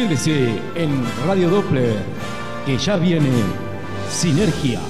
Quédese en Radio Doppler, que ya viene Sinergia.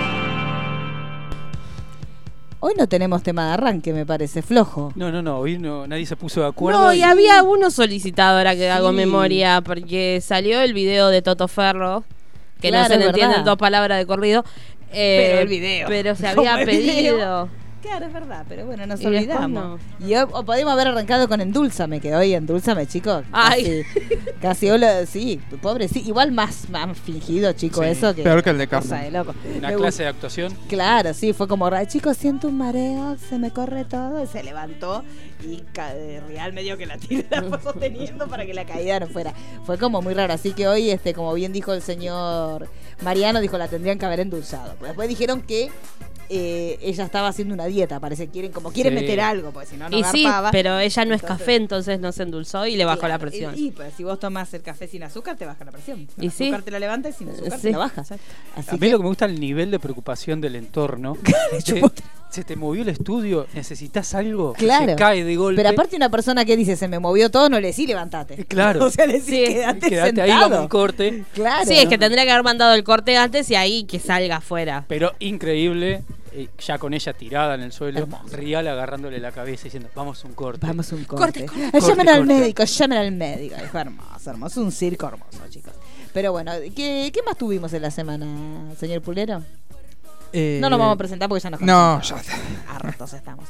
Hoy no tenemos tema de arranque, me parece flojo. No, no, no, hoy no, nadie se puso de acuerdo. No, y y- había uno solicitado ahora que hago memoria, porque salió el video de Toto Ferro, que Claro, no se le entienden dos palabras de corrido. eh, Pero el video. Pero se había video. Claro, es verdad, pero bueno, nos Y olvidamos. Y hoy- o podemos haber arrancado con Endulzame, que hoy Endulzame, chicos. Ay. Casi, casi hola- sí, pobre, sí. Igual más, más fingido, chico, Sí, eso que. peor que el de cosa Carmen. de loco. Una Me clase de actuación. Claro, sí, fue como, "Ay, chicos, siento un mareo, se me corre todo, y se levantó y Real medio que la tira la fue sosteniendo para que la caída no fuera. Fue como muy raro, así que hoy, este, como bien dijo el señor Mariano, dijo la tendrían que haber endulzado. Pero después dijeron que eh, ella estaba haciendo una dieta, parece, quieren como quieren Sí. meter algo, porque si no, no y sí, pero ella no es Entonces- café, entonces no se endulzó y le bajó la presión. Y, y, pues, si vos tomás el café sin azúcar, te baja la presión. Con Y sí. azúcar te la levanta y sin azúcar Sí. te la baja. Así A mí que, lo que me gusta es el nivel de preocupación del entorno. Che, se te movió el estudio, necesitas algo, Claro. se cae de golpe. Pero aparte una persona que dice se me movió todo, no le decís levantate. Claro. O sea, le decís Sí. quédate, Quédate ahí, vamos un corte. Claro. Sí, es que tendría que haber mandado el corte antes y ahí que salga afuera. Pero increíble, eh, ya con ella tirada en el suelo, Hermoso. Rial agarrándole la cabeza diciendo, vamos a un corte. Vamos un corte. Corte, corte, llamen al corte. médico, llamen al médico. Fue hermoso, hermoso. Un circo hermoso, chicos. Pero bueno, ¿qué, qué más tuvimos en la semana, señor Pulero? Eh, No nos vamos a presentar porque ya nos No, ya Hartos estamos.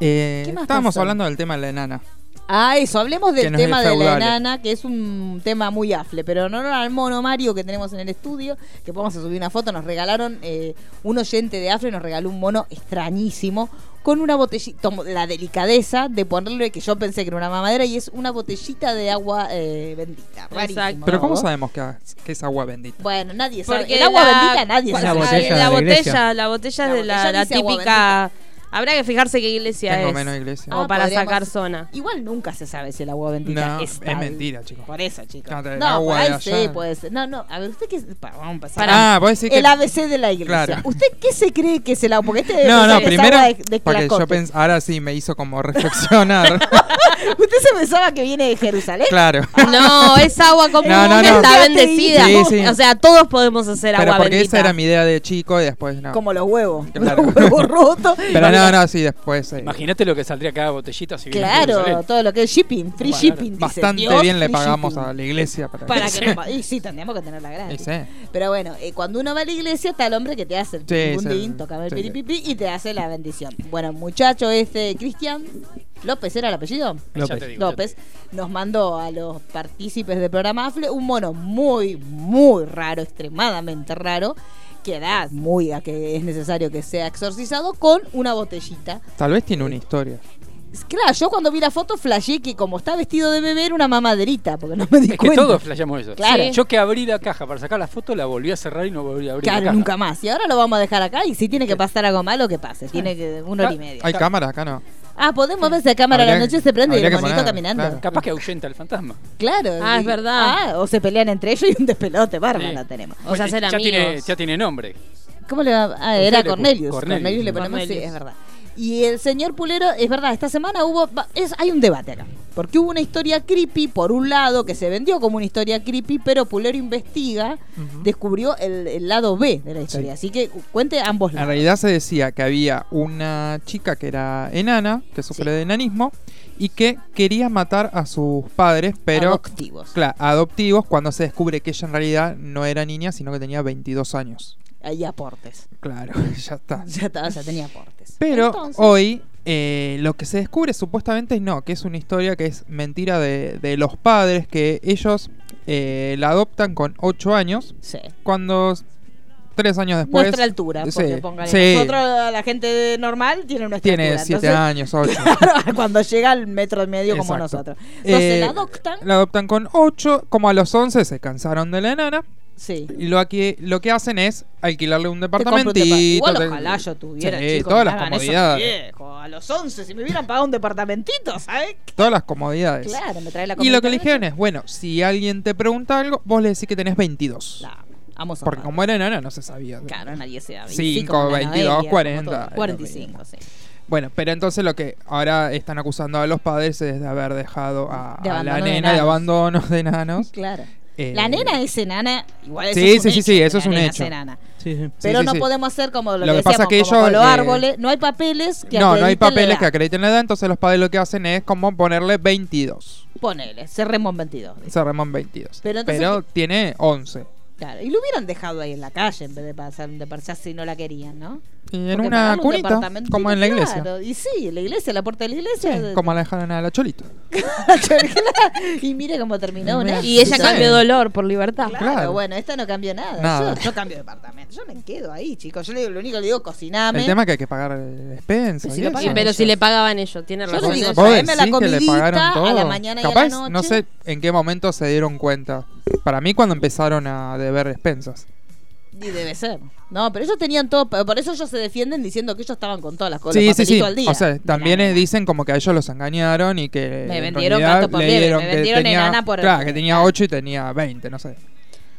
Eh, ¿Qué más estábamos pasó? hablando del tema de la enana. Ah, eso, hablemos del tema de la enana, que es un tema muy afle, pero en honor al mono Mario que tenemos en el estudio, que podemos subir una foto, nos regalaron, eh, un oyente de afle nos regaló un mono extrañísimo, con una botellita, tomo la delicadeza de ponerle, que yo pensé que era una mamadera, y es una botellita de agua eh, bendita. Rarísimo, Exacto. Pero ¿no? ¿cómo sabemos que, que es agua bendita? Bueno, nadie sabe. Porque el agua la- bendita nadie la sabe. botella la la botella, la botella La es de la, típica. Habrá que fijarse qué iglesia Tengo es. menos iglesia. Como Ah, para podríamos- sacar zona. Igual nunca se sabe si el agua bendita No, es es mentira, chicos. Por eso, chicos. El No, agua por ahí sí, puede ser. No, no, a ver, usted qué. pa, Vamos a empezar. Ah, vos decís que. el ABC de la iglesia. Claro. ¿Usted qué se cree que es el agua? Porque este debe No, no, pensar que es primero. agua de, de Porque yo clacote. pens- Ahora sí me hizo como reflexionar. ¿Usted se pensaba que viene de Jerusalén? claro. No, es agua común No, no, que no. está bendecida. sí, sí. O sea, todos podemos hacer Pero agua porque bendita. esa era mi idea de chico y después no. Como los huevos. Claro. Los huevos rotos. Pero no, no, sí, después. eh, Imagínate lo que saldría cada botellita si Claro, todo lo que es shipping, free bueno, shipping. dice. Bastante Dios, bien le pagamos shipping. a la iglesia para, Para que y sí, tendríamos que tenerla gratis. sí. Pero bueno, eh, cuando uno va a la iglesia está el hombre que te hace el Sí, bundín, sí, toca el sí, piripipi y te hace la bendición. Bueno, muchacho este Cristian López era el apellido. López. digo, López nos mandó a los partícipes del programa AFLE un mono muy, muy raro, extremadamente raro, que da muy a que es necesario que sea exorcizado con una botellita. Tal vez tiene una historia. Claro, yo cuando vi la foto flashé que como está vestido de bebé era una mamaderita, porque no me di Es que cuenta. todos flasheamos eso. Claro. Sí. Yo que abrí la caja para sacar la foto, la volví a cerrar y no volví a abrir la Claro, caja. nunca más. Y ahora lo vamos a dejar acá y si tiene que pasar algo malo, que pase. Tiene que una hora y Ah, media. ¿Hay cámara acá no? Ah, podemos ver la cámara a la noche se prende y el monito poner, caminando. claro. Capaz que ahuyenta el fantasma. Claro. Ah, y- es verdad. Ah, o se pelean entre ellos y un despelote, bárbaro Sí. tenemos. O sea, ser ya amigos. tiene, ya tiene nombre. ¿Cómo le va? Ah, era Cornelius. Cornelius. Cornelius. le ponemos, sí, Cornelius. es verdad. Y el señor Pulero, es verdad, esta semana hubo. Es, hay un debate acá. Porque hubo una historia creepy, por un lado, que se vendió como una historia creepy, pero Pulero investiga, descubrió el, el lado B de la historia. Así que cuente ambos En lados. realidad se decía que había una chica que era enana, que sufre Sí. de enanismo, y que quería matar a sus padres, pero Adoptivos. claro, adoptivos, cuando se descubre que ella en realidad no era niña, sino que tenía 22 años. Hay aportes. Claro, ya está. Ya, estaba, ya tenía aportes. Pero Entonces, hoy eh, lo que se descubre supuestamente no, que es una historia que es mentira de, de los padres, que ellos eh, la adoptan con 8 años, Sí. cuando 3 años después... Nuestra altura, porque sí, póngale. sí. Nosotros, la gente normal, tiene nuestra Tiene altura. 7 entonces, años, 8. Claro, cuando llega al metro y medio como Exacto. nosotros. Entonces Eh, la adoptan. La adoptan con 8, como a los 11 se cansaron de la enana. Sí. Y lo que, lo que hacen es alquilarle un departamentito. depa- Igual te- ojalá yo tuviera, Sí, chicos, todas las comodidades. viejo. A los 11, si me hubieran pagado un departamentito, ¿sabes? Todas las comodidades. Claro, me trae la y lo que le de dijeron noche. es, bueno, si alguien te pregunta algo, vos le decís que tenés 22. La- vamos a Porque como era enana no se sabía. Claro, nadie se da. Cinco, 22, 40, 45, sí. Bueno, pero entonces lo que ahora están acusando a los padres es de haber dejado a, De a la de nena de enanos. abandono de enanos. Claro. Eh, La nena es enana, igual eso Sí, es un sí, sí, hecho, sí, que eso la es un nena hecho. enana. Sí, sí. Pero sí, no sí. podemos hacer como lo, Lo que que pasa decíamos, que ellos, los eh, árboles, no hay papeles que no, no hay papeles que acrediten la edad, entonces los padres lo que hacen es como ponerle 22. Ponele, cerremos 22. dice. Cerremos en 22. Pero Pero, entonces tiene 11. Claro, y lo hubieran dejado ahí en la calle en vez de pasar de pasar si no la querían, ¿no? Y en Porque una un cunita, como en la iglesia. claro, Y sí, en la iglesia, la puerta de la Sí, iglesia. de- como la dejaron a la Cholito. y mire cómo terminó. Mira. ¿no? Y ella Sí. cambió dolor por libertad. Claro, Claro. bueno, esta no cambió nada. Nada. Yo, yo cambio de departamento. Yo me quedo ahí, chicos. Yo le digo, lo único que le digo, cociname. El tema es que hay que pagar eh, despensa. Pero si y eso. Sí, pero ellos. si le pagaban ellos, tiene Yo razón. le digo, ella. ¿Vos traeme la que le comidita pagaron a todo? la mañana y a la Capaz, noche. no sé en qué momento se dieron cuenta. Para mí cuando empezaron a deber despensas. Y debe ser. No, pero ellos tenían todo. Por eso ellos se defienden diciendo que ellos estaban con todas las cosas. Sí, sí, sí. al día. O sea, también eh, dicen como que a ellos los engañaron y que Me en vendieron gato por liebre, me que vendieron tenía, enana por- Claro, que tenía 8 y tenía 20, no sé.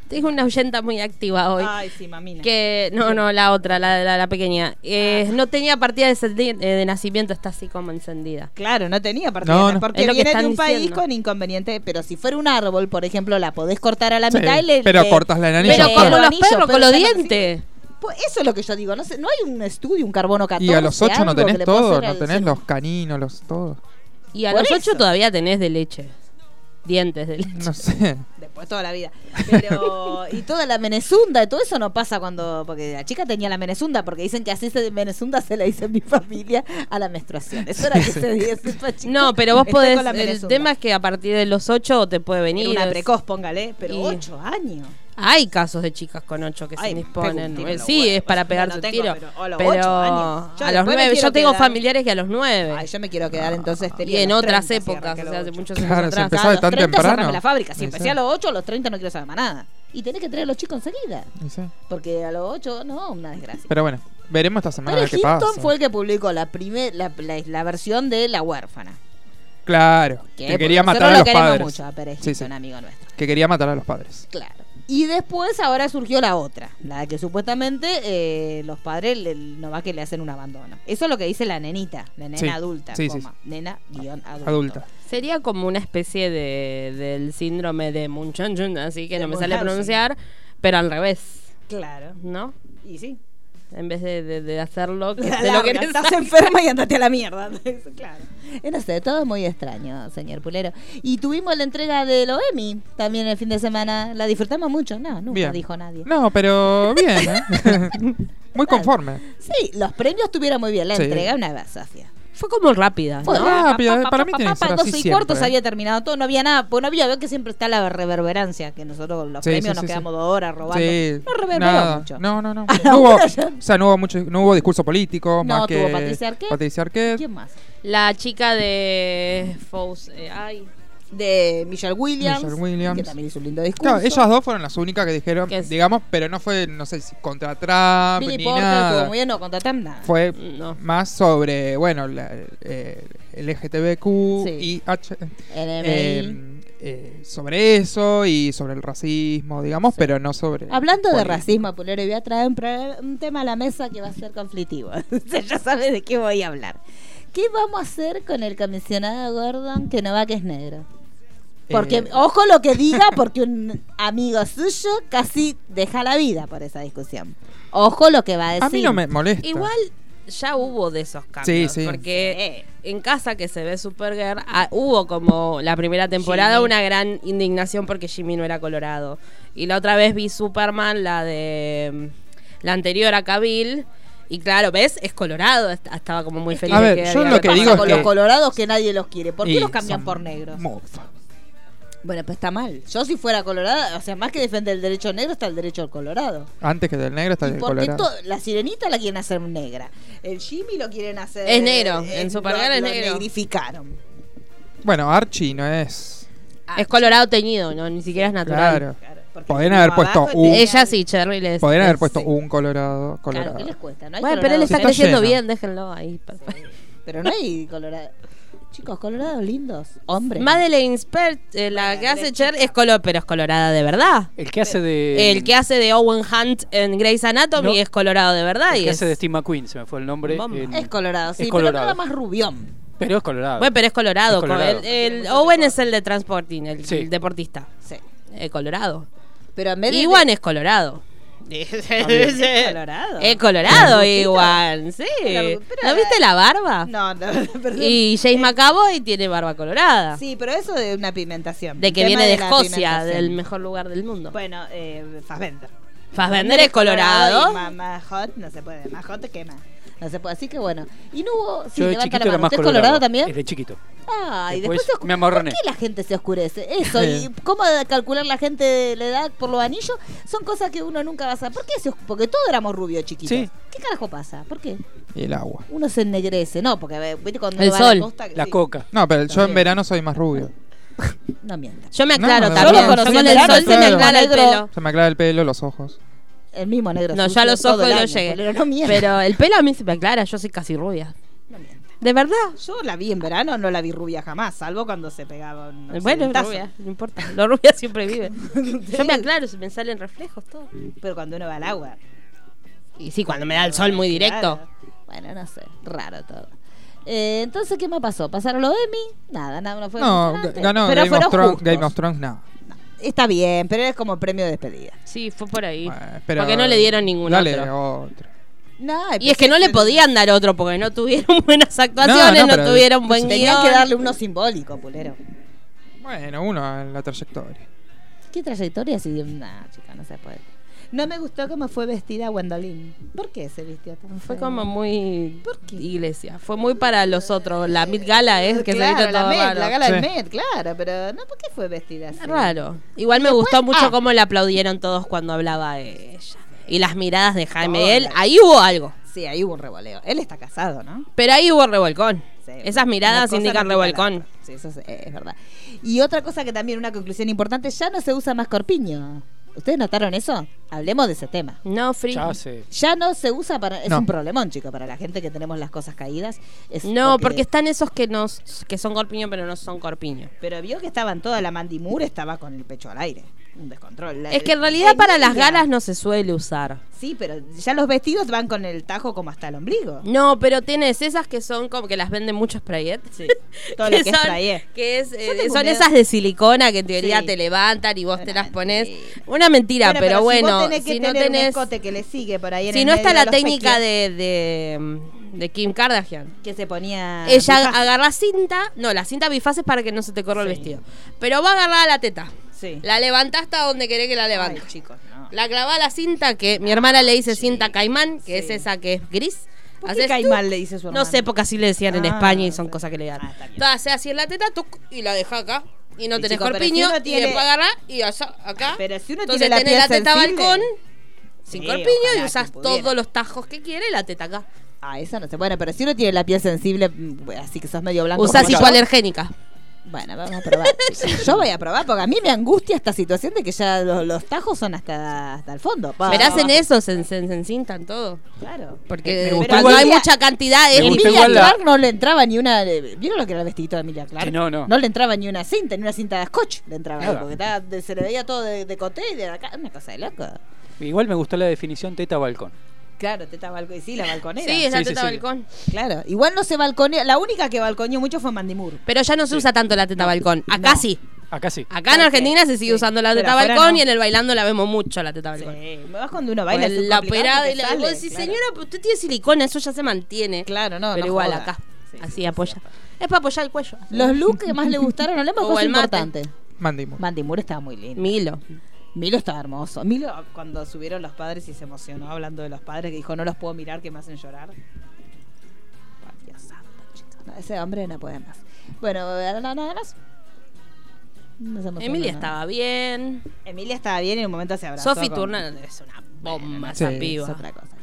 Tengo una oyenta muy activa hoy. Ay, sí, mamina. Que, no, no, la otra, la, la, la pequeña. Eh, no tenía partida de, eh, de nacimiento, está así como encendida. Claro, no tenía partida. No, no. Porque Es lo que de un país con inconveniente. Pero si fuera un árbol, por ejemplo, la podés cortar a la Sí, mitad y le. pero le- cortas la enanilla. Pero como los perros, pero con los dientes. Pues eso es lo que yo digo. No sé, no hay un estudio, un carbono 14. Y a los 8 no tenés todo, no tenés los caninos, los todo. Y a Por los eso. ocho todavía tenés de leche. Dientes de leche. No sé. Después toda la vida. Pero. y toda la menezunda, y todo eso no pasa cuando. Porque la chica tenía la menezunda, porque dicen que así se de menezunda se la dice en mi familia a la menstruación. Eso era que se dice, No, pero vos podés. El tema es que a partir de los ocho te puede venir. Era una precoz, póngale, pero Y- ocho años. Hay casos de chicas con ocho que Ay, se disponen. un Eh, Sí, huevos. es para No, pegarse no un tengo, tiro. pero a los Pero ocho años. Yo a los me nueve. quiero Yo tengo quedar- familiares que a los nueve. Ay, yo me quiero quedar entonces y tenía en otras 30, si épocas, o sea, hace muchos años Claro, se atrás. empezó Claro, a de los tan 30 cerrame temprano. la fábrica. Si empecé a los 8, a los 30 no quiero saber más nada. Y tenés que traer a los chicos enseguida. Y. Porque a los 8, no, una desgracia. Pero bueno, veremos esta semana qué pasa. Fue el que publicó la, primer, la, la, la versión de La huérfana. Claro, Que que quería matar a lo los padres. mucho a Pérez Sí, sí. amigo nuestro. Que quería matar a los padres. Claro. Y después ahora surgió la otra, la que supuestamente eh, los padres le- no va que le hacen un abandono. Eso es lo que dice la nenita, la nena Sí, adulta, sí, nena guion adulto. Adulta. Sería como una especie de, del síndrome de Munchausen, así que De no me sale a pronunciar, pero al revés, Claro. ¿no? Y sí. En vez de, de- de hacerlo, que te Larga, lo querés estás enferma y andate a la mierda. Claro. Eh, no sé, todo muy extraño, señor Pulero. Y tuvimos la entrega de los Emmy también el fin de semana. La disfrutamos mucho. No, nunca Bien. dijo nadie. No, pero bien, ¿eh? Muy conforme. Sí, los premios estuvieron muy bien. La Sí. entrega una basafia. Fue como rápida, Fue ¿no? rápida, para mí tiene que ser así 12 y cuarto se había terminado todo, no había nada, pues no había, veo que siempre está la reverberancia, que nosotros los Sí, premios sí, nos sí, quedamos sí. dos horas robando. Sí, no reverberó nada. mucho. No, no, no. No hubo, o sea, no hubo mucho, no hubo discurso político, No, más tuvo que Patricia Arquette. Patricia Arquette. ¿Quién más? La chica de Fous, eh, ay, de Michelle Williams, Michelle Williams. que también hizo un lindo discurso. Claro, ellas dos fueron las únicas que dijeron, Que es- digamos, pero no fue, no sé si contra Trump Billy ni Porter nada. muy bien, no contra Trump, nada. Fue No. más sobre, bueno, la, eh, LGTBQ Sí. y H, NMI. eh, eh, sobre eso y sobre el racismo, digamos, pero no sobre. Hablando de racismo, Pulero, voy a traer un, un tema a la mesa que va a ser conflictivo. Usted ya sabe de qué voy a hablar. ¿Qué vamos a hacer con el comisionado Gordon que no va que es negro? Porque, Eh, ojo lo que diga, porque un amigo suyo casi deja la vida por esa discusión. Ojo lo que va a decir. a mí no me molesta. Igual ya hubo de esos cambios. Sí, sí. Porque en casa que se ve Supergirl, ah, hubo como la primera temporada Jimmy. una gran indignación porque Jimmy no era colorado. Y la otra vez vi Superman, la de mm, la anterior a Cavill. Y claro, ¿ves? Es colorado. est- Estaba como muy feliz. A de ver, que yo lo que digo es con que- los colorados que nadie los quiere? ¿Por qué Y los cambian por negros? mufa. Bueno, pues está mal. Yo si fuera colorada, o sea, más que defender el derecho negro está el derecho al colorado. Antes que del negro está ¿Y el colorado. to- la sirenita la quieren hacer negra? El Jimmy lo quieren hacer... Es negro, eh, en lo- Supergirl es lo negro. negrificaron. Bueno, Archie no es. Es colorado teñido, no ni siquiera es natural. Claro. Claro, porque Podrían haber puesto es un-. Ella sí, Cherry les. Podrían haber puesto sí. un colorado. colorado. Claro, ¿qué les cuesta? No hay Bueno, pero él está creciendo lleno. bien, déjenlo ahí. perfecto. Pero no hay colorado. Chicos, colorados lindos. Hombres. Madeleine Spert, eh, la que hace Cher, es color, pero es colorada de verdad. El que hace de. El que hace de Owen Hunt en Grey's Anatomy No. es colorado de verdad. el y que es... hace de Steve McQueen, se me fue el nombre. En- Es colorado, sí, Es pero colorado. nada más rubión. Pero es colorado. Bueno, pero es colorado. Es colorado. El, el Owen es el de Transporting, el, Sí. el deportista. Sí. Eh, colorado. Pero en vez de... Iwan es colorado. ¿Es colorado? Es colorado, ¿Un Iwan, sí. Pero- pero- ¿No viste la barba? No, no, perdón. Y James McAvoy tiene barba colorada. Sí, pero eso de una pigmentación. De que viene de la Escocia, del mejor lugar del mundo. Bueno, eh, Fassbender. Fassbender es colorado. y Más, más hot no se puede. Más hot quema. No se puede. Así que bueno. Y no hubo. Sí, Yo de levanta chiquito la era mano. más ¿Usted es colorado. colorado también? Es de chiquito. Ay, Después después se oscu- me amorroné. ¿Por qué la gente se oscurece? Eso, y cómo calcular la gente de la edad por los anillos, son cosas que uno nunca va a saber. ¿Por qué se oscu- Porque todos éramos rubios chiquitos. Sí. ¿Qué carajo pasa? ¿Por qué? Y el agua. Uno se ennegrece. No, porque viste cuando El uno va a sol. la costa. que La sí, coca. No, pero yo en verano soy más rubio. No mientas. Yo me No, aclaro no, también. Yo lo Yo conocí con el verano, sol se me claro. aclara el Negro. pelo. Se me aclara el pelo, los ojos. El mismo negro. No, ya los ojos no llegué. Pero no. Pero el pelo a mí se me aclara, yo soy casi rubia. No mientas. ¿De verdad? Yo la vi en verano, no la vi rubia jamás, salvo cuando se pegaba un bueno, rubia, no importa. Lo rubia siempre vive. Yo me aclaro, se me salen reflejos, todo. Pero cuando uno va al agua. Y sí, cuando me da el sol muy directo. Claro. Bueno, no sé, raro todo. Eh, entonces, ¿qué me pasó? ¿Pasaron los Emmy? Nada, nada, no fue No, ganó pero Game of, Thrones. Game of Thrones, no. Está bien, pero es como premio de despedida. Sí, fue por ahí. Bueno, pero- Porque no le dieron ningún Dale otro. otro. No, Y es que no le podían dar otro porque no tuvieron buenas actuaciones, No, no, no, pero tuvieron buen Tenían guion. que darle uno simbólico, pulero. Bueno, uno en la trayectoria. ¿Qué trayectoria? Si, nah, chica, no se puede. No me gustó cómo fue vestida Gwendolyn. ¿Por qué se vistió tan Fue feo? como muy ¿Por qué? iglesia. Fue muy para los otros. La Met Gala es que claro, se viste la, Met, raro. la gala del Sí. Met, claro, pero no, ¿por qué fue vestida así? Raro. Igual me después- gustó mucho ah. cómo le aplaudieron todos cuando hablaba ella. Y las miradas de Jaime. Él, ahí hubo algo. Sí, ahí hubo un revoleo. Él está casado, ¿no? Pero ahí hubo revolcón. Sí. Esas miradas indican revolcón. Sí, eso es, es verdad. Y otra cosa que también, una conclusión importante, ya no se usa más corpiño. ¿Ustedes notaron eso? Hablemos de ese tema. No, free. Ya no se usa para... Es No. un problemón, chicos, para la gente que tenemos las cosas caídas. Es No, porque están esos que nos que son corpiño pero no son corpiño. Pero vio que estaban toda la Mandy Moore estaba con el pecho al aire. Un descontrol. Es que en realidad para las galas no se suele usar. Sí, pero ya los vestidos van con el tajo como hasta el ombligo. No, pero tienes esas que son como que las venden mucho Sprayet. Sí. Todo lo que es son, que es, eh, Yo tengo son esas de silicona que en teoría Sí. te levantan y vos te las pones. Una mentira, Bueno, pero, si bueno, vos tenés que si no tener un tenés. escote que le sigue por ahí en Si el no está la de técnica de, de, de Kim Kardashian. que se ponía Ella agarra cinta, no, la cinta bifaz es para que no se te corra el vestido. Pero va agarrada la teta. Sí. La levanta hasta donde querés que la Ay, levante. chicos, no. La clava la cinta que mi hermana le dice cinta caimán, que Sí. es esa que es gris. ¿Por qué Caimán le dice su No hermana? sé, porque así le decían en Ah, España y son cosas que le dan. Ah. Entonces hace así en la teta, tuc, y la deja acá. Y no Y tenés chico, corpiño, si uno y tiene- después y allá- acá. Pero si uno Entonces tiene la tenés piel la teta sensible- balcón, sin Sí, corpiño, y pudiera. todos los tajos que quiere y la teta acá. Ah, eso no sé. Bueno, pero si uno tiene la piel sensible, mm, así que sos medio blanco. Usás como yo, hipoalergénica. Bueno, vamos a probar. Yo voy a probar porque a mí me angustia esta situación de que ya los, los tajos son hasta, hasta el fondo. Pa, Pero hacen eso, se, se, se encintan todo. Claro. Porque gustó cuando hay mucha cantidad gustó Emilia la- Clark no le entraba ni una. ¿Vieron lo que era el vestidito de Emilia Clark? Que no, no. No le entraba ni una cinta, ni una cinta de scotch le entraba. Porque estaba- de- se le veía todo de, de coté y de acá. Una cosa de loco. Igual me gustó la definición teta balcón. Claro, teta balcón. Sí, la balconera. Sí, es la Sí, sí, teta sí. balcón. Claro. Igual no se balconea. La única que balconeó mucho fue Mandy Moore. Pero ya no se usa tanto la teta balcón. Acá No. sí. Acá sí. Acá en Ok, Argentina se sigue sí. usando la Pero teta afuera balcón no. y en el bailando la vemos mucho la teta balcón. Sí, más cuando uno Con baila. es la complicado operada porque y la sale, vos decís, claro. señora, pero usted tiene silicona, eso ya se mantiene. Claro, no, Pero no igual joda. acá. Sí, así sí, sí, apoya. es para apoyar el cuello. Los looks que más le gustaron, hablemos de O cosas el mate. importantes. Mandy Moore. Mandy Moore estaba muy lindo. Milo. Milo estaba hermoso. Milo, cuando subieron los padres y se emocionó hablando de los padres, que dijo, no los puedo mirar, que me hacen llorar. Dios santo, chicos. No, ese hombre no puede más. Bueno, nada nada más. No Emilia nada. estaba bien. Emilia estaba bien y en un momento se abrazó. Sophie con- Turner es una bomba Sí, esa Es piba. otra cosa. chicos.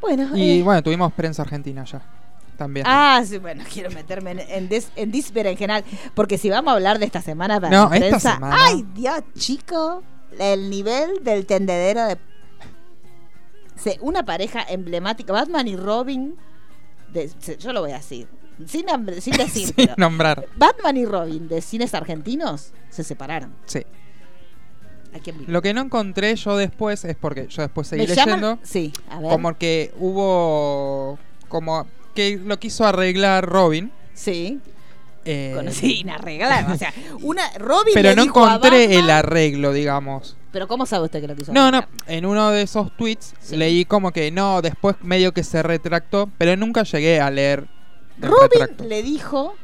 Bueno, Y eh, bueno, tuvimos prensa argentina ya. También. Ah, sí, bueno, quiero meterme en, en, des- en Díspera en general, porque si vamos a hablar de esta semana para No, la esta prensa, semana- ¡ay, Dios, chico! El nivel del tendedero de... Sí, una pareja emblemática, Batman y Robin, de- se- yo lo voy a decir, sin, sin decir, Sin nombrar. Batman y Robin de cines argentinos se separaron. Sí. Lo que no encontré yo después es porque yo después seguí leyendo. Sí, a ver. Como que hubo. Como que lo quiso arreglar Robin. Sí, eh, con, sí, inarreglable. O sea, una Robin pero le no dijo a encontré Batman- el arreglo, digamos. Pero ¿cómo sabe usted que lo quiso No, no, arreglar? en uno de esos tweets Sí. leí como que no, después medio que se retractó, pero nunca llegué a leer el Robin le dijo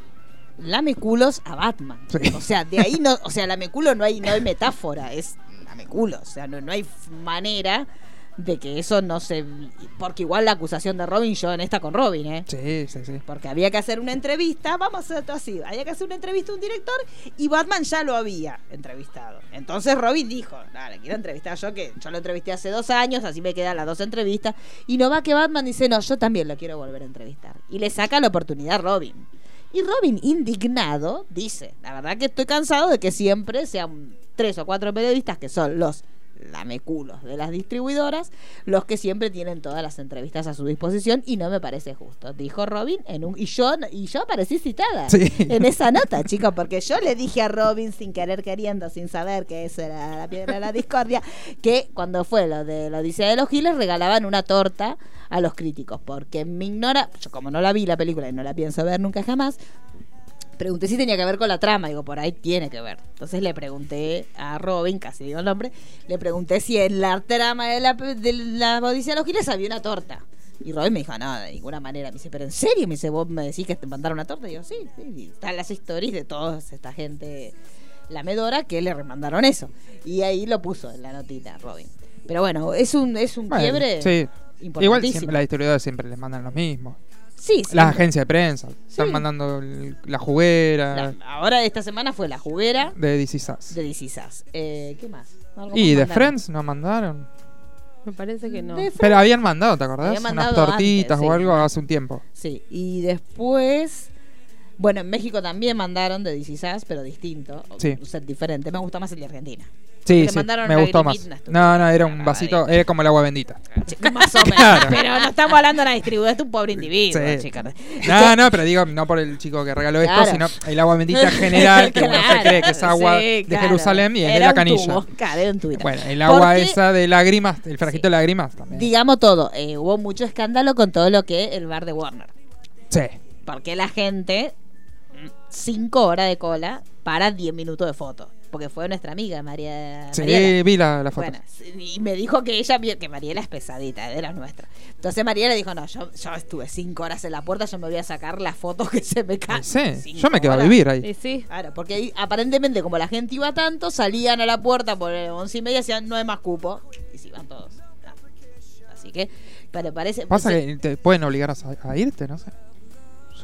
lame culos a Batman. Sí. O sea, de ahí no, o sea, lame culo no hay, no hay metáfora, es lame culo. O sea, no, no hay f- manera de que eso no se. Porque igual la acusación de Robin, yo en esta con Robin, ¿eh? Sí, sí, sí. Porque había que hacer una entrevista, vamos a hacer esto así, había que hacer una entrevista a un director y Batman ya lo había entrevistado. Entonces Robin dijo, dale, quiero entrevistar yo, que yo lo entrevisté hace dos años, así me quedan las dos entrevistas. Y no va que Batman dice, no, yo también lo quiero volver a entrevistar. Y le saca la oportunidad a Robin. Y Robin, indignado, dice, la verdad que estoy cansado de que siempre sean tres o cuatro periodistas que son los lameculos de las distribuidoras, los que siempre tienen todas las entrevistas a su disposición y no me parece justo, dijo Robin en un y yo y yo aparecí citada Sí. en esa nota, chicos, porque yo le dije a Robin sin querer queriendo, sin saber que eso era la piedra de la discordia, que cuando fue lo de la Odisea de los Giles regalaban una torta a los críticos, porque me ignora, yo como no la vi la película y no la pienso ver nunca jamás, pregunté si tenía que ver con la trama, digo, por ahí tiene que ver. Entonces le pregunté a Robin, casi digo el nombre, le pregunté si en la trama de la, de la Odisea de los Giles había una torta. Y Robin me dijo, no, de ninguna manera. Me dice, pero en serio, me dice, vos me decís que te mandaron una torta. Y yo, sí, sí, y están las stories de toda esta gente la medora que le remandaron eso. Y ahí lo puso en la notita, Robin. Pero bueno, es un, es un Bueno, quiebre sí. Igual siempre, las distribuidoras siempre les mandan lo mismo. Sí, Las siempre. agencias de prensa. Están Sí. mandando la juguera La- ahora esta semana fue la juguera de DC Sass. de DC Sass. Eh, ¿Qué más? ¿Algo Y de mandaron? Friends no mandaron. Me parece que no. Pero habían mandado, ¿te acordás? Unas tortitas antes, o sí. algo hace un tiempo. Sí, y después. Bueno, en México también mandaron de DC Sass, pero distinto. Sí. Un set diferente. Me gusta más el de Argentina. Sí, sí, mandaron me gustó más. No, no, era un una vasito, era como el agua bendita. Más o menos. Claro. Pero no estamos hablando de una distribuidora, es un pobre individuo, Sí. chicos. No, no, pero digo, no por el chico que regaló Claro. esto, sino el agua bendita general, que uno se Claro, cree que es agua de claro. Jerusalén y es de la un canilla. tubo, claro, un. Bueno, el agua Porque- esa de lágrimas, el frasquito de lágrimas también. Digamos todo, eh, hubo mucho escándalo con todo lo que el bar de Warner. Sí. Porque la gente, 5 horas de cola para 10 minutos de foto. Porque fue nuestra amiga María. Sí, Mariela. vi la, la foto. Bueno, y me dijo que ella vio que Mariela es pesadita, de las nuestras. Entonces Mariela dijo, no, yo, yo estuve cinco horas en la puerta, yo me voy a sacar las fotos que se me caen. sí, Cinco yo me quedo a vivir ahí. Sí, sí. Claro, porque ahí, aparentemente como la gente iba tanto, salían a la puerta por el once y media, decían, no hay más cupo. Y se iban todos. No. Así que, pero parece... Pasa que te pueden obligar a irte, no sé.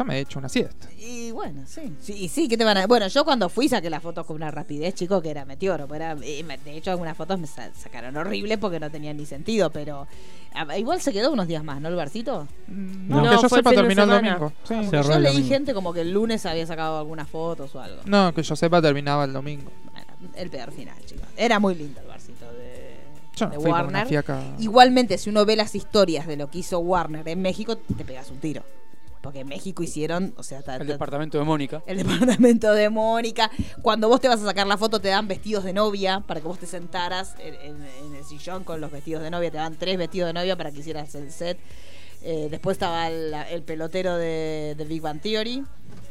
Yo me he hecho una siesta. Y bueno, sí. sí. Y sí, ¿qué te van a.? Bueno, yo cuando fui saqué las fotos con una rapidez, chico, que era meteoro. Era, de hecho, algunas fotos me sa- sacaron horribles porque no tenían ni sentido, pero. ah, Igual se quedó unos días más, ¿no, el barcito? No, No, que yo el sepa terminó el domingo. Sí. Yo leí domingo. gente como que el lunes había sacado algunas fotos o algo. No, que yo sepa terminaba el domingo. Bueno, el peor final, chicos. Era muy lindo el barcito de, Yo no de fui por una Warner. fiaca. Igualmente, si uno ve las historias de lo que hizo Warner en México, te pegas un tiro. Porque en México hicieron, o sea, ta- El ta- departamento de Mónica. el departamento de Mónica. Cuando vos te vas a sacar la foto, te dan vestidos de novia para que vos te sentaras en, en- en el sillón con los vestidos de novia. Te dan tres vestidos de novia para que hicieras el set. Eh, después estaba el, el pelotero de, de Big Bang Theory.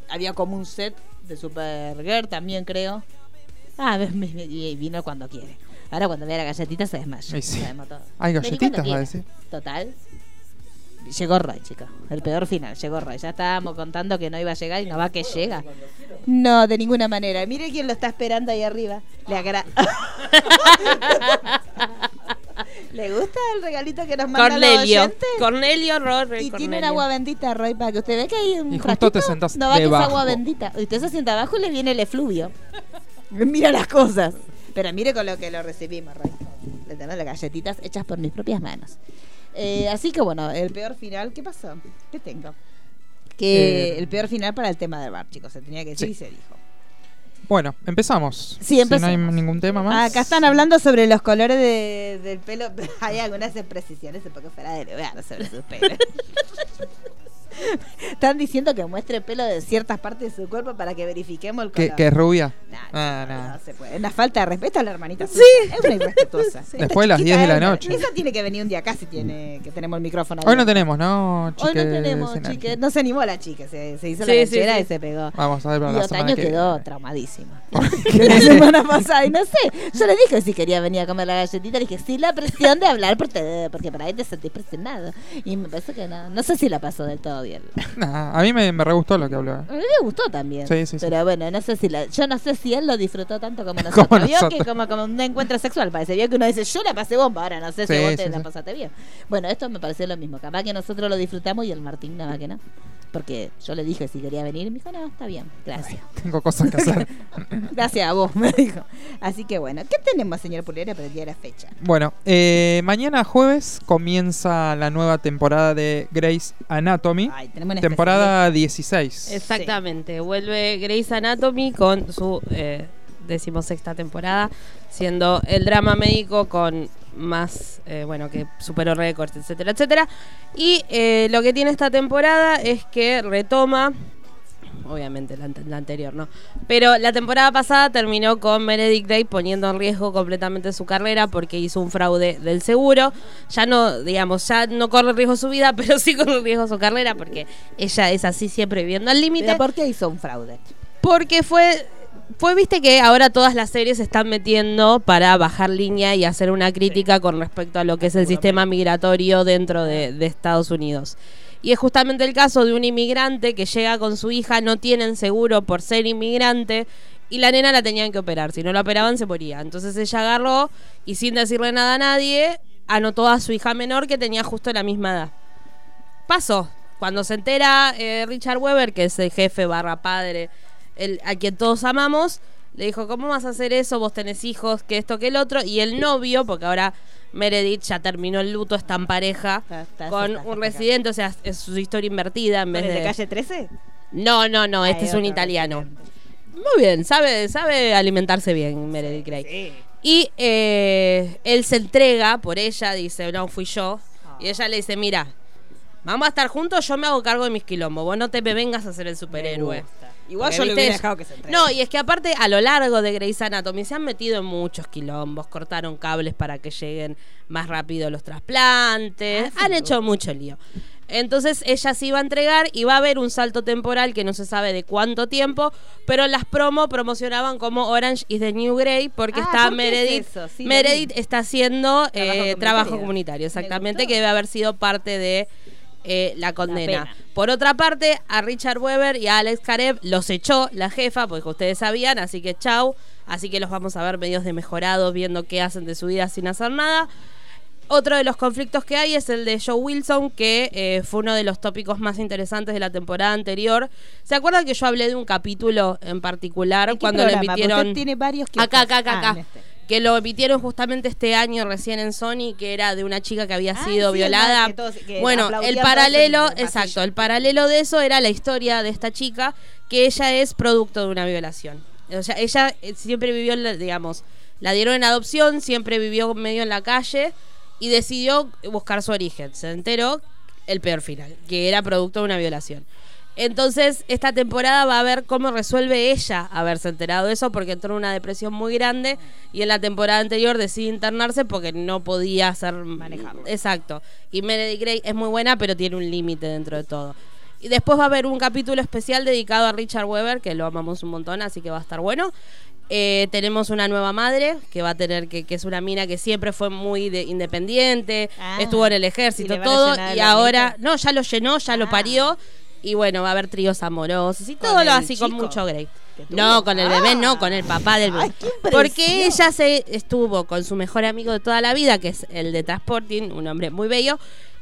Había como un set de Supergirl también, creo. Ah, y vino cuando quiere. Ahora cuando vea la galletita se desmaya. Sí. Todo. Hay galletitas, va a decir. Total. Llegó Roy, chicos. El peor final. Llegó Roy. Ya estábamos contando que no iba a llegar y no va que llega. No, de ninguna manera. Mire quién lo está esperando ahí arriba. Le agra... ¿Le gusta el regalito que nos manda Cornelio. los? Cornelio, Rory, Y tiene Cornelio. un agua bendita, Roy, para que usted vea que hay un Y justo te ratito, sentás No va que es agua bendita. Usted se sienta abajo y le viene el efluvio. Mira las cosas. Pero mire con lo que lo recibimos, Roy. Le tenemos las galletitas hechas por mis propias manos. Eh, así que bueno, el peor final, ¿qué pasó? ¿Qué tengo? Que Eh, el peor final para el tema del bar, chicos. Se tenía que decir Sí. y se dijo. Bueno, empezamos. Sí, Si no hay ningún tema más. Acá están hablando sobre los colores de- del pelo. Hay algunas imprecisiones un poco fuera de lugar sobre sus pelos. Están diciendo que muestre pelo de ciertas partes de su cuerpo para que verifiquemos el Que, color. que es rubia. Nah, Ah, no, nah. no se puede. Una falta de respeto a la hermanita. Sí. suya. Es una irrespetuosa. Después de las chiquita 10 de la noche. Esa tiene que venir un día casi tiene que tenemos el micrófono. Hoy no tenemos, ¿no, Hoy chique? no tenemos, chique. No se animó la chica. Se, se hizo Sí, la sí. y se pegó. Vamos a ver para Y la semana Otaño que quedó viene. traumadísimo. la semana pasada, y no sé, yo le dije si quería venir a comer la galletita, le dije, sí, la presión de hablar porque, porque por ahí te sentís presionado. Y me parece que no, no sé si la pasó del todo bien. Nah, a mí me, me re gustó lo que habló. A mí me gustó también. Sí, sí, sí. Pero bueno, no sé si la, yo no sé si él lo disfrutó tanto como nosotros. Como Vio nosotros. que como, como un encuentro sexual parece. Vio que uno dice, yo la pasé bomba, ahora no sé si vos te la pasaste bien. Bueno, esto me pareció lo mismo. Capaz que nosotros lo disfrutamos y el Martín nada más que no. Porque yo le dije si quería venir y me dijo, no, está bien, gracias. Tengo cosas que hacer. Gracias a vos, me dijo. Así que bueno, ¿qué tenemos, señor Pulera, para el día de la fecha? bueno, eh, mañana jueves comienza la nueva temporada de Grey's Anatomy. Ay, tenemos una temporada 16. Exactamente. Vuelve Grey's Anatomy con su eh, decimosexta temporada, siendo el drama médico con más, eh, bueno, que superó récords, etcétera, etcétera. Y eh, lo que tiene esta temporada es que retoma, obviamente la, ante- la anterior, ¿no? Pero la temporada pasada terminó con Meredith Grey poniendo en riesgo completamente su carrera porque hizo un fraude del seguro. Ya no, digamos, ya no corre riesgo su vida, pero sí corre riesgo su carrera porque ella es así siempre viviendo al límite. ¿Pero por qué hizo un fraude? Porque fue, fue, viste que ahora todas las series se están metiendo para bajar línea y hacer una crítica con respecto a lo que es el sistema migratorio dentro de, de Estados Unidos. Y es justamente el caso de un inmigrante que llega con su hija, no tienen seguro por ser inmigrante, y la nena la tenían que operar. Si no la operaban, se moría. Entonces ella agarró y sin decirle nada a nadie, anotó a su hija menor que tenía justo la misma edad. Pasó. Cuando se entera eh, Richard Weber, que es el jefe barra padre, el, a quien todos amamos, le dijo, ¿cómo vas a hacer eso? Vos tenés hijos, que esto, que el otro. Y el novio, porque ahora Meredith ya terminó el luto, está en pareja Está- está- con está- un residente, o sea, es su historia invertida en vez ¿Con el de... de calle 13? No, no, no, este es un italiano. residente. Muy bien, sabe, sabe alimentarse bien Meredith Grey. Sí. Y eh, él se entrega por ella, dice, no, fui yo. Y ella le dice, mira, vamos a estar juntos, yo me hago cargo de mis quilombos, vos no te me vengas a ser el superhéroe. Igual Porque, yo le hubiera dejado que se entregue. No, y es que aparte a lo largo de Grey's Anatomy se han metido en muchos quilombos, cortaron cables para que lleguen más rápido los trasplantes, Ah, han hecho mucho lío. Entonces ella se iba a entregar y va a haber un salto temporal que no se sabe de cuánto tiempo, pero las promo promocionaban como Orange is the New Grey porque Ah, está ¿por qué es Meredith. Sí, Meredith está haciendo eh, comunitario. trabajo comunitario, exactamente, que debe haber sido parte de eh, la condena. Por otra parte, a Richard Weber y a Alex Karev los echó la jefa, porque ustedes sabían, así que chau. Así que los vamos a ver medios de mejorados, viendo qué hacen de su vida sin hacer nada. Otro de los conflictos que hay es el de Joe Wilson, que eh, fue uno de los tópicos más interesantes de la temporada anterior. ¿Se acuerdan que yo hablé de un capítulo en particular ¿En qué cuando? Porque emitieron? tiene varios que Acá, acá, acá, Ah, acá. en este. Que lo emitieron justamente este año recién en Sony, que era de una chica que había Ah, sido sí, violada. que todos- que bueno, el paralelo, el exacto, el paralelo de eso era la historia de esta chica, que ella es producto de una violación. O sea, ella eh, siempre vivió, digamos, la dieron en adopción, siempre vivió medio en la calle y decidió buscar su origen. Se enteró el peor final, que era producto de una violación. Entonces, esta temporada va a ver cómo resuelve ella haberse enterado de eso, porque entró en una depresión muy grande y en la temporada anterior decide internarse porque no podía hacer Manejarlo. Exacto. Y Meredith Grey es muy buena, pero tiene un límite dentro de todo. Y después va a haber un capítulo especial dedicado a Richard Weber, que lo amamos un montón, así que va a estar bueno. Eh, tenemos una nueva madre que va a tener que, que es una mina que siempre fue muy de- independiente, Ah. estuvo en el ¿Y ejército, a todo, y ahora, no, ya lo llenó, ya lo Ah. parió, y bueno, va a haber tríos amorosos y ¿Con todo lo así con mucho Grey. No, con el bebé no, con el papá del bebé. Ay, qué impresión. Porque ella se estuvo con su mejor amigo de toda la vida, que es el de Transporting, un hombre muy bello,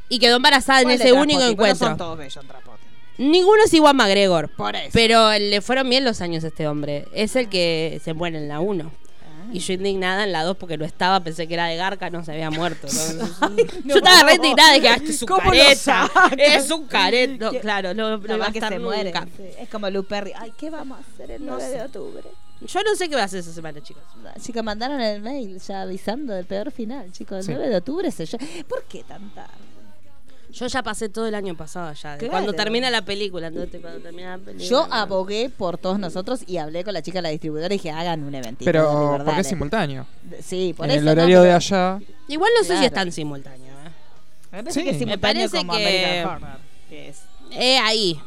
y quedó embarazada en ¿Cuál de ese único encuentro. son todos bellos en Transporting. Ninguno es igual McGregor. Por eso. Pero le fueron bien los años a este hombre. Es el que se muere en la 1. Y yo indignada en la 2 porque no estaba, pensé que era de Garca, no se había muerto. ¿no? no. Yo estaba re indignada, dije, "Ah, esto es un ¿Cómo lo careta. Es un careta. No, claro, no, no va a que estar se muere. nunca. sí. Es como Lou Perry. Ay, ¿qué vamos a hacer el No 9 de sé. octubre? Yo no sé qué voy a hacer esa semana, chicos. Chicos, mandaron el mail ya avisando del peor final, chicos. El Sí. 9 de octubre se ¿Por qué tan tarde? Yo ya pasé todo el año pasado ya. Claro. Cuando termina la película, entonces cuando termina la película. Yo abogué por todos nosotros y hablé con la chica de la distribuidora y dije, hagan un eventito. de Pero porque es simultáneo. Sí, por En eso. el no, horario de allá. Igual no sé Claro. si es tan simultáneo. ¿eh? Me parece Sí. que es Me simultáneo parece como que- American Horror, que es Eh, ahí.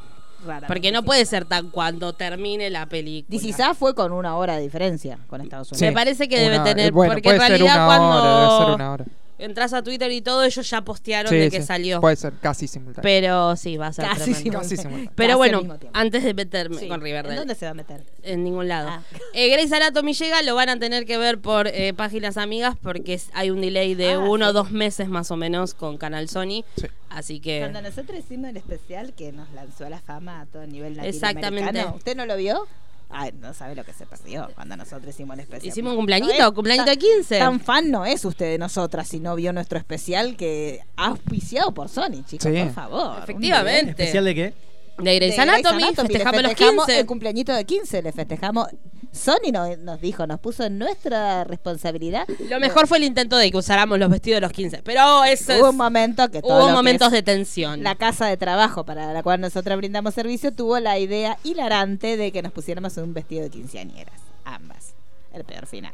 rara. Porque no puede ser tan cuando termine la película. Sa fue con una hora de diferencia con Estados Unidos. Me parece que debe tener- bueno, porque puede en ser realidad una cuando- hora, debe ser una hora. Entras a Twitter y todo, ellos ya postearon Sí, de que sí, salió. Puede ser casi simultáneo. Pero sí, va a ser Casi simultáneo. Casi simultáneo. Pero bueno, antes de meterme Sí. con Riverdale. ¿En dónde se va a meter? En ningún lado. Ah. Eh, Grey's Anatomy llega, lo van a tener que ver por eh, páginas amigas porque hay un delay de Ah, uno o sí. dos meses más o menos con Canal Sony. Sí. Así que... Cuando nosotros hicimos el especial que nos lanzó a la fama a todo nivel latinoamericano. Exactamente. ¿Usted no lo vio? Ay, no sabe lo que se perdió cuando nosotros hicimos el especial. Hicimos un cumpleañito, No cumpleañito de 15. Tan fan no es usted de nosotras si no vio nuestro especial que ha auspiciado por Sony, chicos, Sí. por favor. Efectivamente. ¿Especial de qué? De Grey's Anatomy, festejamos los festejamos 15. El cumpleañito de 15 le festejamos. Sony no- nos dijo, nos puso en nuestra responsabilidad. Lo mejor fue el intento de que usáramos los vestidos de los 15. Pero eso Hubo es- un momento que todo hubo momentos de tensión. La casa de trabajo para la cual nosotros brindamos servicio tuvo la idea hilarante de que nos pusiéramos un vestido de quinceañeras. Ambas. El peor final.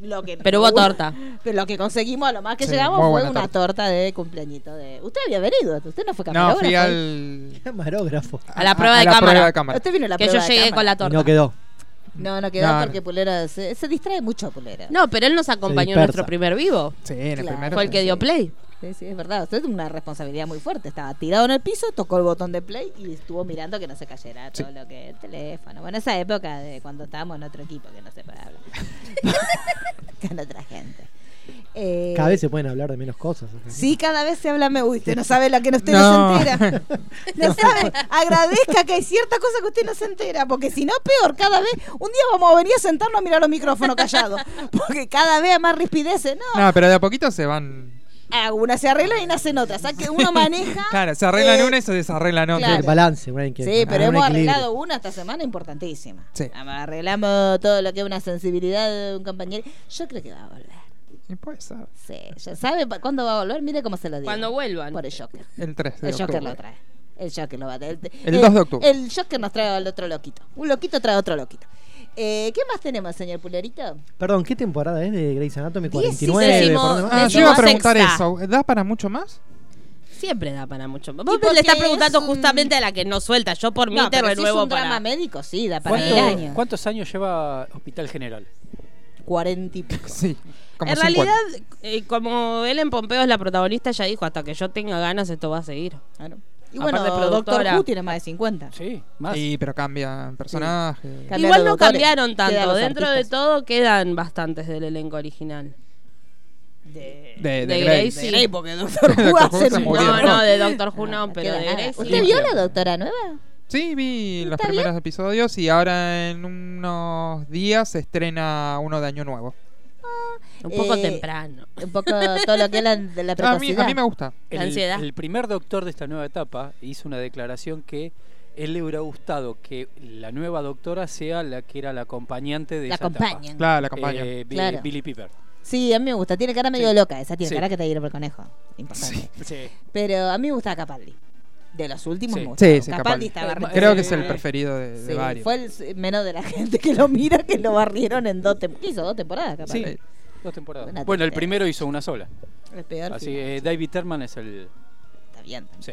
Lo que Pero hubo torta. Pero lo que conseguimos, a lo más que Sí, llegamos fue una torta. torta. de cumpleañito de. Usted había venido, usted no fue No, camarógrafo. fui ¿eh? al. Camarógrafo. A la prueba de la cámara. prueba de cámara. Usted vino a la que yo prueba de llegué cámara. con la Y torta. no quedó. No, no quedó No, porque Pulera se, se distrae mucho Pulera. No, pero él nos acompañó en nuestro primer vivo. Sí, en el Claro. primero. Fue el sí. que dio play. Sí, sí, es verdad. Usted tiene una responsabilidad muy fuerte. Estaba tirado en el piso, tocó el botón de play y estuvo mirando que no se cayera todo Sí. lo que el teléfono. Bueno, esa época de cuando estábamos en otro equipo que no se puede hablar. Con otra gente. Eh, Cada vez se pueden hablar de menos cosas. Sí, cada vez se habla me Uy, usted no sabe la que usted No. no se entera. No sabe. Agradezca que hay ciertas cosas que usted no se entera, porque si no, peor, cada vez. Un día vamos a venir a sentarnos a mirar los micrófonos callados. Porque cada vez hay más rispideces. No, No, pero de a poquito se van. Ah, una se arregla y nacen otras. O sea, que uno maneja. Claro, se arreglan eh, una y se desarreglan otra. claro. El balance, bueno, hay que Sí, pero hemos equilibrio. arreglado una esta semana importantísima. Sí. Arreglamos todo lo que es una sensibilidad de un compañero. Yo creo que va a volver. Y puede ser. Sí, ya sabe pa- cuándo va a volver. Mire cómo se lo digo. Cuando vuelvan. Por el Joker. El 3 de El Joker octubre. lo trae. El Joker lo va a traer. El 2 de octubre. El Joker nos trae al otro loquito. Un loquito trae otro loquito. Eh, ¿Qué más tenemos, señor Pulerito? Perdón, ¿qué temporada es de Grey's Anatomy? Dieci- 49. Decimo- ¿por dónde va? Ah, yo iba a preguntar sexta. eso. ¿Da para mucho más? Siempre da para mucho. Vos porque le estás es preguntando un- justamente a la que no suelta. Yo por mí No, te pero si es renuevo un drama para. médico, sí, da para ¿Cuánto- mil años. ¿Cuántos años lleva Hospital General? Cuarenta y pico. Sí. Como en 50. realidad, eh, como Ellen Pompeo es la protagonista, ella dijo: hasta que yo tenga ganas, esto va a seguir. Claro. Y Aparte bueno, de Doctor. Who tiene más de 50. Sí, más. Sí, pero cambian personajes. Cambiaron Igual no doctores, cambiaron tanto. Dentro de todo quedan bastantes del elenco original. De, De, de, de Grey. Sí. Grey, porque Doctor Who hace. No, no, de Doctor Who no, pero de. Grey sí. ¿Usted vio la doctora nueva? Sí, vi los ¿Está primeros episodios y ahora en unos días se estrena uno de Año Nuevo. Un poco Eh, temprano. Un poco todo lo que es la, de la A mí, precocidad. a mí me gusta. El, Ansiedad. el primer doctor de esta nueva etapa hizo una declaración que él le hubiera gustado que la nueva doctora sea la que era la acompañante de La esa etapa. Claro, la campaña. Eh, Claro. Billy Piper. Sí, a mí me gusta. Tiene cara medio Sí. loca. Esa tiene Sí. cara que te llena por conejo. Importante. Sí. Pero a mí me gusta Capaldi. De los últimos Sí. Sí, sí, Capaldi Capaldi. estaba Eh, Creo que es Eh, el preferido de, varios. fue el menos de la gente que lo mira que lo barrieron en dos temporadas. hizo? ¿Dos temporadas, Capaldi? Sí, dos temporadas. Una Bueno, el primero hizo una sola. El peor Así que David Terman es el. Está bien. Sí.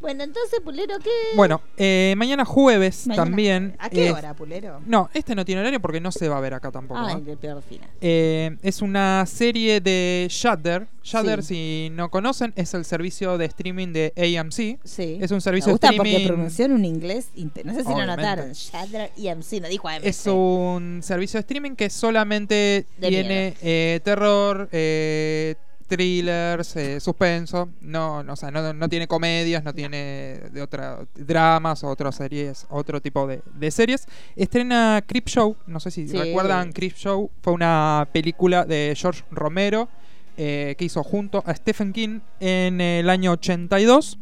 Bueno, entonces, Pulero, ¿qué? Bueno, eh, mañana jueves Mañana- también. ¿A qué eh, hora, Pulero? No, este no tiene horario porque no se va a ver acá tampoco. Ay, ¿eh? el peor final. Eh, es una serie de Shudder. Shudder, si no conocen, es el servicio de streaming de AMC. Sí. Es un Me servicio de gusta porque streaming. pronunció en un inglés. No sé si lo Obviamente. notaron. Shudder EMC, no dijo AMC. Es un servicio de streaming que solamente De tiene eh, terror, eh, thrillers, eh, suspenso. No, no, o sea, no, no tiene comedias, no tiene de otra dramas o otras series, otro tipo de, de series. Estrena Creep Show, no sé si Sí. recuerdan Creep Show, fue una película de George Romero eh, que hizo junto a Stephen King en el año 82.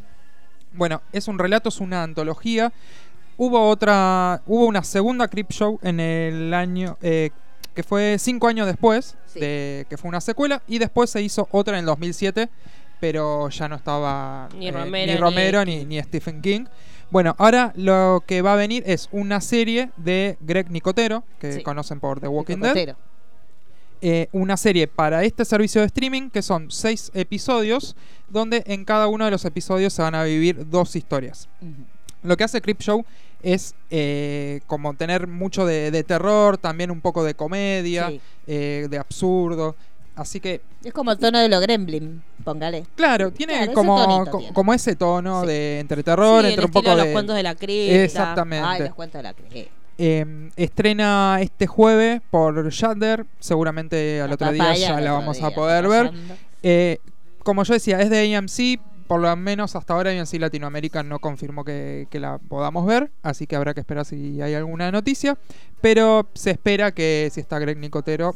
Bueno, es un relato, es una antología. Hubo otra, hubo una segunda Creep Show en el año eh, que fue cinco años después Sí. de que fue una secuela y después se hizo otra en el 2007, pero ya no estaba Ni eh, Romero, ni, Romero ni- ni, ni Stephen King. Bueno, ahora lo que va a venir es una serie de Greg Nicotero, que Sí. conocen por The Walking Dead. Eh, una serie para este servicio de streaming que son seis episodios, donde en cada uno de los episodios se van a vivir dos historias. Lo que hace Creep Show es eh, como tener mucho de, de terror, también un poco de comedia, Sí. eh, de absurdo. Así que, Es como el tono de los Gremlin, póngale. claro, tiene Claro, ese como, tonito co- tiene. como ese tono Sí. de entre terror, Sí, el entre un poco de los cuentos de la cripta. Exactamente. Ay, les cuento de la que. Eh, estrena este jueves por Shudder. Seguramente al La otro día ya la vamos día, a poder ver. Eh, como yo decía, es de AMC. Por lo menos hasta ahora AMC Latinoamérica no confirmó que, que la podamos ver. Así que habrá que esperar si hay alguna noticia. Pero se espera que si está Greg Nicotero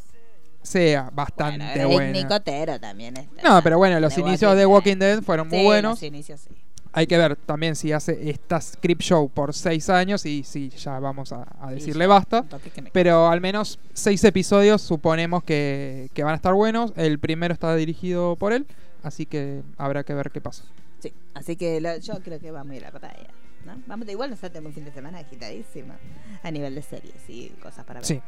sea bastante Bueno, Greg buena. Nicotero también está. No, pero bueno, los inicios de Walking Dead fueron muy Sí, buenos. Los inicios sí. Hay que ver también si hace esta script show por seis años y si ya vamos a, a Sí, decirle sí, basta. Pero al menos seis episodios suponemos que, que van a estar buenos. El primero está dirigido por él, así que habrá que ver qué pasa. Sí, así que lo- yo creo que vamos a ir a la batalla. ¿no? Vamos, igual nosotros tenemos un fin de semana agitadísimo a nivel de series y cosas para ver. Sí,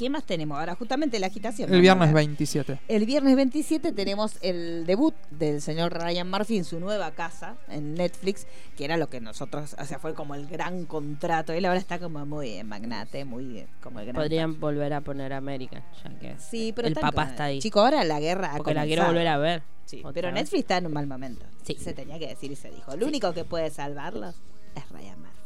¿Qué más tenemos ahora? Justamente la agitación. el viernes ver. 27. El viernes 27 tenemos el debut del señor Ryan Murphy en su nueva casa en Netflix, que era lo que nosotros, o sea, fue como el gran contrato. Él ahora está como muy magnate, muy como el gran. Podrían volver a poner América, ya que Sí, pero el papá está ahí. Chico, ahora la guerra ha porque la quiero volver a ver. Sí, pero vez. Netflix está en un mal momento. Sí. Se tenía que decir y se dijo. Lo único que puede salvarlos es Ryan Murphy.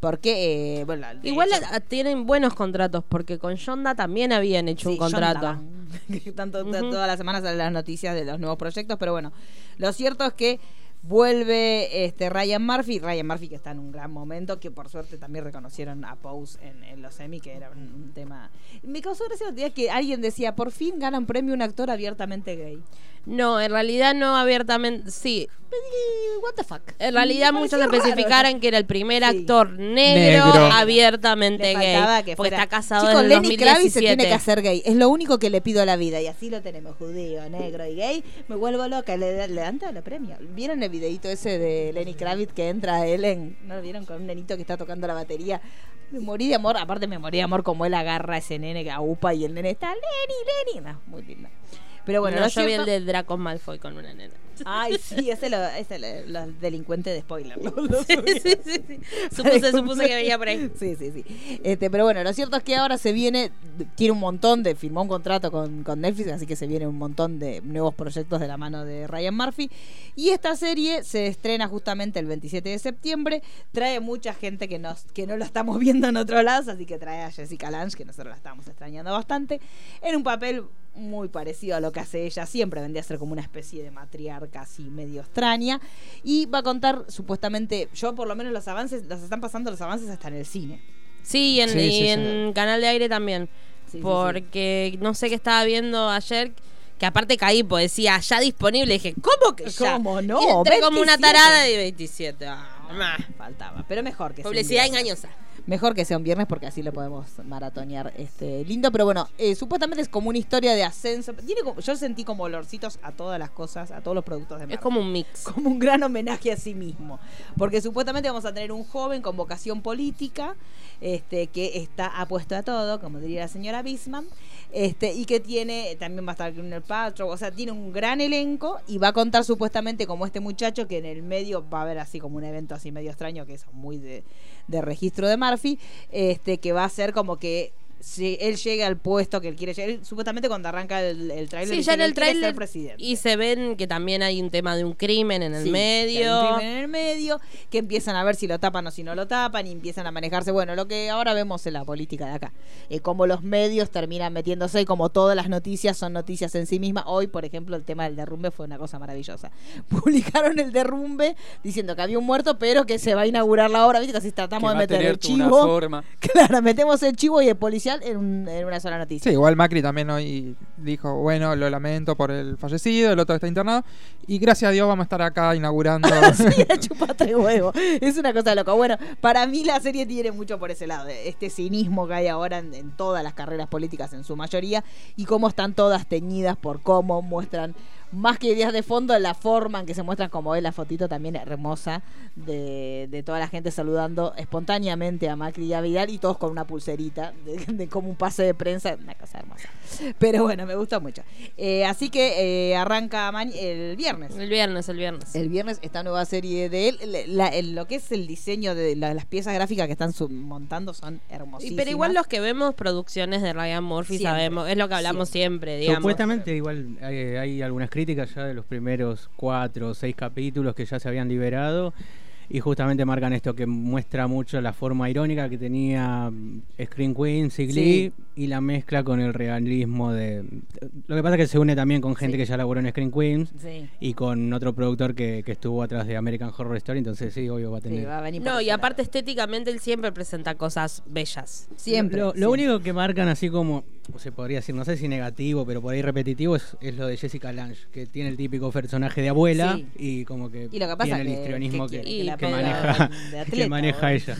Porque, eh, bueno, Igual hecho, tienen buenos contratos, porque con Shonda también habían hecho Sí, un contrato. Tanto, todas las semanas salen las noticias de los nuevos proyectos, pero bueno, lo cierto es que vuelve este Ryan Murphy, Ryan Murphy que está en un gran momento, que por suerte también reconocieron a Pose en, en los Emmy, que era un, un tema... Me causó gracia el día que alguien decía, por fin gana un premio un actor abiertamente gay. No, en realidad no abiertamente. Sí, what the fuck. en realidad Me muchos raro. especificaron que era el primer Sí. actor negro, Negro. abiertamente Le faltaba gay. que porque está casado Chicos, desde Lenny Kravitz se 2017. tiene que hacer gay. Es lo único que le pido a la vida. Y así lo tenemos, judío, negro y gay. Me vuelvo loca. Le, le dan todo el premio. ¿Vieron el videito ese de Lenny Kravitz que entra él en... ¿No lo vieron? Con un nenito que está tocando la batería. Me morí de amor. Aparte me morí de amor como él agarra a ese nene que agupa y el nene está... Lenny, Lenny. No, muy lindo. Pero bueno, no, lo yo vi el de Draco Malfoy con una nena. Ay, sí, ese lo, ese lo- los delincuentes de spoiler. lo- lo sí, sí, sí, sí. Supuse, supuse que venía por ahí. Sí, sí, sí. Este, pero bueno, lo cierto es que ahora se viene, tiene un montón de, firmó un contrato con, con Netflix, así que se viene un montón de nuevos proyectos de la mano de Ryan Murphy. Y esta serie se estrena justamente el 27 de septiembre. Trae mucha gente que, nos, que no lo estamos viendo en otros lados, así que trae a Jessica Lange, que nosotros la estamos extrañando bastante, en un papel muy parecido a lo que hace ella siempre, vendría a ser como una especie de matriarca así medio extraña. Y va a contar, supuestamente, yo por lo menos los avances, los están pasando los avances hasta en el cine. Sí, en, Sí, y sí, sí. en Canal de Aire también. Sí, sí, sí. porque no sé qué estaba viendo ayer. Que aparte caí, pues decía ya disponible. Y dije, ¿cómo que ya? ¿Cómo no? Y entré como una 27. tarada de 27. Ah, ma. Faltaba, pero mejor que Publicidad engañosa. Mejor que sea un viernes porque así lo podemos maratonear este lindo. Pero bueno, eh, supuestamente es como una historia de ascenso. Tiene como- yo sentí como olorcitos a todas las cosas, a todos los productos de Es Marvel. como un mix. como un gran homenaje a sí mismo. Porque supuestamente vamos a tener un joven con vocación política, este, que está apuesto a todo, como diría la señora Bisman, este, y que tiene, también va a estar Gwyneth Paltrow, o sea, tiene un gran elenco y va a contar supuestamente como este muchacho que en el medio va a haber así como un evento así medio extraño, que es muy de, de registro de Murphy, este, que va a ser como que si él llega al puesto que él quiere llegar, él, supuestamente cuando arranca el, el Sí, dice ya en el tráiler presidente. y se ven que también hay un tema de un crimen en el Sí, que hay medio. un crimen en el medio, que empiezan a ver si lo tapan o si no lo tapan, y empiezan a manejarse. Bueno, lo que ahora vemos en la política de acá. Eh, como los medios terminan metiéndose y como todas las noticias son noticias en sí mismas. Hoy, por ejemplo, el tema del derrumbe fue una cosa maravillosa. Publicaron el derrumbe diciendo que había un muerto, pero que se va a inaugurar la obra. ¿Viste? Que así tratamos Que de meter el chivo. forma. Claro, metemos el chivo y el en, un- en una sola noticia. Sí, igual Macri también hoy dijo, bueno, lo lamento por el fallecido, el otro está internado. Y gracias a Dios vamos a estar acá inaugurando. Sí, la chupa tres huevos. Es una cosa loca. Bueno, para mí la serie tiene mucho por ese lado. Este cinismo que hay ahora en, en todas las carreras políticas en su mayoría y cómo están todas teñidas por cómo muestran, más que ideas de fondo, la forma en que se muestran, como es la fotito también hermosa de, de toda la gente saludando espontáneamente a Macri y a Vidal y todos con una pulserita de, de como un pase de prensa. Una cosa hermosa. Pero bueno, me gusta mucho. Eh, así que eh, arranca el viernes. El viernes, el viernes. El viernes esta nueva serie de él, le- la- el- lo que es el diseño de la- las piezas gráficas que están montando son Y hermosísimas. pero igual los que vemos producciones de Ryan Murphy Siempre. sabemos, es lo que hablamos siempre, digamos. Supuestamente igual hay, hay algunas críticas ya de los primeros cuatro o seis capítulos que ya se habían liberado y justamente marcan esto que muestra mucho la forma irónica que tenía mm, Screen Queen, Sig Sí. Y la mezcla con el realismo de... Lo que pasa es que se une también con gente Sí. que ya laburó en Screen Queens Sí, y con otro productor que, que estuvo atrás de American Horror Story, entonces sí, obvio va a sí, tener... va a venir por No, y aparte estéticamente él siempre presenta cosas bellas. siempre. Lo, lo siempre. único que marcan así como, o se podría decir, no sé si negativo, pero por ahí repetitivo, es, es lo de Jessica Lange, que tiene el típico personaje de abuela Sí. y como que, Y lo que pasa tiene el histrionismo que maneja, que maneja ella.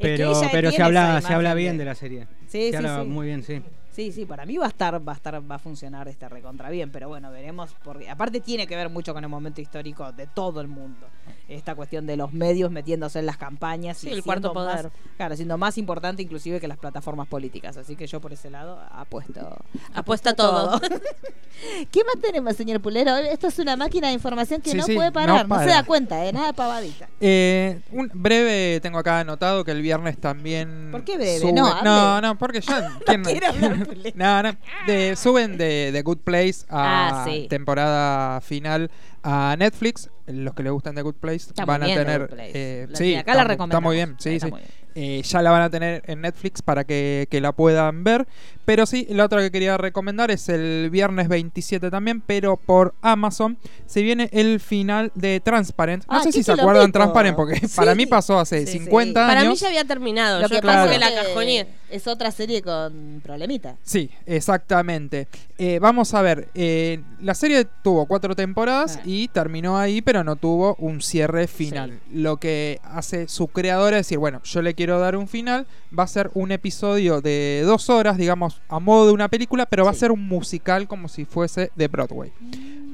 Pero pero se habla, se habla bien de- la serie. Sí, se sí, habla muy bien, sí. Sí, sí, para mí va a estar, va a estar, va a funcionar este recontra bien, pero bueno, veremos, porque aparte tiene que ver mucho con el momento histórico de todo el mundo. Esta cuestión de los medios metiéndose en las campañas Sí, y el cuarto siendo más- poder. claro, siendo más importante inclusive que las plataformas políticas. Así que yo por ese lado apuesto. Apuesta todo. ¿Qué más tenemos, señor Pulero? Esto es una máquina de información que Sí, no sí, puede no parar, no, se da cuenta, ¿eh? Nada pavadita. Eh, un breve, tengo acá anotado que el viernes también. ¿Por qué breve? sube- No, no, no, porque ya. ¿quién- quiere hablar, Pulero. no, no, de- suben de, de Good Place a Ah, sí. temporada final a Netflix. Los que le gustan The Good Place Está van muy a tener. Eh, La- sí, acá la está, mu- está muy recomendamos. bien. Sí, Está sí. muy bien. Eh, ya la van a tener en Netflix para que, que la puedan ver. Pero sí, la otra que quería recomendar es el viernes 27 también, pero por Amazon. Se viene el final de Transparent. No Ah, sé si se acuerdan Transparent, porque Sí. para mí pasó hace Sí, sí. 50 Para años. mí ya había terminado. Lo Yo que pasa que es la que cajoneé. Es otra serie con problemita. Sí, exactamente. Eh, vamos a ver, eh, la serie tuvo cuatro temporadas Ah. y terminó ahí, pero no tuvo un cierre final. Lo que hace su creadora es decir, bueno, yo le quiero dar un final, va a ser un episodio de dos horas, digamos, a modo de una película, pero va a ser un musical como si fuese de Broadway.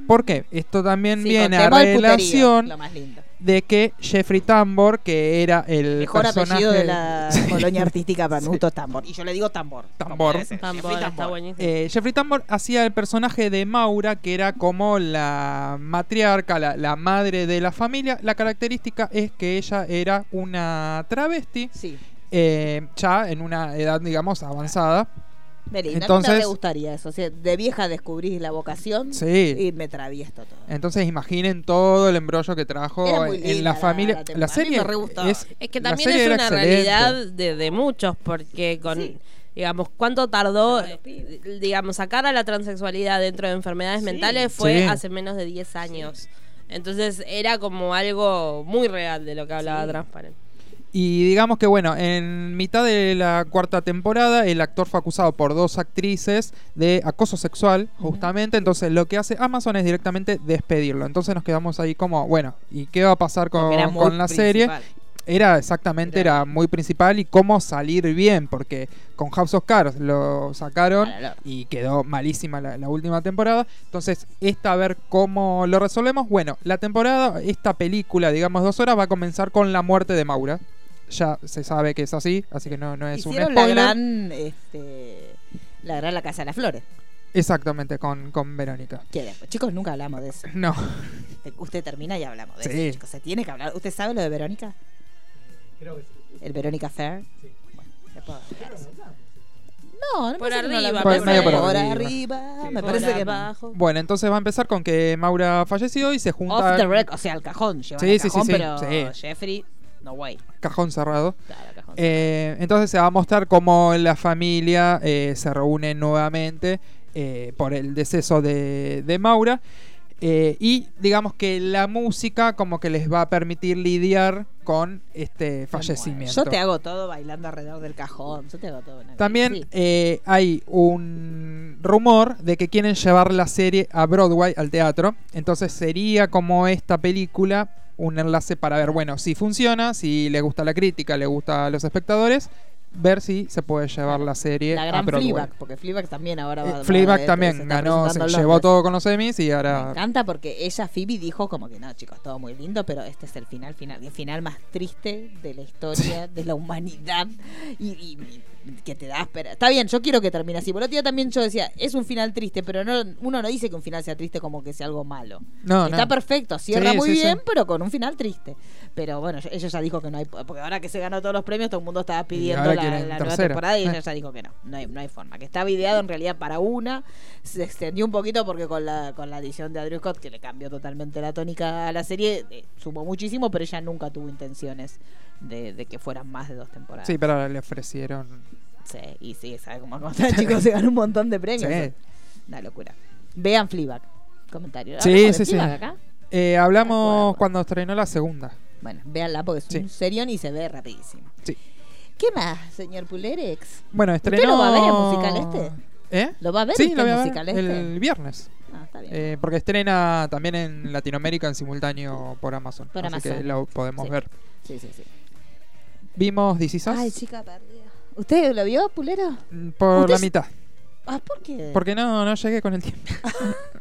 ¿Por qué? Esto también Sí, viene a puterío, relación lo más lindo. De que Jeffrey Tambor, que era el Mejor personaje... apellido de la colonia artística para Sí. Tambor. Y yo le digo Tambor. Tambor. Tambor, Jeffrey está Tambor. Eh, Jeffrey Tambor hacía el personaje de Maura, que era como la matriarca, la, la madre de la familia. La característica es que ella era una travesti, Sí. eh, ya en una edad, digamos, avanzada. Belinda, Entonces- a mí no me gustaría eso. O sea, de vieja descubrís la vocación Sí. y me traviesto todo. Entonces imaginen todo el embrollo que trajo en la la- familia. la La, serie es, Es que también es una excelente. realidad de, de muchos, porque con Sí. Digamos, ¿cuánto tardó, eh, digamos, sacar a la transexualidad dentro de enfermedades Sí. mentales? Fue Sí. hace menos de 10 años. Entonces era como algo muy real de lo que hablaba Sí. Transparent. Y digamos que, bueno, en mitad de la cuarta temporada, el actor fue acusado por dos actrices de acoso sexual, justamente. Entonces, lo que hace Amazon es directamente despedirlo. Entonces, nos quedamos ahí como, bueno, ¿y qué va a pasar con, la serie? Era exactamente, Era- era muy principal y cómo salir bien, porque con House of Cards lo sacaron y quedó malísima la, la última temporada. Entonces, esta a ver cómo lo resolvemos. Bueno, la temporada, esta película, digamos dos horas, va a comenzar con la muerte de Maura. Ya se sabe que es así, así que no, no es Hicieron un la spoiler. gran, este, la gran La Casa de las Flores. Exactamente, con, con Verónica. Que después, chicos, nunca hablamos de eso. No, Te- Usted termina y hablamos de Sí. eso, chicos. Se tiene que hablar. ¿Usted sabe lo de Verónica? Creo que sí. ¿El Verónica Fair? Sí. Bueno, después. No, no Por que arriba, la- por parece por que arriba. arriba. Me Por parece que no. abajo. bueno, entonces va a empezar con que Maura falleció y se junta Off the record, o sea, al cajón. Llevan Sí, al sí, sí, cajón, sí, pero sí. Jeffrey, no way. cajón cerrado. Claro. Eh, entonces se va a mostrar cómo la familia eh, se reúne nuevamente eh, por el deceso de, de Maura. Y digamos que la música como que les va a permitir lidiar con este fallecimiento. Yo te hago todo bailando alrededor del cajón. Yo te hago todo. También Sí. eh, hay un rumor de que quieren llevar la serie a Broadway, al teatro. Entonces sería como esta película un enlace para ver, bueno, si funciona, si le gusta la crítica, le gusta a los espectadores, ver si se puede llevar la serie La a gran Broadway. Fleabag, porque Fleabag también ahora va, Eh, va Fleabag se también está ganó, se llevó todo con los Emmys y Me ahora... encanta porque ella, Phoebe, dijo como que no, chicos, todo muy lindo, pero este es el final, final, el final más triste de la historia, de la humanidad y, y- y que te da espera. Está bien, yo quiero que termine así. Por otro día también yo decía, es un final triste, pero no, uno no dice que un final sea triste como que sea algo malo. No, Está no. perfecto, cierra Sí, muy sí, bien, pero con un final triste. Pero bueno, ella ya dijo que no hay, porque ahora que se ganó todos los premios, todo el mundo estaba pidiendo la, nueva temporada y ella Eh. ya dijo que no, no hay, no hay forma. Que está videado en realidad para una, se extendió un poquito porque con la, con la edición de Andrew Scott, que le cambió totalmente la tónica a la serie, eh, sumó muchísimo, pero ella nunca tuvo intenciones de, de que fueran más de dos temporadas. Sí, pero ahora le ofrecieron... Sí, y sí, ¿sabes cómo está, chicos? Se ganó un montón de premios. Sí. Una locura. Vean Fleabag. Comentario. Sí, ¿Hablamos de sí, sí. Acá? Eh, hablamos cuando estrenó la segunda. Bueno, véanla porque es Sí. un serión y se ve rapidísimo. Sí. ¿Qué más, señor Pulerex? Bueno, ¿Usted estrenó... lo va a ver el musical este? ¿Eh? ¿Lo va a ver Sí, usted lo voy a ver musical este? el viernes. Ah, está bien. Eh, porque estrena también en Latinoamérica en simultáneo por Amazon. Por así Amazon. que lo podemos Sí. ver. sí, sí, sí. Vimos Us, Ay, chica perdida. ¿Usted lo vio, Pulero? mm, por ¿Usted la mitad. Ah, ¿por qué? Porque no, no llegué con el tiempo.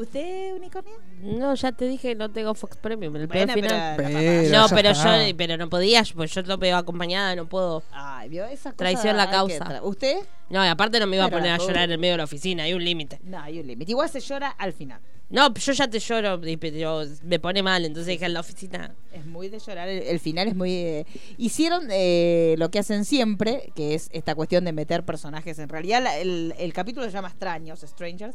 ¿Usted, unicornio? No, ya te dije que no tengo Fox Premium. El Bueno, peor final. pero... Pero No, pero está. yo pero no podía, pues yo lo veo acompañada, no puedo. Ay, vio esa cosa. Traición la causa. tra- ¿Usted? No, y aparte no me iba a poner a llorar en el medio de la oficina, hay un límite. No, hay un límite. Igual se llora al final. No, yo ya te lloro, pero me pone mal, entonces dije en la oficina. Es muy de llorar. El, el final es muy. eh, hicieron eh, lo que hacen siempre, que es esta cuestión de meter personajes. En realidad, la- el, el capítulo se llama Extraños, Strangers.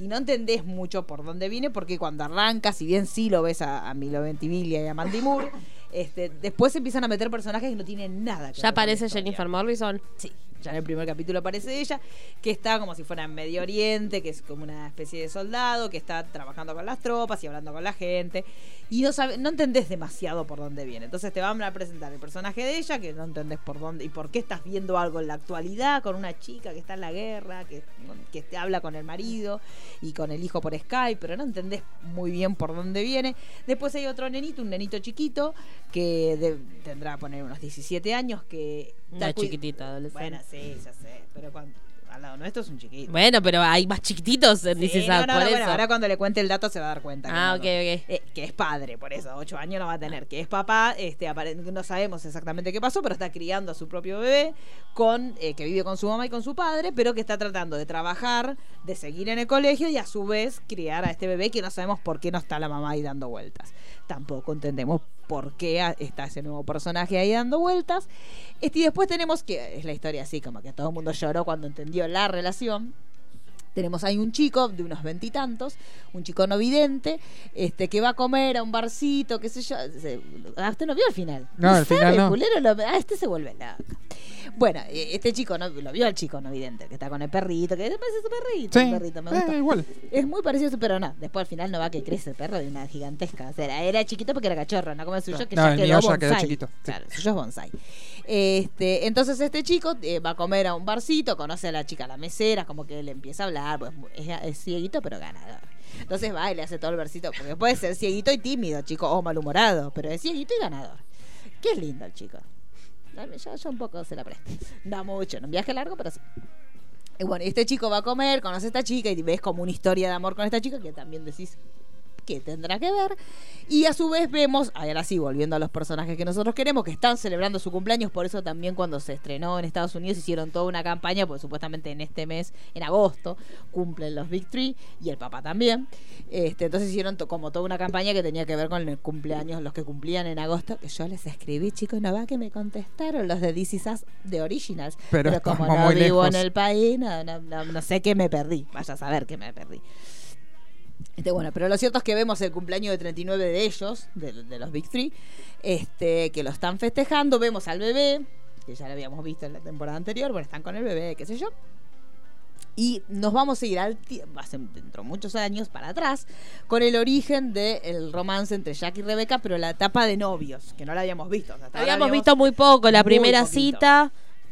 Y no entendés mucho por dónde viene, porque cuando arranca, si bien sí lo ves a, a Milo Ventimiglia y a Mandy Moore, este, después empiezan a meter personajes que no tienen nada que ver ¿Ya con la aparece. Jennifer Morrison? Sí, ya en el primer capítulo aparece ella, que está como si fuera en Medio Oriente, que es como una especie de soldado, que está trabajando con las tropas y hablando con la gente. Y no, sabe, no entendés demasiado por dónde viene. Entonces te van a presentar el personaje de ella, que no entendés por dónde y por qué estás viendo algo en la actualidad con una chica que está en la guerra, que, que te habla con el marido y con el hijo por Skype, pero no entendés muy bien por dónde viene. Después hay otro nenito, un nenito chiquito, que de- tendrá poner unos 17 años, que... Una chiquitita, adolescente. bueno, sí, ya sé. Pero cuando, al lado nuestro es un chiquito. Bueno, pero hay más chiquititos en Sí, no, no, eso. bueno, ahora cuando le cuente el dato se va a dar cuenta. que Ah, no, ok, ok. Eh, que es padre, por eso, ocho años no va a tener. Que es papá, este, no sabemos exactamente qué pasó, pero está criando a su propio bebé, con eh, que vive con su mamá y con su padre, pero que está tratando de trabajar, de seguir en el colegio y a su vez criar a este bebé que no sabemos por qué no está la mamá ahí dando vueltas. Tampoco entendemos por qué está ese nuevo personaje ahí dando vueltas. Este, y después tenemos que, es la historia así, como que todo el mundo lloró cuando entendió la relación. Tenemos ahí un chico de unos veintitantos, un chico no vidente, este, que va a comer a un barcito, qué sé yo. Se- ah, usted no vio el final. No, el sabe, final no. culero, lo- ah, este se vuelve loco. Bueno, eh, este chico no, lo vio al chico no vidente, que está con el perrito, que parece su perrito, Sí, perrito, me eh, igual. Es muy parecido a pero no. Después al final no va que crece el perro de una gigantesca. O sea, era, era chiquito porque era cachorro, no como el suyo que No, ya quedó mío ya bonsai. quedó chiquito. Claro, el suyo es bonsai. Este, entonces este chico eh, va a comer a un barcito, conoce a la chica, la mesera, como que le empieza a hablar, pues es, es cieguito pero ganador. Entonces va y le hace todo el versito, porque puede ser cieguito y tímido, chico, o malhumorado, pero es cieguito y ganador. Qué lindo el chico. Yo, un poco se la presto. No mucho, en un viaje largo, pero sí. Y bueno, este chico va a comer, conoce a esta chica y ves como una historia de amor con esta chica que también decís que tendrá que ver. Y a su vez vemos, ahora sí, volviendo a los personajes que nosotros queremos, que están celebrando su cumpleaños, por eso también cuando se estrenó en Estados Unidos hicieron toda una campaña, porque supuestamente en este mes, en agosto, cumplen los Big Three y el papá también. Este, entonces hicieron como toda una campaña que tenía que ver con el cumpleaños, los que cumplían en agosto, que yo les escribí, chicos, no va que me contestaron los de Is Us de Originals. Pero Pero, como no vivo lejos. en el país, no, no, no, no sé qué me perdí. Vaya a saber qué me perdí. Este, bueno, pero lo cierto es que vemos el cumpleaños de 39 de ellos, de, de los Big Three, este, que lo están festejando. Vemos al bebé, que ya lo habíamos visto en la temporada anterior. Bueno, están con el bebé, qué sé yo. Y nos vamos a ir al hace dentro de muchos años para atrás con el origen del romance entre Jack y Rebeca, pero la etapa de novios, que no la habíamos visto. o sea, Habíamos visto muy poco la primera poquito.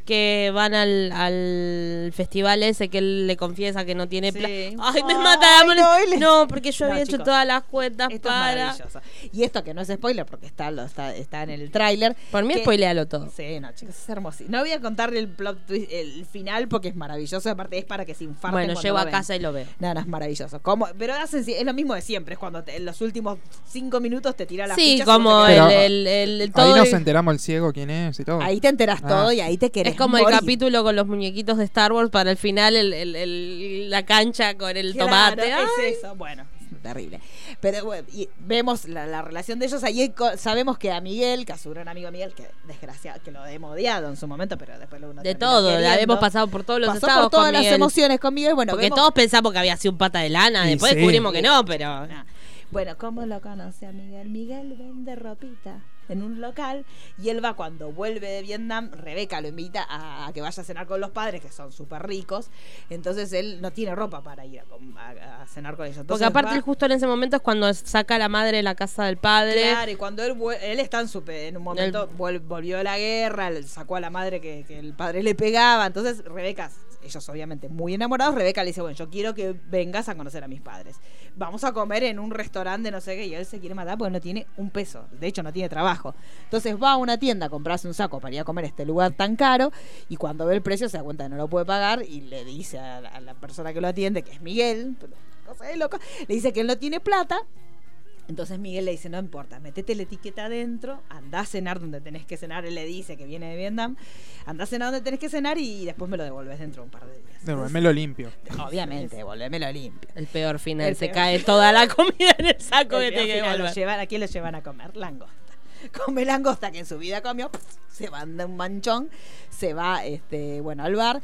Que van al, al festival ese que él le confiesa que no tiene Sí. plata. Ay, me Ay, mata. no, No, él es- no, porque yo No, había hecho todas las cuentas Esto es para. maravilloso. Y esto que no es spoiler porque está, lo, está, está en el tráiler. Por mí, que- spoilealo todo. Sí, no, chicos, es hermoso. No voy a contarle el plot twist, el final porque es maravilloso. Aparte es para que se infarten Bueno, llego a ven. casa y lo veo. No, no, es maravilloso. Como, pero hacen, es lo mismo de siempre. Es cuando te- en los últimos cinco minutos te tira la Sí, ficha. como el, el, el- Ahí todo nos enteramos el ciego quién es y todo. Ahí te enteras Ah. todo y ahí te querés Es como el capítulo con los muñequitos de Star Wars para el final, el, el- el- la cancha con el Claro, tomate. es eso. Bueno, es terrible. Pero bueno, y vemos la, la relación de ellos. Ahí co- sabemos que a Miguel, que a su gran amigo Miguel, que desgraciado, que lo hemos odiado en su momento, pero después lo uno de todo, la queriendo. hemos pasado por todos los Pasó estados por todas con las Miguel. emociones con Miguel. Bueno, Porque vemos- todos pensamos que había sido un pata de lana, Y después sí. descubrimos que no, pero... Ah. Bueno, ¿cómo lo conoce a Miguel? Miguel vende ropita en un local y él va cuando vuelve de Vietnam, Rebeca lo invita a, a que vaya a cenar con los padres, que son súper ricos, entonces él no tiene ropa para ir a, com- a- a cenar con ellos. Porque aparte va- justo en ese momento es cuando saca a la madre de la casa del padre. Claro, y cuando él, él está en, su en un momento, vuel- volvió de la guerra, sacó a la madre que, que el padre le pegaba, entonces Rebeca, ellos obviamente muy enamorados, Rebeca le dice, bueno, yo quiero que vengas a conocer a mis padres. Vamos a comer en un restaurante, no sé qué, y él se quiere matar porque no tiene un peso, de hecho no tiene trabajo. Entonces va a una tienda a comprarse un saco para ir a comer a este lugar tan caro, y cuando ve el precio se da cuenta que no lo puede pagar, y le dice a la, persona que lo atiende, que es Miguel, le dice que él no tiene plata, entonces Miguel le dice, no importa, metete la etiqueta adentro, andá a cenar donde tenés que cenar, él le dice que viene de Vietnam, andá a cenar donde tenés que cenar y después me lo devolves dentro de un par de días. Devuélvemelo limpio. Obviamente, devolvémelo limpio. El peor final, El se peor. cae toda la comida en el saco El que te que llevan, ¿A quién lo llevan a comer? Langosta. Come langosta que en su vida comió, se manda un manchón, se va este, bueno, al bar,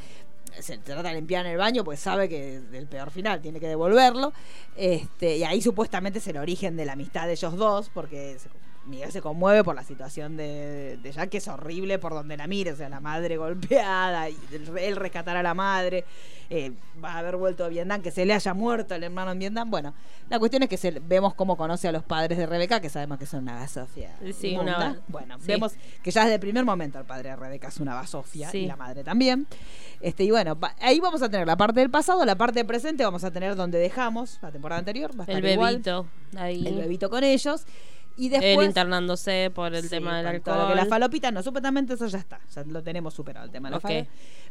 se trata de limpiar en el baño, pues sabe que el peor final, tiene que devolverlo. Este, y ahí supuestamente es el origen de la amistad de ellos dos, porque se- Miguel se conmueve por la situación de, de Jack, que es horrible por donde la mire, o sea, la madre golpeada, y el- él rescatar a la madre, eh, va a haber vuelto a Vietnam, que se le haya muerto el hermano en Vietnam. Bueno, la cuestión es que se- vemos cómo conoce a los padres de Rebeca, que sabemos que son una basofia. Sí, una- Bueno, sí. vemos que ya desde el primer momento el padre de Rebeca es una basofia Sí. y la madre también. Este, y bueno, ahí vamos a tener la parte del pasado, la parte del presente vamos a tener donde dejamos la temporada anterior, va a estar El igual, bebito, ahí. el bebito con ellos. Y Él después internándose por el Sí, tema del con todo alcohol. lo que la falopita, no, supuestamente eso ya está, ya lo tenemos superado el tema de la Ok. falo.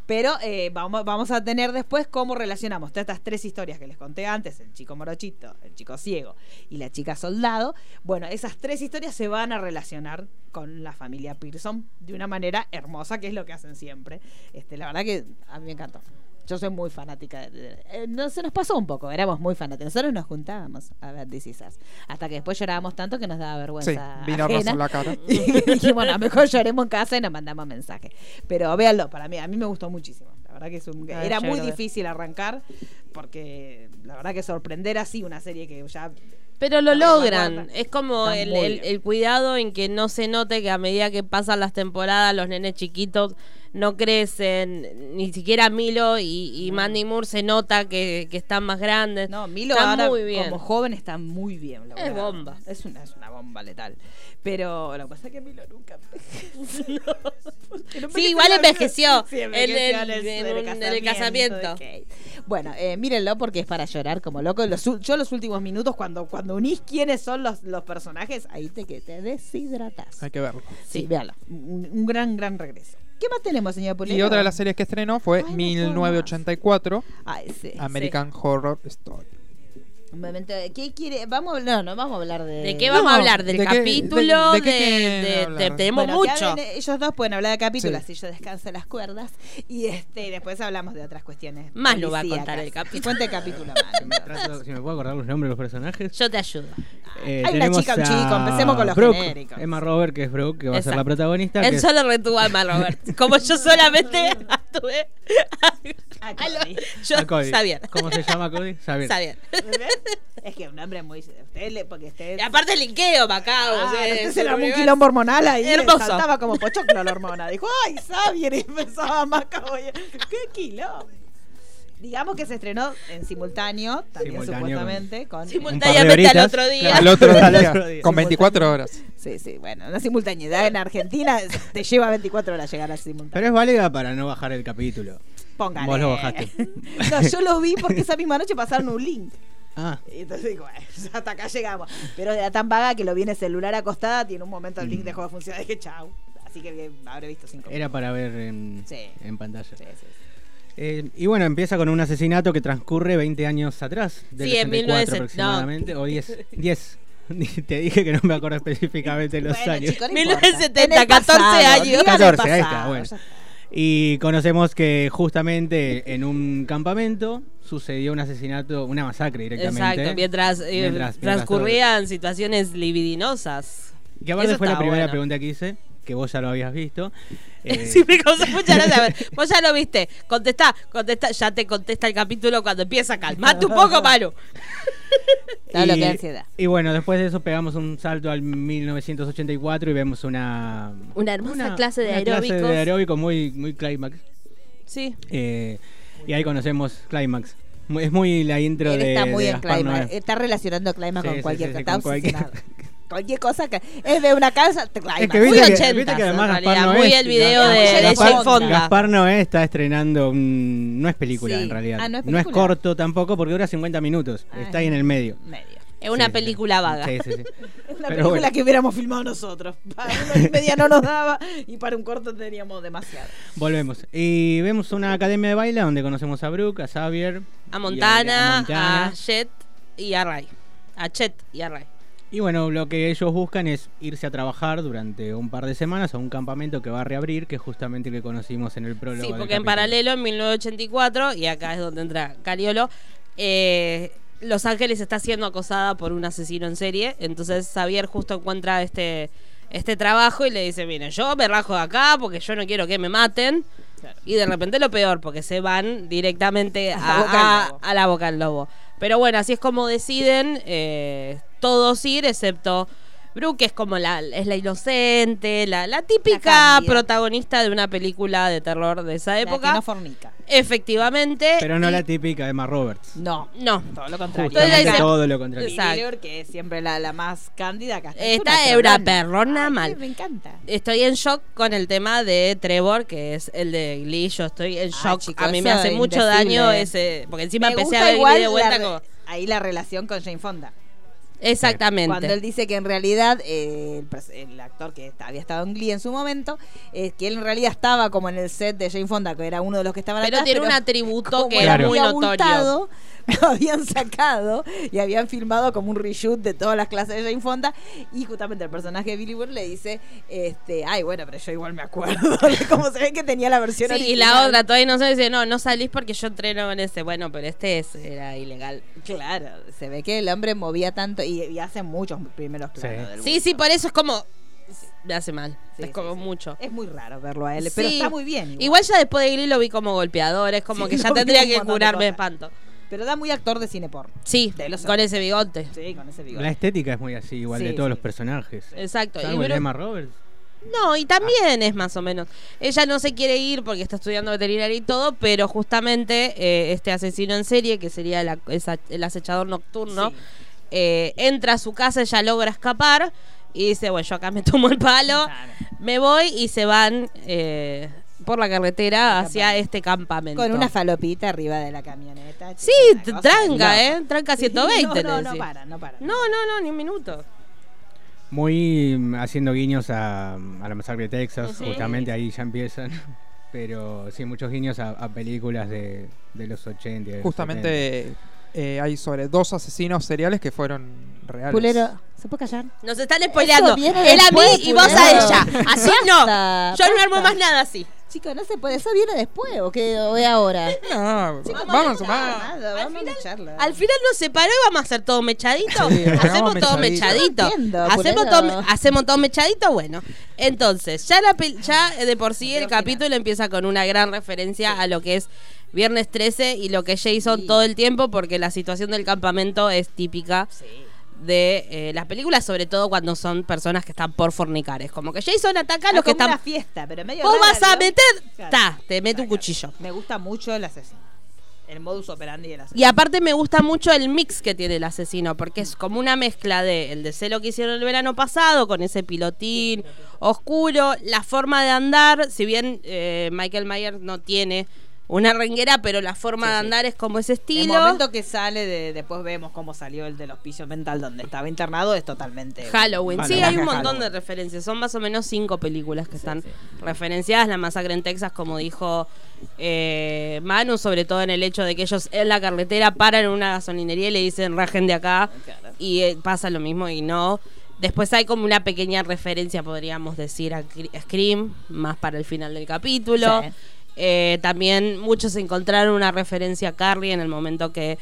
Pero eh, vamos, vamos a tener después cómo relacionamos todas estas tres historias que les conté antes, el chico morochito, el chico ciego y la chica soldado. Bueno, esas tres historias se van a relacionar con la familia Pearson de una manera hermosa, que es lo que hacen siempre. Este, la verdad que a mí me encantó. Yo soy muy fanática. eh, no, se nos pasó un poco, éramos muy fanáticos. Nosotros nos juntábamos a ver This Is Us, Hasta que después llorábamos tanto que nos daba Sí, vergüenza. vino ajena. en la cara. Y dije, bueno, a lo mejor lloremos en casa y nos mandamos mensaje. Pero véanlo, para mí, a mí me gustó muchísimo. La verdad que es un- Ah, era muy difícil arrancar porque la verdad que sorprender así una serie que ya... Pero lo logran. Es como el, el cuidado en que no se note que a medida que pasan las temporadas los nenes chiquitos no crecen, ni siquiera Milo y, y Mandy Moore se nota que, que están más grandes. No, Milo Está ahora muy bien. como joven está muy bien. logrado. Es bomba. Es una, es una bomba letal. Pero lo que pasa es que Milo nunca envejeció. No Sí, igual la envejeció Sí, en el- en en un- en el casamiento. Bueno, eh, mírenlo porque es para llorar como loco. Los yo los últimos minutos, cuando, cuando unís quiénes son los, los personajes, ahí te, que te deshidratas. Hay que verlo. Sí, véalo. Un, un gran, gran regreso. ¿Qué más tenemos, señor Pulero? Y otra de las series que estrenó fue Ay, no puedo 1984, Ah, ese. American Horror Story. Momento, ¿qué quiere? Vamos, no, no vamos a hablar de. ¿De qué vamos a No, hablar? ¿Del ¿de qué- capítulo? de- De, de qué de- tenemos Bueno, que mucho. hablen- ellos dos pueden hablar de capítulos, Sí. así yo descanso las cuerdas. Y este después hablamos de otras cuestiones. Más lo va a contar el capítulo. Que cuente el capítulo más. Trato- si me puedo acordar los nombres de los personajes. Yo te ayudo. Eh, Hay una chica, un a chico, empecemos con los Brooke, genéricos. Emma Robert, que es Brooke, que va a ser la Exacto. protagonista. que Él es- solo retuvo a Emma Robert. Como yo solamente actué. A a Cody. yo a Cody. ¿Cómo se llama Cody? Xavier. Es que un hombre muy. Usted le, porque usted. Y aparte linkeo, Macao. Ah, o sea, se el le armó un quilombo hormonal ahí. Hermoso. Saltaba como pochoclo la hormona. Dijo, ¡ay, Xavier! Y más caballo. ¡Qué quilombo! Digamos que se estrenó en simultáneo, también Simultáneo supuestamente, con... Simultáneamente al otro día. claro. Al otro Al día, otro día. con 24 horas. Sí, sí, bueno, una simultaneidad en Argentina te lleva 24 horas llegar al simultáneo. Pero es válida para no bajar el capítulo. Póngale. Vos lo bajaste. no, yo lo vi porque esa misma noche pasaron un link. Ah, Y entonces digo, bueno, hasta acá llegamos. Pero era tan vaga que lo vi en el celular acostada y en un momento el link Mm. dejó de funcionar. Dije, chau. Así que bien, habré visto cinco era para ver en, Sí. en pantalla. Sí, sí, sí. Eh, y bueno, empieza con un asesinato que transcurre 20 años atrás, del Sí, en 64 1970, aproximadamente, o 10. 10. Te dije que no me acuerdo específicamente los Bueno, años. chicos, no 1970, importa. En el 14 pasado, años. digan el 14, ahí está, bueno. Y conocemos que justamente en un campamento sucedió un asesinato, una masacre directamente. Exacto, mientras, eh, Mientras- mientras transcurrían situaciones libidinosas. Que aparte Eso fue la primera bueno. pregunta que hice, que vos ya lo habías visto. Eh, Sí, me causó mucha gracia. A ver, Vos ya lo viste. Contestá, contestá. Ya te contesta el capítulo cuando empieza. Calmate un poco, Manu. Todo lo y- que ansiedad. Y bueno, después de eso pegamos un salto al 1984 y vemos una... Una hermosa clase de una clase aeróbicos. de aeróbico muy, muy clímax. Sí. Eh, y ahí conocemos Climax. Es muy la intro Él de. está muy de en Gaspar Climax. Noé. Está relacionando Climax Sí, con sí, cualquier sí, sí, está con cualquier-. Cualquier cosa que es de una casa. Es que Muy viste que, 80, viste que además Gaspar Noé. muy el video de- de Gaspar, Fonda. Gaspar Noé está estrenando un. No es película Sí. en realidad. Ah, ¿no es no es película? corto tampoco porque dura 50 minutos. Ah, está ahí en el medio. Medio. Es una Sí, película sí. vaga. Sí, sí, sí. Es una Pero película bueno. que hubiéramos filmado nosotros. Para una y media no nos daba y para un corto teníamos demasiado. Volvemos. Y vemos una academia de baile donde conocemos a Brooke, a Xavier. A Montana, a, Montana. Jet y a Ray. A Chet y a Ray. Y bueno, lo que ellos buscan es irse a trabajar durante un par de semanas a un campamento que va a reabrir, que es justamente el que conocimos en el prólogo. Sí, del porque en paralelo, en 1984, y acá es donde entra Cariolo, eh, Los Ángeles está siendo acosada por un asesino en serie. Entonces Xavier justo encuentra este, este trabajo y le dice, mire, yo me rajo de acá porque yo no quiero que me maten. Y de repente lo peor, porque se van directamente A a, la boca del a- lobo. a la boca del lobo. Pero bueno, así es como deciden eh, todos ir, excepto Brooke, que es como la, es la inocente, la, la típica protagonista de una película de terror de esa La época. que no fornica. Efectivamente. Pero no y- la típica Emma Roberts. No. No. Todo lo contrario. Dice- todo lo contrario. Exacto. Que es siempre la, la más cándida acá. Esta es una perrona mal. Me encanta. Estoy en shock con el tema de Trevor, que es el de Glee. Yo estoy en shock. chicos, a mí me hace mucho indecible. daño ese. Porque encima Me empecé a ver de vuelta la re- como. Ahí la relación con Jane Fonda. Exactamente. Cuando él dice que en realidad eh, el, actor que había estado en Glee en su momento, es que él en realidad estaba como en el set de Jane Fonda, que era uno de los que estaban Pero atrás, tiene un atributo como que era muy notorio. lo habían sacado y habían filmado como un reshoot de todas las clases de Jane Fonda y justamente el personaje de Billy Burr le dice, este, ay bueno, pero yo igual me acuerdo de cómo se ve que tenía la versión Sí, y la otra todavía no se dice, no, no salís porque yo entreno en ese. Bueno, pero este es, era ilegal. Claro, se ve que el hombre movía tanto y, y hace muchos primeros planos del Sí, sí, por eso es como. Me hace mal. Sí, es sí, como sí. mucho. Es muy raro verlo a él, pero está muy bien. igual. Igual ya después de Glee lo vi como golpeador, es como Sí, que ya tendría que curarme de espanto. Pero da muy actor de cine porno. Sí, De los con ese bigote. Sí, con ese bigote. La estética es muy así, igual Sí, de todos sí. los personajes. Exacto. Y Brooke- Emma Roberts. No, y también es más o menos. Ella no se quiere ir porque está estudiando veterinaria y todo, pero justamente eh, este asesino en serie, que sería la- esa- el acechador nocturno, Sí. Eh, entra a su casa, ella logra escapar y dice, bueno, yo acá me tomo el palo, me voy y se van eh, por la carretera hacia este campamento. Con una falopita arriba de la camioneta. Sí, tranca. ¿eh? Tranca Sí, 120. No, no, no para, no para. No, no, no, ni un minuto. Muy mm, haciendo guiños a, a la masacre de Texas, Sí. justamente ahí ya empiezan. Pero sí, muchos guiños a, a películas de, de los 80. y de los 70. Eh, hay sobre dos asesinos seriales que fueron reales. Pulero, ¿se puede callar? Nos están spoileando. Él a mí y vos a ella. Así no. Basta, Yo no armo más nada así. Chicos, no se puede. ¿Eso viene después o qué? ¿O es ahora? No, Chicos, vamos sumar. nada, vamos a charla. Al final nos separó y vamos a hacer todo mechadito. Sí, hacemos todo mechadito. No hacemos, todo, hacemos todo mechadito, bueno. Entonces, ya, la ya de por sí el capítulo empieza con una gran referencia a lo que es Viernes 13 y lo que Jason Sí. todo el tiempo, porque la situación del campamento es típica Sí. de eh, las películas, sobre todo cuando son personas que están por fornicar. Es como que Jason ataca a los que están. una fiesta, pero medio Vos vas a meter. Claro. Ta, te mete un cuchillo. Me gusta mucho el asesino. El modus operandi del asesino. Y aparte me gusta mucho el mix que tiene el asesino, porque es como una mezcla de el de celo que hicieron el verano pasado, con ese pilotín oscuro, la forma de andar, si bien eh, Michael Myers no tiene una renguera, pero la forma Sí, de sí. andar es como ese El estilo. momento que sale, de, después vemos cómo salió el del hospicio mental donde estaba internado, es totalmente. Halloween. Sí, hay un montón Halloween. de referencias. Son más o menos cinco películas que están referenciadas. La masacre en Texas, como dijo eh, Manu, sobre todo en el hecho de que ellos en la carretera paran en una gasolinería y le dicen rajen de acá. Claro. Y eh, pasa lo mismo y no. Después hay como una pequeña referencia, podríamos decir, a Scream, más para el final del capítulo. Eh, también muchos encontraron una referencia a Carrie en el momento que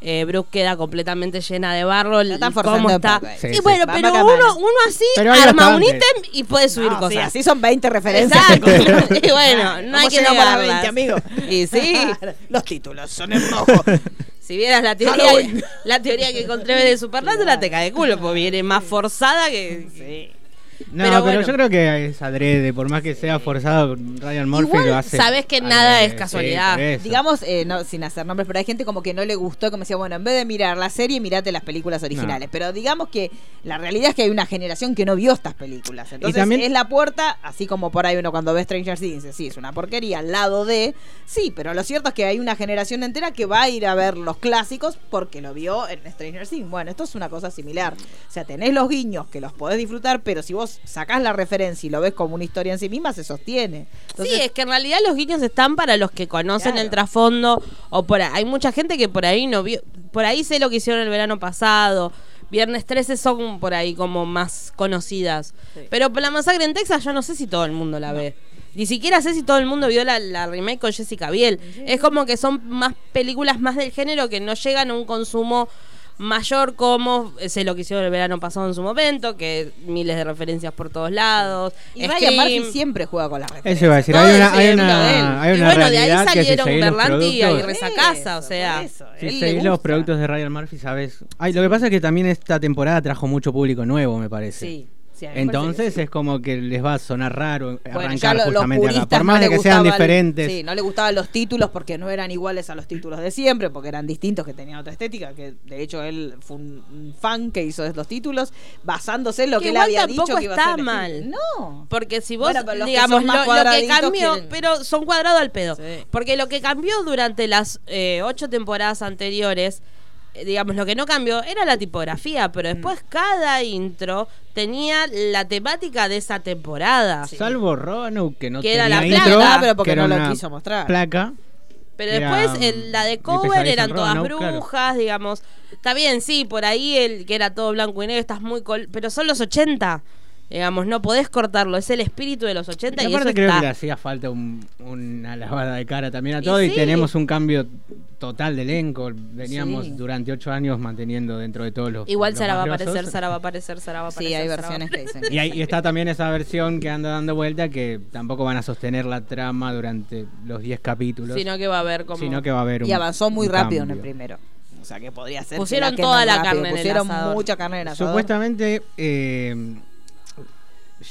eh, Brooke queda completamente llena de barro. La están cómo está. Sí, y sí. bueno, pero uno, uno así arma un ítem y puede subir No, sí, cosas. así son 20 referencias. Exacto. y bueno, no hay ¿Cómo que negarlas. 20, amigo? Y sí, Los títulos son en rojo. si vieras la teoría, la teoría que encontré de Supernatural te cae de culo, porque viene más forzada que. Sí. No, Pero pero, bueno. yo creo que es adrede, por más que sea forzado, Ryan Murphy Igual lo hace. sabes que adrede, nada es casualidad. Digamos, eh, no, sin hacer nombres, pero hay gente como que no le gustó, como decía, bueno, en vez de mirar la serie, mirate las películas originales. No. Pero digamos que la realidad es que hay una generación que no vio estas películas. Entonces también- es la puerta, así como por ahí uno cuando ve Stranger Things dice, sí, es una porquería, al lado de... Sí, pero lo cierto es que hay una generación entera que va a ir a ver los clásicos porque lo vio en Stranger Things. Bueno, esto es una cosa similar. O sea, tenés los guiños que los podés disfrutar, pero si vos sacás la referencia y lo ves como una historia en sí misma, se sostiene. Entonces, sí, es que en realidad los guiños están para los que conocen Claro. el trasfondo o por ahí. Hay mucha gente que por ahí no vio, por ahí sé lo que hicieron el verano pasado. Viernes 13 son por ahí como más conocidas. Sí. Pero la masacre en Texas yo no sé si todo el mundo la ve. Ni siquiera sé si todo el mundo vio la, la remake con Jessica Biel. Es como que son más películas más del género que no llegan a un consumo mayor como eh, sé lo que hicieron el verano pasado en su momento, que miles de referencias por todos lados. Y Ryan. Murphy siempre juega con las referencias. Eso iba a decir, hay una, hay ejemplo de él. una, hay Y una bueno, de ahí que si salieron los Berlanti y productos, Reza Casa, o Eso, sea. eso. si seguís los productos de Ryan Murphy, sabes. Ay, lo que pasa es que también esta temporada trajo mucho público nuevo, me parece. Sí. Sí, a Entonces que sí. es como que les va a sonar raro Bueno, arrancar lo- justamente acá. Por más no de que sean diferentes. sí, no le gustaban los títulos porque no eran iguales a los títulos de siempre, porque eran distintos, que tenían otra estética. Que de hecho él fue un, fan que hizo los títulos basándose en lo Que que, él había dicho que iba a está ser el mal. No. Porque si vos, Bueno, que digamos, son lo, que cambió, quieren- pero son cuadrados al pedo. Sí. Porque lo que cambió durante las eh, ocho temporadas anteriores, digamos, lo que no cambió era la tipografía, pero después Mm. cada intro tenía la temática de esa temporada. Salvo Roanoke, que no Que era tenía la intro, placa. Ah, pero porque no lo quiso mostrar. Placa. Pero Era, después el- la de cover eran todas Roanoke, claro. brujas, digamos. Está bien, sí, por ahí el que era todo blanco y negro estás muy... col- pero son los 80. Digamos, no podés cortarlo. Es el espíritu de los 80 Y y, eso aparte creo está. que le hacía falta un- una lavada de cara también a todo y, sí. tenemos un cambio total de elenco. Veníamos Sí. durante ocho años manteniendo dentro de todos los. Igual los Sara va a aparecer. Sara va a aparecer, Sara va a aparecer. Sí, hay versiones que dicen. que Y, ahí- sí. y está también esa versión que anda dando vuelta que tampoco van a sostener la trama durante los 10 capítulos. Sino que va a haber como... sino que va a haber un Y avanzó muy un rápido en el primero. O sea que podría ser. que Pusieron la toda la rápido. carne en el Pusieron asador. mucha carne en el asador. Supuestamente eh,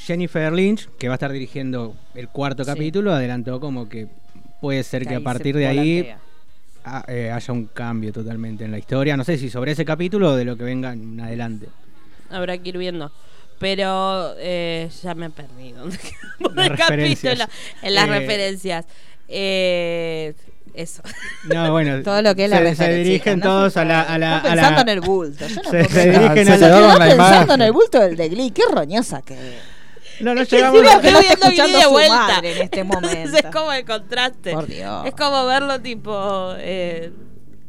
Jennifer Lynch, que va a estar dirigiendo el cuarto Sí. capítulo, adelantó como que puede ser que, a partir de ahí ah, eh, haya un cambio totalmente en la historia. No sé si sobre ese capítulo o de lo que venga en adelante. Habrá que ir viendo. Pero eh, ya me he perdido. ¿Dónde Las referencias. capítulo? En las Eh, referencias. Eh, eso. No, bueno, Todo lo que es la se, se referencia, dirigen ¿no? todos a la... A la, Está a la- pensando en el bulto. Yo no se, puedo se dirigen a la... pensando en el bulto del de Glee. Qué roñosa que No, no llegamos... Encima que no está escuchando de su vuelta. madre en este momento. es como el contraste. Por Dios. Es como verlo tipo... Eh,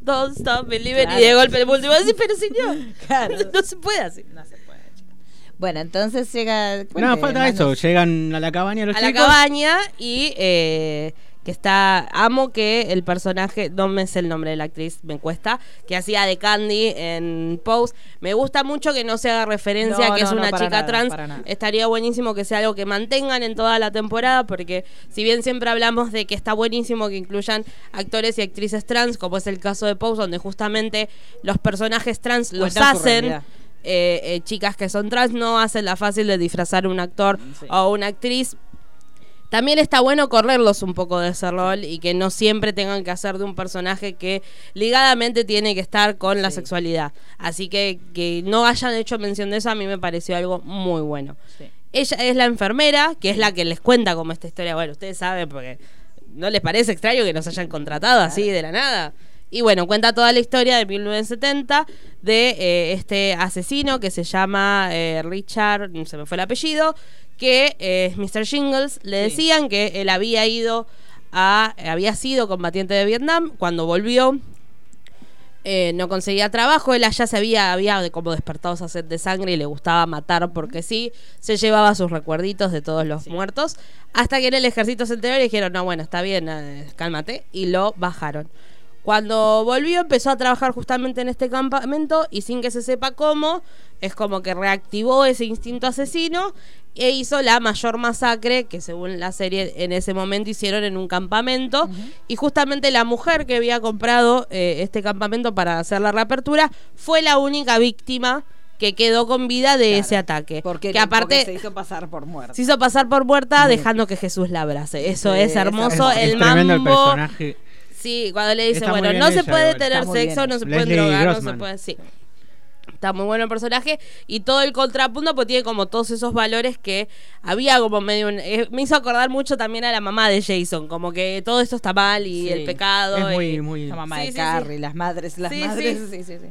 Don't stop believing Claro. y de golpe el último decir, pero señor, Claro. no se puede así. No se puede, chica. Bueno, entonces llega. No, falta eso. Llegan a la cabaña los a la chicos. cabaña y eh, que está amo que el personaje no me sé el nombre de la actriz me cuesta que hacía de Candy en Pose me gusta mucho que no se haga referencia No, a que es no, una chica nada, trans estaría buenísimo que sea algo que mantengan en toda la temporada porque si bien siempre hablamos de que está buenísimo que incluyan actores y actrices trans como es el caso de Pose donde justamente los personajes trans los hacen eh, eh, chicas que son trans no hacen la fácil de disfrazar un actor Sí. o una actriz. También está bueno correrlos un poco de ese rol y que no siempre tengan que hacer de un personaje que ligadamente tiene que estar con la sexualidad. Así que que no hayan hecho mención de eso a mí me pareció algo muy bueno. Sí. Ella es la enfermera, que es la que les cuenta como esta historia. Bueno, ustedes saben porque no les parece extraño que nos hayan contratado así de la nada. Y bueno, cuenta toda la historia de 1970 de eh, este asesino que se llama eh, Richard, se me fue el apellido, que eh, es Mr. Jingles. Le Sí. decían que él había ido a, había sido combatiente de Vietnam, cuando volvió eh, no conseguía trabajo, él allá se había, había de- como despertado esa sed de sangre y le gustaba matar porque sí, se llevaba sus recuerditos de todos los muertos, hasta que en el ejército se enteró y le dijeron, no, bueno, está bien, eh, cálmate, y lo bajaron. Cuando volvió empezó a trabajar justamente en este campamento y sin que se sepa cómo, es como que reactivó ese instinto asesino e hizo la mayor masacre que según la serie en ese momento hicieron en un campamento y justamente la mujer que había comprado eh, este campamento para hacer la reapertura fue la única víctima que quedó con vida de Claro. ese ataque. Porque, que aparte porque se hizo pasar por muerto. se hizo pasar por muerta dejando que Jesús la abrace. Eso Sí, es hermoso. Es, el es el mambo. personaje. Sí, cuando le dice, Está bueno, no se ella, puede tener sexo, bien. no se Leslie puede drogar, no se puede. Sí. Está muy bueno el personaje y todo el contrapunto pues tiene como todos esos valores que había como medio un- eh, me hizo acordar mucho también a la mamá de Jason, como que todo esto está mal y Sí. el pecado Es muy, y- muy... La mamá Sí, de sí, Carrie, las madres, las Sí, madres. Sí, sí, sí.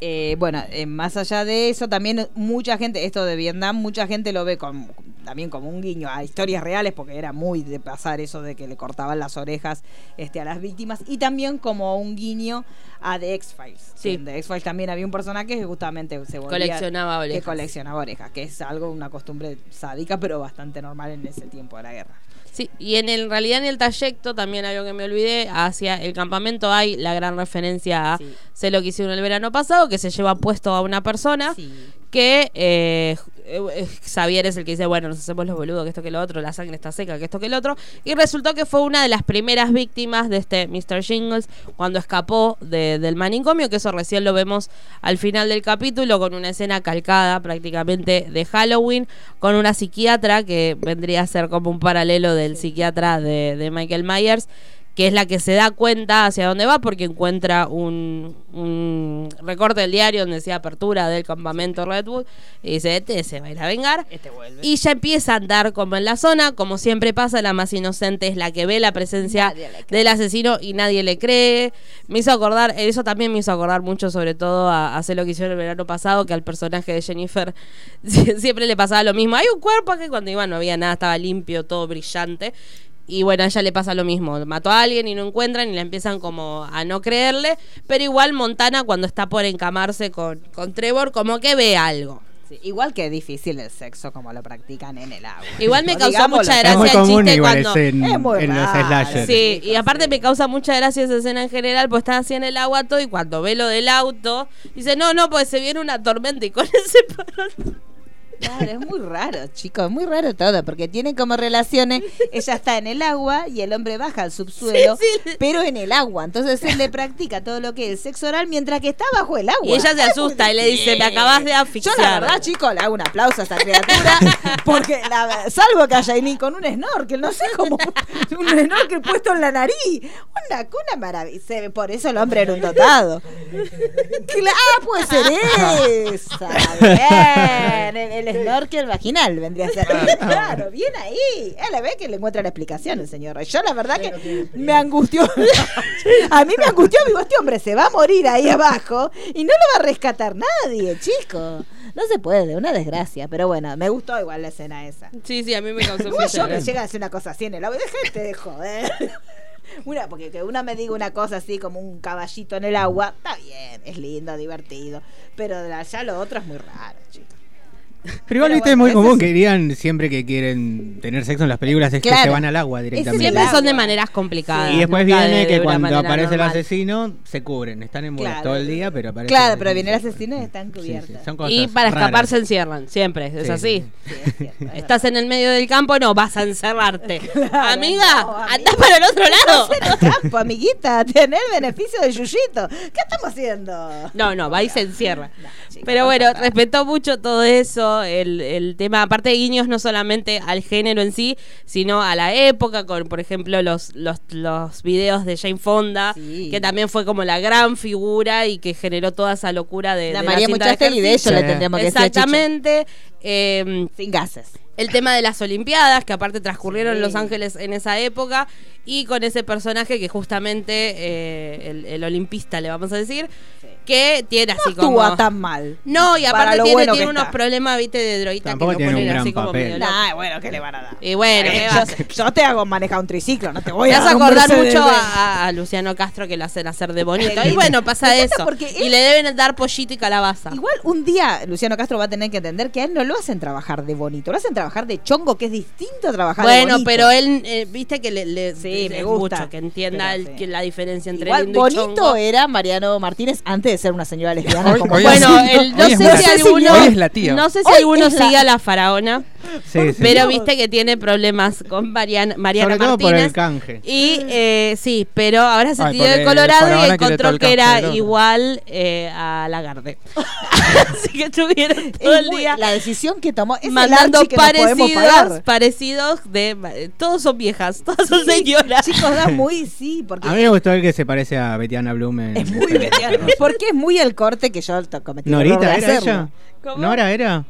Eh, bueno, eh, más allá de eso, también mucha gente, esto de Vietnam, mucha gente lo ve con, también como un guiño a historias reales, porque era muy de pasar eso de que le cortaban las orejas este, a las víctimas, y también como un guiño a The X-Files. Sí. En The X-Files también había un personaje que justamente se volvía... coleccionaba Que orejas. coleccionaba orejas, que es algo, una costumbre sádica, pero bastante normal en ese tiempo de la guerra. Sí, y en el, en realidad en el trayecto, también algo que me olvidé, hacia el campamento hay la gran referencia a Sí. sé lo que hicieron el verano pasado, que se lleva puesto a una persona Sí. Que eh, eh, Xavier es el que dice, bueno, nos hacemos los boludos, que esto que lo otro, la sangre está seca, que esto que lo otro, y resultó que fue una de las primeras víctimas de este Mr. Jingles cuando escapó de- del manicomio, que eso recién lo vemos al final del capítulo con una escena calcada prácticamente de Halloween, con una psiquiatra que vendría a ser como un paralelo del psiquiatra de, de Michael Myers que es la que se da cuenta hacia dónde va porque encuentra un, un recorte del diario donde decía apertura del campamento Redwood y dice, este se va a ir a vengar. Este vuelve. Y ya empieza a andar como en la zona, como siempre pasa, la más inocente es la que ve la presencia del asesino y nadie le cree. Me hizo acordar, eso también me hizo acordar mucho sobre todo a hacer lo que hicieron el verano pasado, que al personaje de Jennifer siempre le pasaba lo mismo. Hay un cuerpo que cuando iba no había nada, estaba limpio, todo brillante. Y bueno, a ella le pasa lo mismo. Mató a alguien y no encuentran y le empiezan como a no creerle. Pero igual Montana cuando está por encamarse con, con Trevor como que ve algo. Sí, igual que es difícil el sexo como lo practican en el agua. Igual me causó digámoslo. mucha Es gracia muy el común chiste igual cuando... en, Es muy en los slashers. Sí, y aparte me causa mucha gracia esa escena en general, pues está así en el auto y cuando ve lo del auto, dice, no, no, pues se viene una tormenta y con ese parón Claro, es muy raro, chicos, es muy raro todo, porque tienen como relaciones, ella está en el agua y el hombre baja al subsuelo, pero en el agua. Entonces él le practica todo lo que es el sexo oral mientras que está bajo el agua. Y ella se asusta y le dice, me acabas de Yo asfixiar. la verdad, chicos, le hago un aplauso a esa criatura, porque la- salvo que haya ni con un snorkel, no sé cómo, un snorkel puesto en la nariz, una, una maravilla. Por eso el hombre era un dotado. Ah, puede ser esa. Bien, el, el snorkel vaginal vendría a ser. Claro, bien ahí. Él ve que le encuentra la explicación el señor. Yo la verdad que me angustió. A mí me angustió, digo, este hombre se va a morir ahí abajo y no lo va a rescatar nadie, chico. No se puede, una desgracia. Pero bueno, me gustó igual la escena esa. Sí, sí, a mí me causó yo me llega a hacer una cosa así en el agua. Dejate de joder. Una, porque que una me diga una cosa así como un caballito en el agua, está bien, es lindo, divertido. Pero de la- ya lo otro es muy raro, chicos. Pero igual, viste, es muy común es- que dirían siempre que quieren tener sexo en las películas es que Claro. se van al agua directamente. Siempre son de maneras complicadas. Y después nunca viene de- que de una cuando manera aparece el asesino se cubren, están en bolas Claro. todo el día, pero aparece Claro, pero viene el asesino y están Sí, cubiertas. sí, son cosas Y para escapar raras. se encierran, siempre, es Sí, así. Sí, es cierto, es Estás en el medio del campo, no, vas a encerrarte. amiga, no, anda amiga. para el otro lado. Estás en el campo, amiguita, tener beneficio del yuyito. ¿Qué estamos haciendo? No, no, va y se encierra. Chicos, Pero no bueno, respetó mucho todo eso, el, el tema, aparte de guiños no solamente al género en sí, sino a la época, con por ejemplo los, los, los videos de Jane Fonda, Sí. que también fue como la gran figura y que generó toda esa locura de, La de María cinta de Muchastegui, de ejercicio. eso Sí. le tendríamos que. Exactamente. Eh, Sin gases. el tema de las Olimpiadas, que aparte transcurrieron en. Los Ángeles en esa época, y con ese personaje que justamente eh, el, el olimpista, le vamos a decir, que tiene No así como... tan mal. No, y aparte tiene, bueno tiene que unos está. problemas, viste, de droita Tampoco que lo tiene un ponen gran así como papel. medio. Nah, bueno, ¿qué le van a dar? Y bueno, ¿qué va a hacer? yo, yo te hago manejar un triciclo, no te voy a hace dar un acordar mucho a, a Luciano Castro que lo hacen hacer de bonito. Y bueno, pasa eso. porque Y él- le deben dar pollito y calabaza. Igual un día Luciano Castro va a tener que entender que a él no lo hacen trabajar de bonito, lo hacen trabajar de chongo, que es distinto a trabajar de Bueno, bonito. pero él, eh, viste que le, le- Sí, me gusta. mucho que entienda Pero el- sí. que la diferencia entre Igual lindo y bonito chongo. era Mariano Martínez antes de ser una señora lesbiana. Hoy- como hoy fue. es- Bueno, el- no sé si alguno, hoy es la tía. no sé si Hoy alguno sigue a la faraona, Sí, sí. pero viste que tiene problemas con Mariana, Mariana Sobre todo por Martínez. el canje. Y eh, sí, pero ahora se Ay, tiró de Colorado y encontró que era igual eh, a Lagarde. Así que estuvieron todo el día la decisión que tomó es mandando que parecidos, parecidos de todos son viejas, todas son señoras. Chicos, da muy sí, porque A mí me gustó el que se parece a Betiana Blum. en- es muy mediano, porque es muy el corte que yo cometí ¿Norita era hacerlo. ella? ¿Cómo? ¿Nora era?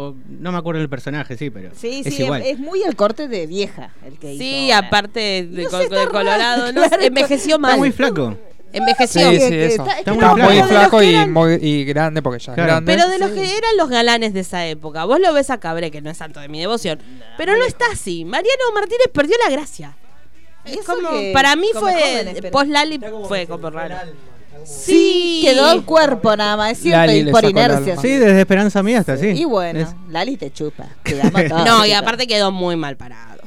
O, no me acuerdo del personaje, sí, pero Sí, es sí, igual. es, muy el corte de vieja el que hizo. Sí, ahora. aparte de, No co- Colorado, no, claro, envejeció mal. Está muy flaco. Envejeció. Sí, eso. está- muy flaco. y, eran- muy, y grande porque ya es Claro. grande. Pero de los Sí. que eran los galanes de esa época, vos lo ves a Cabré, que no es santo de mi devoción, pero no está así. Mariano Martínez perdió la gracia. Es como, para mí fue, post Lali fue como raro. Sí, quedó el cuerpo nada más, es cierto, Lali y le por sacó el inercia. alma. Sí, desde Esperanza Mía hasta sí. Y bueno, Es- Lali te chupa. te damos todo, No, y aparte quedó muy mal parado.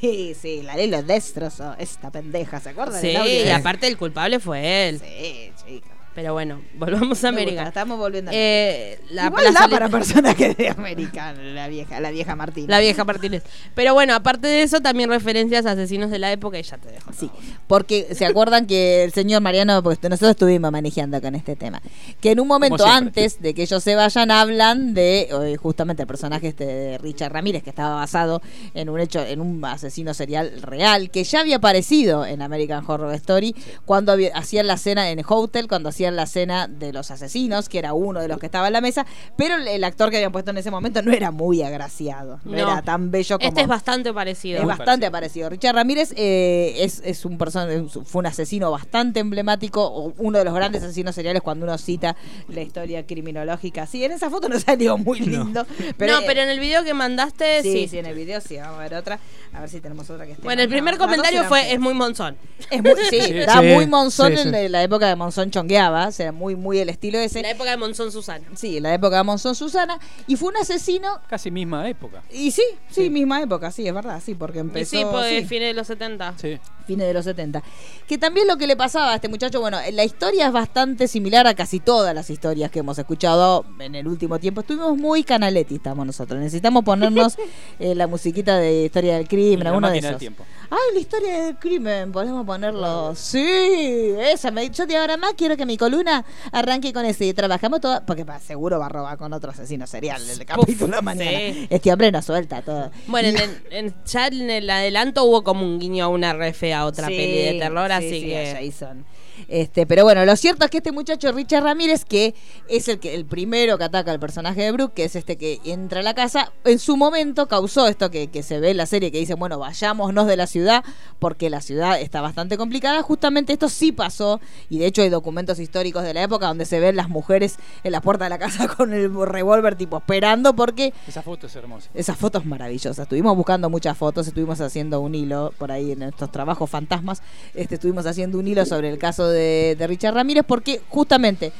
Sí, sí, Lali lo destrozó. Esta pendeja, ¿se acuerdan? Sí, del audio? y aparte el culpable fue él. Sí, chica. Pero bueno, volvamos a gusta, América. estamos volviendo a Eh, la, Igual la da soli- para personajes de América, la vieja, la vieja Martín. la vieja Martínez. Pero bueno, aparte de eso, también referencias a asesinos de la época y ya te dejo. Sí, porque se acuerdan que el señor Mariano, pues nosotros estuvimos manejando con este tema, que en un momento antes de que ellos se vayan hablan de eh, justamente el personaje este de Richard Ramírez que estaba basado en un hecho, en un asesino serial real que ya había aparecido en American Horror Story cuando hacían la cena en Hotel, cuando hacían la cena de los asesinos, que era uno de los que estaba en la mesa, pero el, actor que habían puesto en ese momento no era muy agraciado, no, No. era tan bello como Este es bastante parecido. es bastante parecido. Richard Ramírez eh, es, es un persona, fue un asesino bastante emblemático, uno de los grandes asesinos seriales cuando uno cita la historia criminológica. Sí, en esa foto no salió muy lindo. Pero, no, pero en el video que mandaste, sí, sí. sí, en el video sí, vamos a ver otra. A ver si tenemos otra que esté. Bueno, el primer comentario fue, es muy monzón. Es muy, sí, Sí, era sí, muy monzón sí, sí. en la época de Monzón chongueaba. O sea, muy, muy el estilo ese. En la época de Monzón Susana. Sí, en la época de Monzón Susana. Y fue un asesino. Casi misma época. Y sí, sí, Sí. misma época, sí, es verdad, sí, porque Y empezó. sí, pues sí, fines de los 70. Sí. fines de los 70. Que también lo que le pasaba a este muchacho, bueno, la historia es bastante similar a casi todas las historias que hemos escuchado en el último tiempo. Estuvimos muy canaletti, estamos nosotros. Necesitamos ponernos eh, la musiquita de historia del Y crimen, alguno de esos. tiempo. Ay, la historia del crimen, podemos ponerlo. Sí, esa. Me, yo de ahora más quiero que mi columna arranque con ese. Y trabajamos todo. Porque pa, seguro va a robar con otro asesino serial el capítulo de mañana. sí. Este hombre no suelta todo. Bueno, en, en- ya en el adelanto hubo como un guiño a una refe a otra Sí, peli de terror, sí, así sí, que. a Jason. Este, pero bueno, lo cierto es que este muchacho Richard Ramírez, que es el que el primero que ataca al personaje de Brooke, que es este que entra a la casa, en su momento causó esto que, que se ve en la serie que dice, bueno, vayámonos de la ciudad, porque la ciudad está bastante complicada. Justamente esto sí pasó, y de hecho hay documentos históricos de la época donde se ven las mujeres en la puerta de la casa con el revólver tipo esperando, porque Esa foto es hermosa. esas fotos maravillosas. Estuvimos buscando muchas fotos, estuvimos haciendo un hilo por ahí en estos trabajos fantasmas. Este, estuvimos haciendo un hilo sobre el caso de, de Richard Ramírez porque justamente,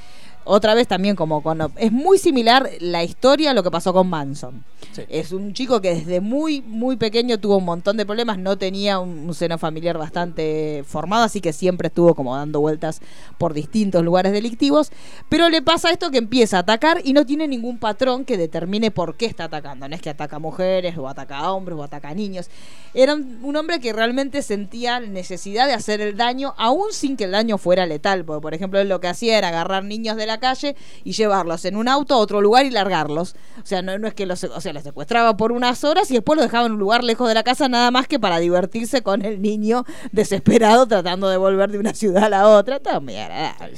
otra vez también como cuando... Es muy similar la historia a lo que pasó con Manson. Sí. Es un chico que desde muy, muy pequeño tuvo un montón de problemas, no tenía un, un seno familiar bastante formado, así que siempre estuvo como dando vueltas por distintos lugares delictivos. Pero le pasa esto que empieza a atacar y no tiene ningún patrón que determine por qué está atacando. No es que ataca a mujeres, o ataca a hombres, o ataca a niños. Era un, un hombre que realmente sentía necesidad de hacer el daño, aún sin que el daño fuera letal. Porque, por ejemplo, él lo que hacía era agarrar niños de la calle y llevarlos en un auto a otro lugar y largarlos. O sea, no, es que los, o sea, los secuestraba por unas horas y después los dejaba en un lugar lejos de la casa nada más que para divertirse con el niño desesperado tratando de volver de una ciudad a la otra. Todo muy agradable.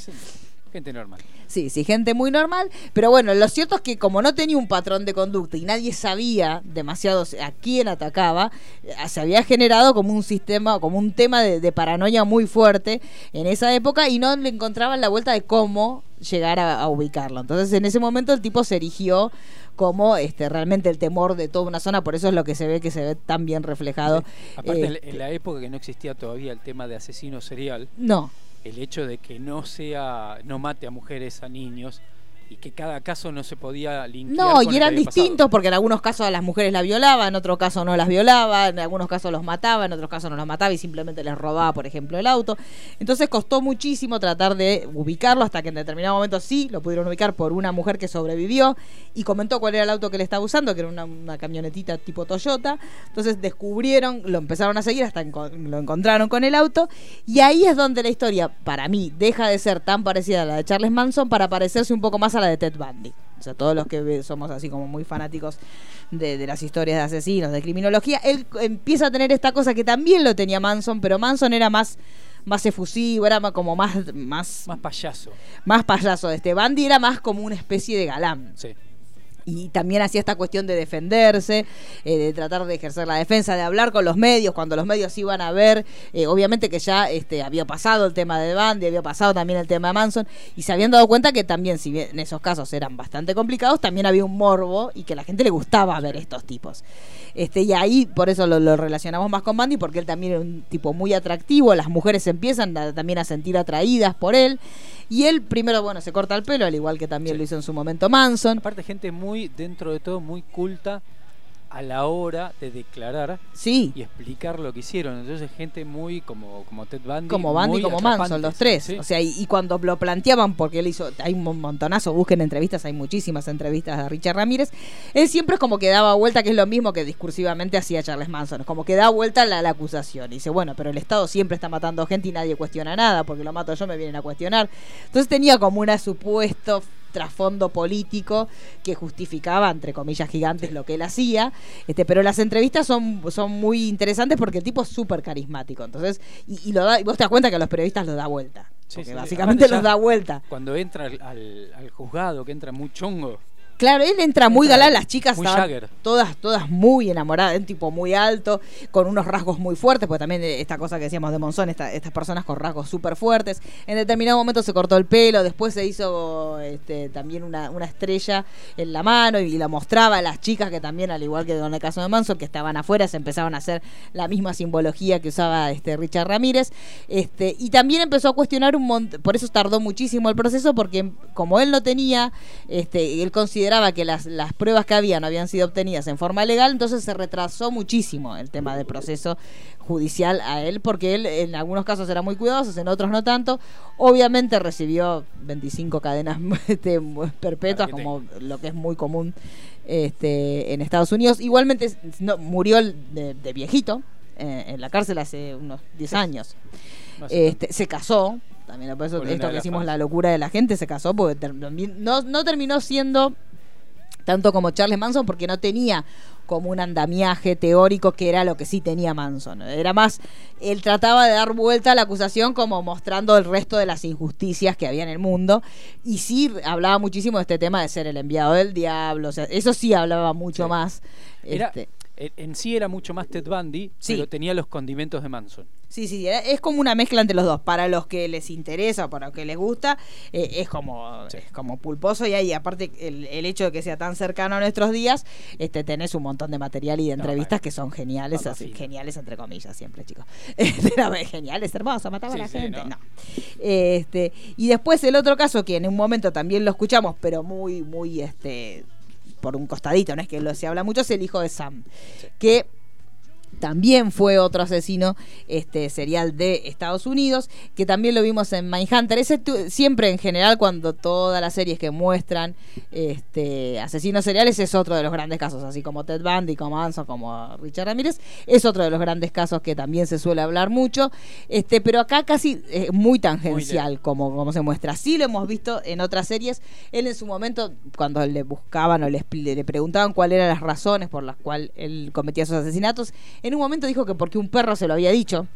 Gente normal. Sí, sí, gente muy normal. Pero bueno, lo cierto es que como no tenía un patrón de conducta y nadie sabía demasiado a quién atacaba, eh, se había generado como un sistema, como un tema de, de paranoia muy fuerte en esa época y no le encontraban la vuelta de cómo llegar a, a ubicarlo. Entonces en ese momento el tipo se erigió como este realmente el temor de toda una zona, por eso es lo que se ve que se ve tan bien reflejado. Aparte, en- Este, en la época que no existía todavía el tema de asesino serial, no, el hecho de que no sea, no mate a mujeres, a niños, y que cada caso no se podía linkear No, con y eran pasado. distintos porque en algunos casos a las mujeres las violaba, en otros casos no las violaba, en algunos casos los mataba, en otros casos no los mataba y simplemente les robaba, por ejemplo, el auto. Entonces costó muchísimo tratar de ubicarlo hasta que en determinado momento sí lo pudieron ubicar por una mujer que sobrevivió y comentó cuál era el auto que le estaba usando, que era una, una camionetita tipo Toyota. Entonces descubrieron, lo empezaron a seguir hasta enco- lo encontraron con el auto y ahí es donde la historia, para mí, deja de ser tan parecida a la de Charles Manson para parecerse un poco más a la de Ted Bundy. O sea, todos los que somos así como muy fanáticos de, de las historias de asesinos, de criminología, él empieza a tener esta cosa que también lo tenía Manson, pero Manson era más más efusivo, era más- como más más Más payaso. más payaso. Este Bundy era más como una especie de galán Sí. Y también hacía esta cuestión de defenderse, eh, de tratar de ejercer la defensa, de hablar con los medios, cuando los medios iban a ver, eh, obviamente que ya este, había pasado el tema de Bandy, había pasado también el tema de Manson, y se habían dado cuenta que también, si bien en esos casos eran bastante complicados, también había un morbo y que a la gente le gustaba ver estos tipos. Este, y ahí por eso lo, lo relacionamos más con Bandy, porque él también era un tipo muy atractivo, las mujeres empiezan a- también a sentir atraídas por él, y él primero, bueno, se corta el pelo, al igual que también Sí. lo hizo en su momento Manson. Aparte, gente muy, dentro de todo, muy culta a la hora de declarar Sí. y explicar lo que hicieron. Entonces, gente muy como, como Ted Bundy. como Bandy muy como Manson, los tres. sí. O sea, y, y cuando lo planteaban, porque él hizo, hay un montonazo, busquen entrevistas, hay muchísimas entrevistas de Richard Ramírez, él siempre es como que daba vuelta, que es lo mismo que discursivamente hacía Charles Manson, es como que da vuelta la, la acusación. Y dice, bueno, pero el Estado siempre está matando gente y nadie cuestiona nada, porque lo mato yo, me vienen a cuestionar. Entonces tenía como un supuesto trasfondo político que justificaba, entre comillas gigantes, lo que él hacía. Este, pero las entrevistas son, son muy interesantes porque el tipo es súper carismático. Entonces, y, y lo da, y vos te das cuenta que a los periodistas los da vuelta. Sí, porque sí. básicamente los da vuelta. Cuando entra al, al- al juzgado, que entra muy chongo, Claro, él entra muy galán, las chicas muy todas, todas muy enamoradas, un tipo muy alto, con unos rasgos muy fuertes, porque también esta cosa que decíamos de Monzón, esta- estas personas con rasgos súper fuertes. En determinado momento se cortó el pelo, después se hizo este, también una, una estrella en la mano y la mostraba a las chicas que también, al igual que en el caso de Manson, que estaban afuera, se empezaban a hacer la misma simbología que usaba este Richard Ramírez. Este, y también empezó a cuestionar un montón, por eso tardó muchísimo el proceso, porque como él no tenía, este, él consideraba que las, las pruebas que había no habían sido obtenidas en forma legal, entonces se retrasó muchísimo el tema del proceso judicial a él, porque él en algunos casos era muy cuidadoso, en otros no tanto. Obviamente recibió 25 cadenas este, perpetuas, como lo que es muy común este, en Estados Unidos. Igualmente no, murió de, de viejito eh, en la cárcel hace unos 10 años. Este, se casó, también por eso una esto que hicimos la locura de la gente, se casó porque ter- no, no terminó siendo tanto como Charles Manson porque no tenía como un andamiaje teórico que era lo que sí tenía Manson. Era más, él trataba de dar vuelta a la acusación como mostrando el resto de las injusticias que había en el mundo. Y sí hablaba muchísimo de este tema de ser el enviado del diablo. O sea, eso sí hablaba mucho Sí. más. Era- Este, en, sí era mucho más Ted Bundy, Sí. pero tenía los condimentos de Manson. Sí, sí, es como una mezcla entre los dos. Para los que les interesa o para los que les gusta, eh, es como es como pulposo y ahí, aparte, el, el hecho de que sea tan cercano a nuestros días, este tenés un montón de material y de No, entrevistas que son geniales, así, geniales entre comillas siempre, chicos. Este, no, geniales, hermoso, mataba a la gente. No. Este, y después el otro caso que en un momento también lo escuchamos, pero muy, muy este por un costadito, no es que lo se habla mucho, es el hijo de Sam. Que también fue otro asesino este serial de Estados Unidos, que también lo vimos en Mindhunter. Ese tu- siempre en general cuando todas las series que muestran este asesinos seriales es otro de los grandes casos, así como Ted Bundy, como Manson, como Richard Ramírez, es otro de los grandes casos que también se suele hablar mucho. Este, pero acá casi eh, muy tangencial como, como se muestra. Sí lo hemos visto en otras series. Él en su momento, cuando le buscaban o le, preguntaban cuáles eran las razones por las cuales él cometía esos asesinatos, en un momento dijo que porque un perro se lo había dicho.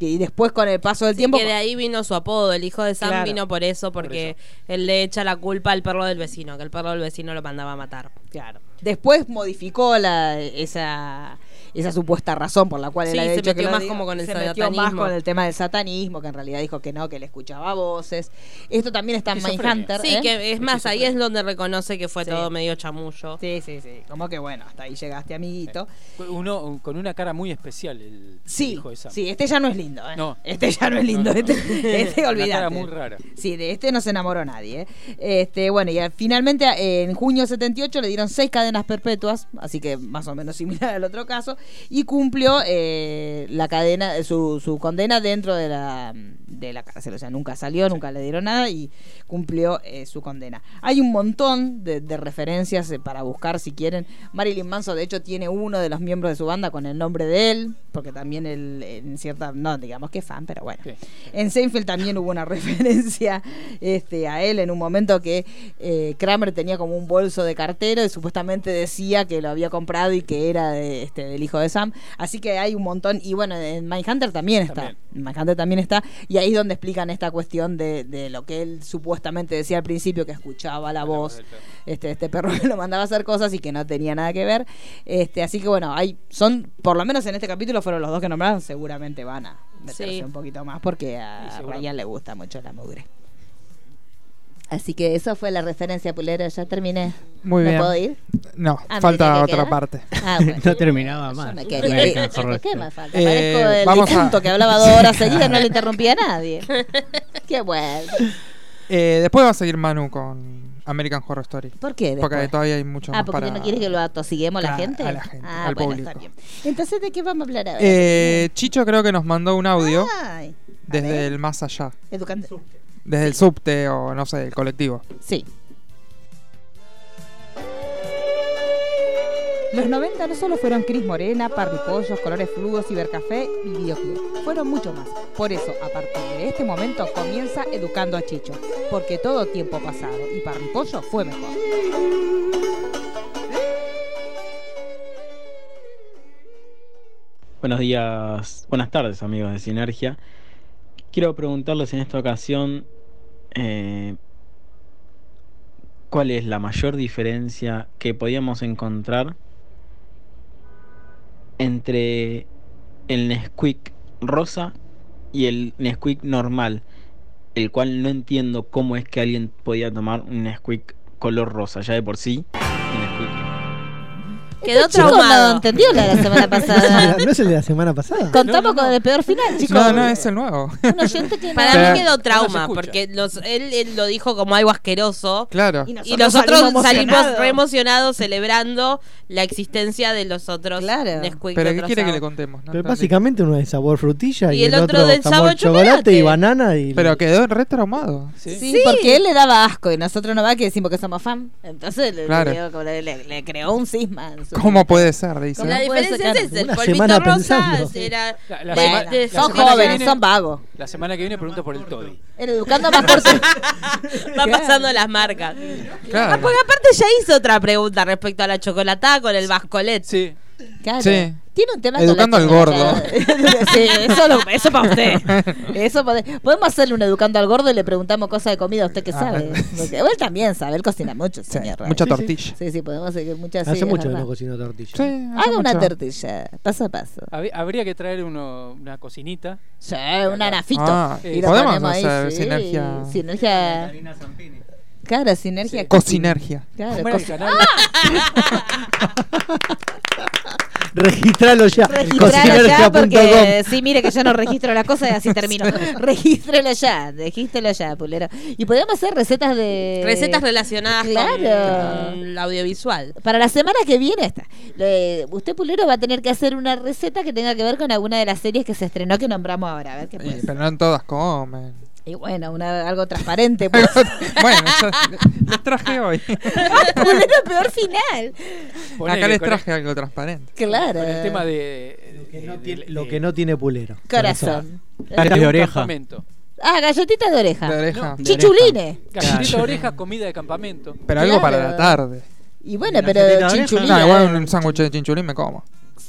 Y después con el paso del Sí, tiempo... que de ahí vino su apodo, el hijo de Sam Claro. vino por eso, porque él le echa la culpa al perro del vecino, que el perro del vecino lo mandaba a matar. Claro. Después modificó la, esa, esa supuesta razón por la cual él había se dicho que metió lo más diga. como con el se metió más satanismo. con el tema del satanismo, que en realidad dijo que no, que él escuchaba voces. Esto también está en. Mindhunter. Sí, ¿eh? que es más, ahí es donde reconoce que fue Sí. todo medio chamullo. Sí, sí, sí. Como que bueno, hasta ahí llegaste, amiguito. Uno con una cara muy especial, el, Sí, hijo de Sam. sí, este ya no es lindo, ¿eh? No. Este ya no es lindo, No, no, este, no. este Una olvidate. cara muy rara. Sí, de este no se enamoró nadie. ¿eh? Este, bueno, y al- finalmente eh, en junio 78 le dieron seis cadenas perpetuas, así que más o menos similar al otro caso, y cumplió eh, la cadena, su, su condena dentro de la, de la cárcel. O sea, nunca salió, nunca le dieron nada y cumplió eh, su condena. Hay un montón de, de referencias eh, para buscar si quieren. Marilyn Manson, de hecho, tiene uno de los miembros de su banda con el nombre de él, porque también él, en cierta, no digamos que fan, pero bueno. Sí. En Seinfeld también hubo una referencia este, a él en un momento que Kramer tenía como un bolso de cartero y supuestamente decía que lo había comprado y que era de, este, del hijo de Sam. Así que hay un montón. Y bueno, en Mindhunter también está. También. En Mindhunter también está. Y ahí es donde explican esta cuestión de, de lo que él supuestamente decía al principio, que escuchaba la voz este, este perro que lo mandaba a hacer cosas y que no tenía nada que ver. Este, así que bueno, hay, son, por lo menos en este capítulo fueron los dos que nombraron, seguramente van a meterse Sí. un poquito más porque Sí, a. Ryan le gusta mucho la mugre. Así que eso fue la referencia, Pulero, ya terminé. Muy ¿Me bien. puedo ir? No, Ah, ¿me falta otra parte. Ah, bueno. No terminaba Yo más. me quería American ir. Horror ¿Qué Story. más falta? Eh, Parezco el vamos a- difunto que hablaba dos horas seguidas y no le interrumpía a nadie. Qué bueno. Eh, después va a seguir Manu con American Horror Story. ¿Por qué? Porque después? todavía hay mucho Ah, más porque para... no quieres que lo atosiguemos a la Claro, gente. a la gente, ah, al bueno, público. está bien. Entonces, ¿de qué vamos a hablar ahora? Eh, Chicho creo que nos mandó un audio Ay, a desde el más allá. Educante. Desde el subte o no sé, el colectivo. Sí. Los 90 no solo fueron Cris Morena, Parripollos, Colores Fluos, Cibercafé y Videoclub. Fueron mucho más. Por eso, a partir de este momento, comienza Educando a Chicho. Porque todo tiempo pasado y Parripollo fue mejor. Buenos días, buenas tardes amigos de Sinergia. Quiero preguntarles en esta ocasión eh, cuál es la mayor diferencia que podíamos encontrar entre el Nesquik rosa y el Nesquik normal, el cual no entiendo cómo es que alguien podía tomar un Nesquik color rosa, ya de por sí. Quedó Este chico no traumado. entendió la de la semana ¿No es el de pasada. ¿No es el de la semana pasada? Contamos con el peor final, chicos. No, no, es el nuevo. Que Para Pero- mí quedó trauma, porque los, él, él lo dijo como algo asqueroso. Claro. Y Y nosotros salimos salimos re emocionados celebrando la existencia de los otros Claro. Nesquik Pero de ¿qué quiere que le contemos? No Pero básicamente uno es sabor frutilla y, Y el otro del sabor sabor chocolate, chocolate. y banana y Pero quedó re traumado. ¿Sí? Sí, porque él le daba asco y nosotros no va que decimos que somos fan. Entonces le, Claro. le le, le- le creó un cisma. en su- ¿Cómo puede ser? Dice. La ¿Cómo puede diferencia es el Una polvito semana rosa pensando. era La, la Bueno, sema- de- la son semana que jóvenes, viene- son vagos. La semana que viene pregunto por el Toddy. El educando más corto. va pasando las marcas. Claro. Ah, porque aparte ya hizo otra pregunta respecto a la chocolatada con el bascolet. Sí. Claro. Sí. Tiene un tema Educando con al gordo. sí, eso, lo- eso para usted. Eso para- Podemos hacerle un educando al gordo y le preguntamos cosas de comida. ¿Usted qué Ah, sabe? Porque él también sabe, él cocina mucho, Sí, señor. mucha tortilla. Sí, sí, podemos seguir muchas Hace sí, mucho que no cocino tortilla. Haga una tortilla, paso a paso. Hab- Habría que traer uno, una cocinita. Sí, un anafito. Ah, y lo podemos ponemos ahí, hacer sí. sinergia. Sinergia. Claro, sinergia. Sí. Cocinergia. Claro. Registralo ya. Registralo ya porque sí, mire que yo no registro las cosas y así termino. Regístrelo ya, regístrelo ya, pulero. Y podemos hacer recetas de Recetas relacionadas Claro. con el audiovisual. Para la semana que viene está. Usted pulero va a tener que hacer una receta que tenga que ver con alguna de las series que se estrenó que nombramos ahora, a ver qué puede pero no en todas comen. Y bueno, una, algo transparente, pues. bueno, yo les traje hoy. pulero peor final. Ponele, Acá les el- traje algo transparente. Claro. Con el tema de. Lo que no de- tiene- de- Lo que no tiene pulero. Corazón. De oreja. campamento. Ah, galletitas de oreja. De oreja. No. Chichulines. Galletita de oreja, comida de campamento. Pero algo para la tarde. Y bueno, ¿La pero chinchulines. No, igual un sándwich de chinchulín me como.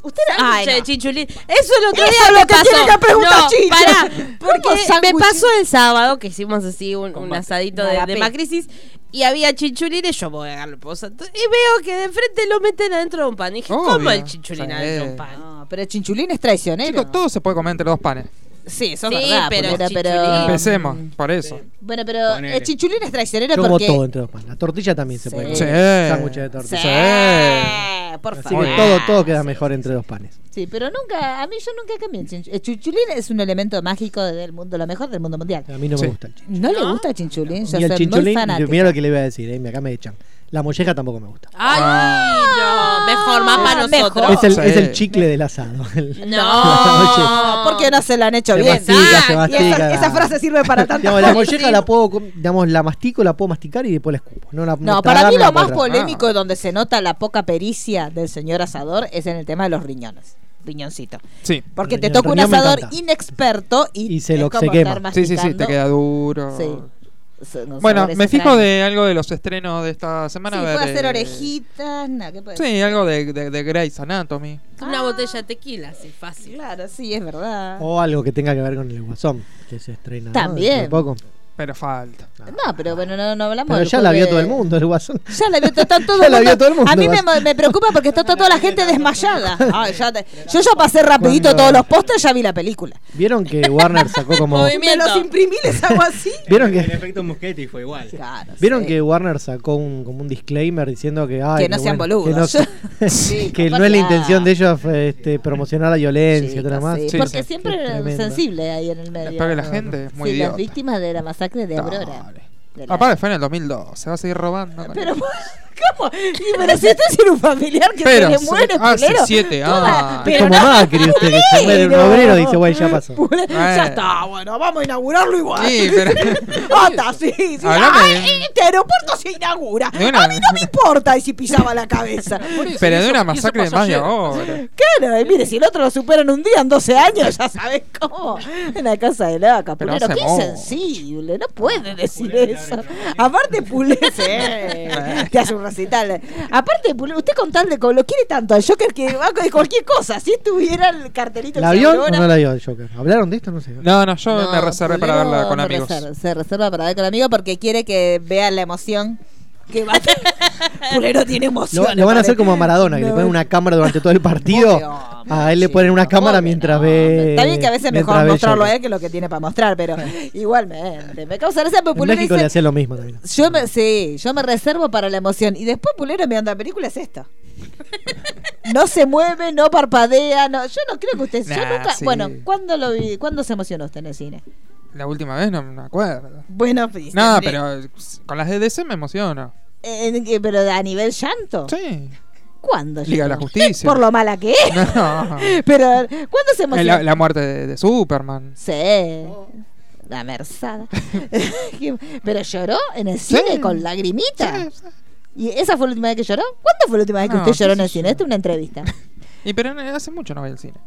Usted Ay, de no. chinchulín. Eso el otro Eso día es lo me que pasó. tiene que preguntar no, Chicho. pará, ¿Cómo porque me pasó el sábado que hicimos así un, asadito de, de Macrisis y había chinchulines. Yo voy a agarrar posa, y veo que de frente lo meten adentro de un pan. Y dije, ¿cómo Obvio. el chinchulín Sí. adentro de un pan? No, pero el chinchulín es traicionero. Chicos, todo se puede comer entre dos panes. Sí, eso Sí, es verdad. pero pero. Empecemos, por eso. Bueno, pero Ponele. el chinchulín es traicionero Yo como porque. todo entre dos panes. La tortilla también se Sí. puede Sí. comer. Sándwich de Sí, tortilla. Sí. Por Así favor. que todo, todo queda mejor entre dos panes. Sí, pero nunca, a mí yo nunca cambié el chinchulín. El chinchulín es un elemento mágico del mundo, lo mejor del mundo mundial. A mí no Sí. me gusta el chinchulín. ¿No, le gusta el chinchulín? Yo soy muy chinchulín, fanática. mira lo que le voy a decir, eh, acá me echan. La molleja tampoco me gusta. Ay, Ah. no, mejor, más para Ah, nosotros. Es el, Sí. es el chicle del asado. El- No, porque no se lo han hecho Se bien. mastica, se y mastica. esa, esa frase sirve para tantas Digamos, la cosas. molleja la puedo, com- digamos, la mastico, la puedo masticar y después la escupo. No, la, No, tragar para mí no la lo más tragar. polémico Ah. donde se nota la poca pericia del señor asador es en el tema de los riñones. Riñoncito. Sí. Porque te riñón- toca un riñón me asador encanta. inexperto y, Y se lo- se quema. Sí, sí, sí, te queda duro. Sí. No Bueno, me fijo extraños. de algo de los estrenos de esta semana. Sí, a ver, puede hacer de- orejitas, nada, ¿qué puede Sí, algo de, de, de Grey's Anatomy. Una Ah. botella de tequila, sí, fácil. Claro, sí, es verdad. O algo que tenga que ver con el guasón, que se estrena. ¿no? También. De poco. Pero falta. No, pero bueno, no, no hablamos Pero del ya la vio de- todo el mundo, el guasón. Ya la vio, está todo Ya el la mundo- vio todo el mundo, A mí me, me preocupa porque está toda la gente desmayada. Ay, ya te- yo ya pasé rapidito Cuando- todos los postres, ya vi la película. ¿Vieron que Warner sacó como. Me los imprimí, les hago así. ¿Vieron El que, efecto Muschetti fue igual. Claro, ¿vieron sí. que Warner sacó un, como un disclaimer diciendo que. ay, Que no sean bueno, boludos. Que, no, Sí, que no es la intención de ellos este, promocionar la violencia y Chicos, otra más. sí, Sí, porque sí. siempre sensible ahí en el medio. Después que la gente es muy las víctimas de la masacre de Aurora. Dale. De la- Aparte fue en el 2002, se va a seguir robando. Pero. ¿cómo? Y, pero si usted tiene un familiar que Pero se le muere, hace culero, siete. Es pero como no, Macri, usted que se muere un obrero dice, bueno, ya pasó. Pule- Ya está, bueno, vamos a inaugurarlo igual. Sí, pero- Anda, sí, sí. Hablame Ay, de- este aeropuerto se inaugura. Una- A mí no me importa si pisaba la cabeza. Eso, Pero de una masacre de más de ahora. Claro, y mire, si el otro lo supera en un día, en 12 años, ya sabes cómo. Una cosa de loca, Pero Pulero. Qué mo- insensible, no puede decir eso. Aparte, Pulero, sí, te hace un recital. Aparte, usted con tal de lo quiere tanto al Joker que va de cualquier cosa. Si estuviera el cartelito ¿La vio o no la vio el Joker? ¿Hablaron de esto? No sé. No, no, yo No, me reservé para verla con amigos. reserva- se reserva para ver con amigos porque quiere que vean la emoción Que va Pulero tiene emoción. lo van a hacer como a Maradona, que le ponen una cámara durante todo el partido. A él le ponen una cámara mientras ve. Está bien que a veces mejor mostrarlo a él que lo que tiene para mostrar, pero igualmente. Me causa En Pulero México le hacía lo mismo también. yo me, sí, yo me reservo para la emoción. Y después Pulero mirando la película es esto. No se mueve, no parpadea, no. Yo no creo que usted. yo Nah, nunca. sí. Bueno, ¿cuándo lo vi? ¿Cuándo se emocionó usted en el cine? La última vez no me acuerdo. Bueno, pues, No, pero con las de DC me emociono. en- pero a nivel llanto. Sí. ¿Cuándo? Liga de la? Justicia. Por lo mala que es. No. Pero, ¿cuándo se emocionó? La, la muerte de, de Superman. Sí. La merzada. Pero lloró en el cine Sí. con lagrimita. Sí, sí. ¿Y esa fue la última vez que lloró? ¿Cuándo fue la última vez que No, usted lloró en el cine? Esta es una entrevista. Y pero hace mucho no voy al cine.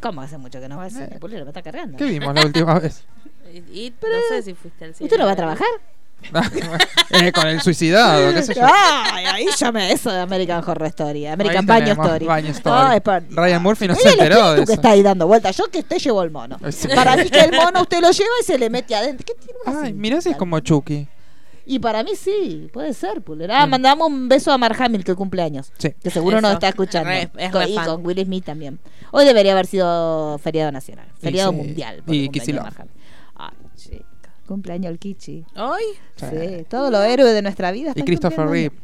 ¿Cómo hace mucho que no va al cine? Pulero, me está cargando. ¿Qué vimos la última vez? Y, y no sé si fuiste al cine. ¿Usted no va a trabajar? Eh, con el suicidado, qué sé yo. Ay, ahí llame eso de American Horror Story. American Ahí Baño tenemos Story. Baño Story. Ay. Ryan Murphy no Mira se el enteró de espíritu que eso. está ahí dando vueltas. Yo que usted llevo el mono. Sí. Para mí que el mono usted lo lleva y se le mete adentro. ¿Qué tiene una Ay, cinta? mirá si es como Chucky. Y para mí sí, puede ser, Pulero. Ah, Mm. mandamos un beso a Mark Hamill, que cumple años. Sí. Que seguro nos está escuchando. Re- es Con- re y fan. con Will Smith también. Hoy debería haber sido feriado nacional. Feriado sí. mundial. Y Kicillof. Ay, chica. Cumpleaños el Kichi. ¿Hoy? Sí. Sí, todos los héroes de nuestra vida. Y Christopher Reeve.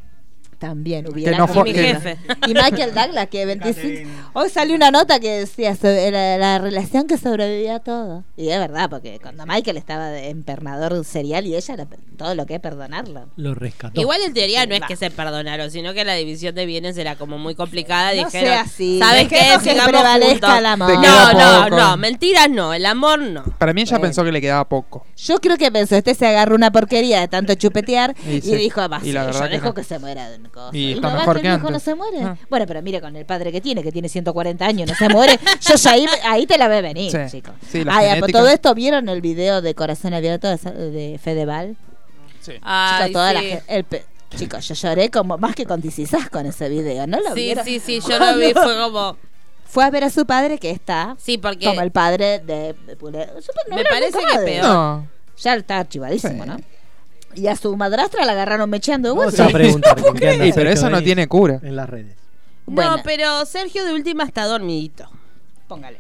También hubiera. no fue- Mi jefe. Y Michael Douglas, que 25. Hoy salió una nota que decía sobre la, la relación que sobrevivía a todo. Y es verdad, porque cuando Michael estaba de empernador serial y ella, era todo lo que es perdonarlo. Lo rescató. Igual en teoría no es que se perdonaron, sino que la división de bienes era como muy complicada. No Dijeron, sea así, ¿sabes qué? que prevalezca juntos". el amor. No, no, no, mentiras no, el amor no. Para mí ella Bueno. pensó que le quedaba poco. Yo creo que pensó, este se agarró una porquería de tanto chupetear Y y, sí. dijo, Y la yo verdad que dejo no. que se muera de coso. Y está no va mejor que no se muere. Ah. Bueno, pero mire con el padre que tiene, que tiene 140 años, no se muere. Yo ya ahí, ahí te la ve venir, Sí. chicos. Sí, la Ay, todo esto, ¿vieron el video de Corazón Abierto de, de Fedeval? Sí. Ay, toda la sí. el pe- Chicos, yo lloré como más que con Tisisás con ese video, ¿no lo Sí, vieron? sí, sí, yo lo vi, fue como... Fue a ver a su padre que está Sí, porque como el padre de, de Me parece que madre. peor. No. Ya está archivadísimo, Sí. ¿no? Y a su madrastra la agarraron mecheando de Vamos vuelta. a preguntar anda pero Sergio eso no tiene cura. En las redes. Bueno. No, pero Sergio de última está dormidito. Póngale.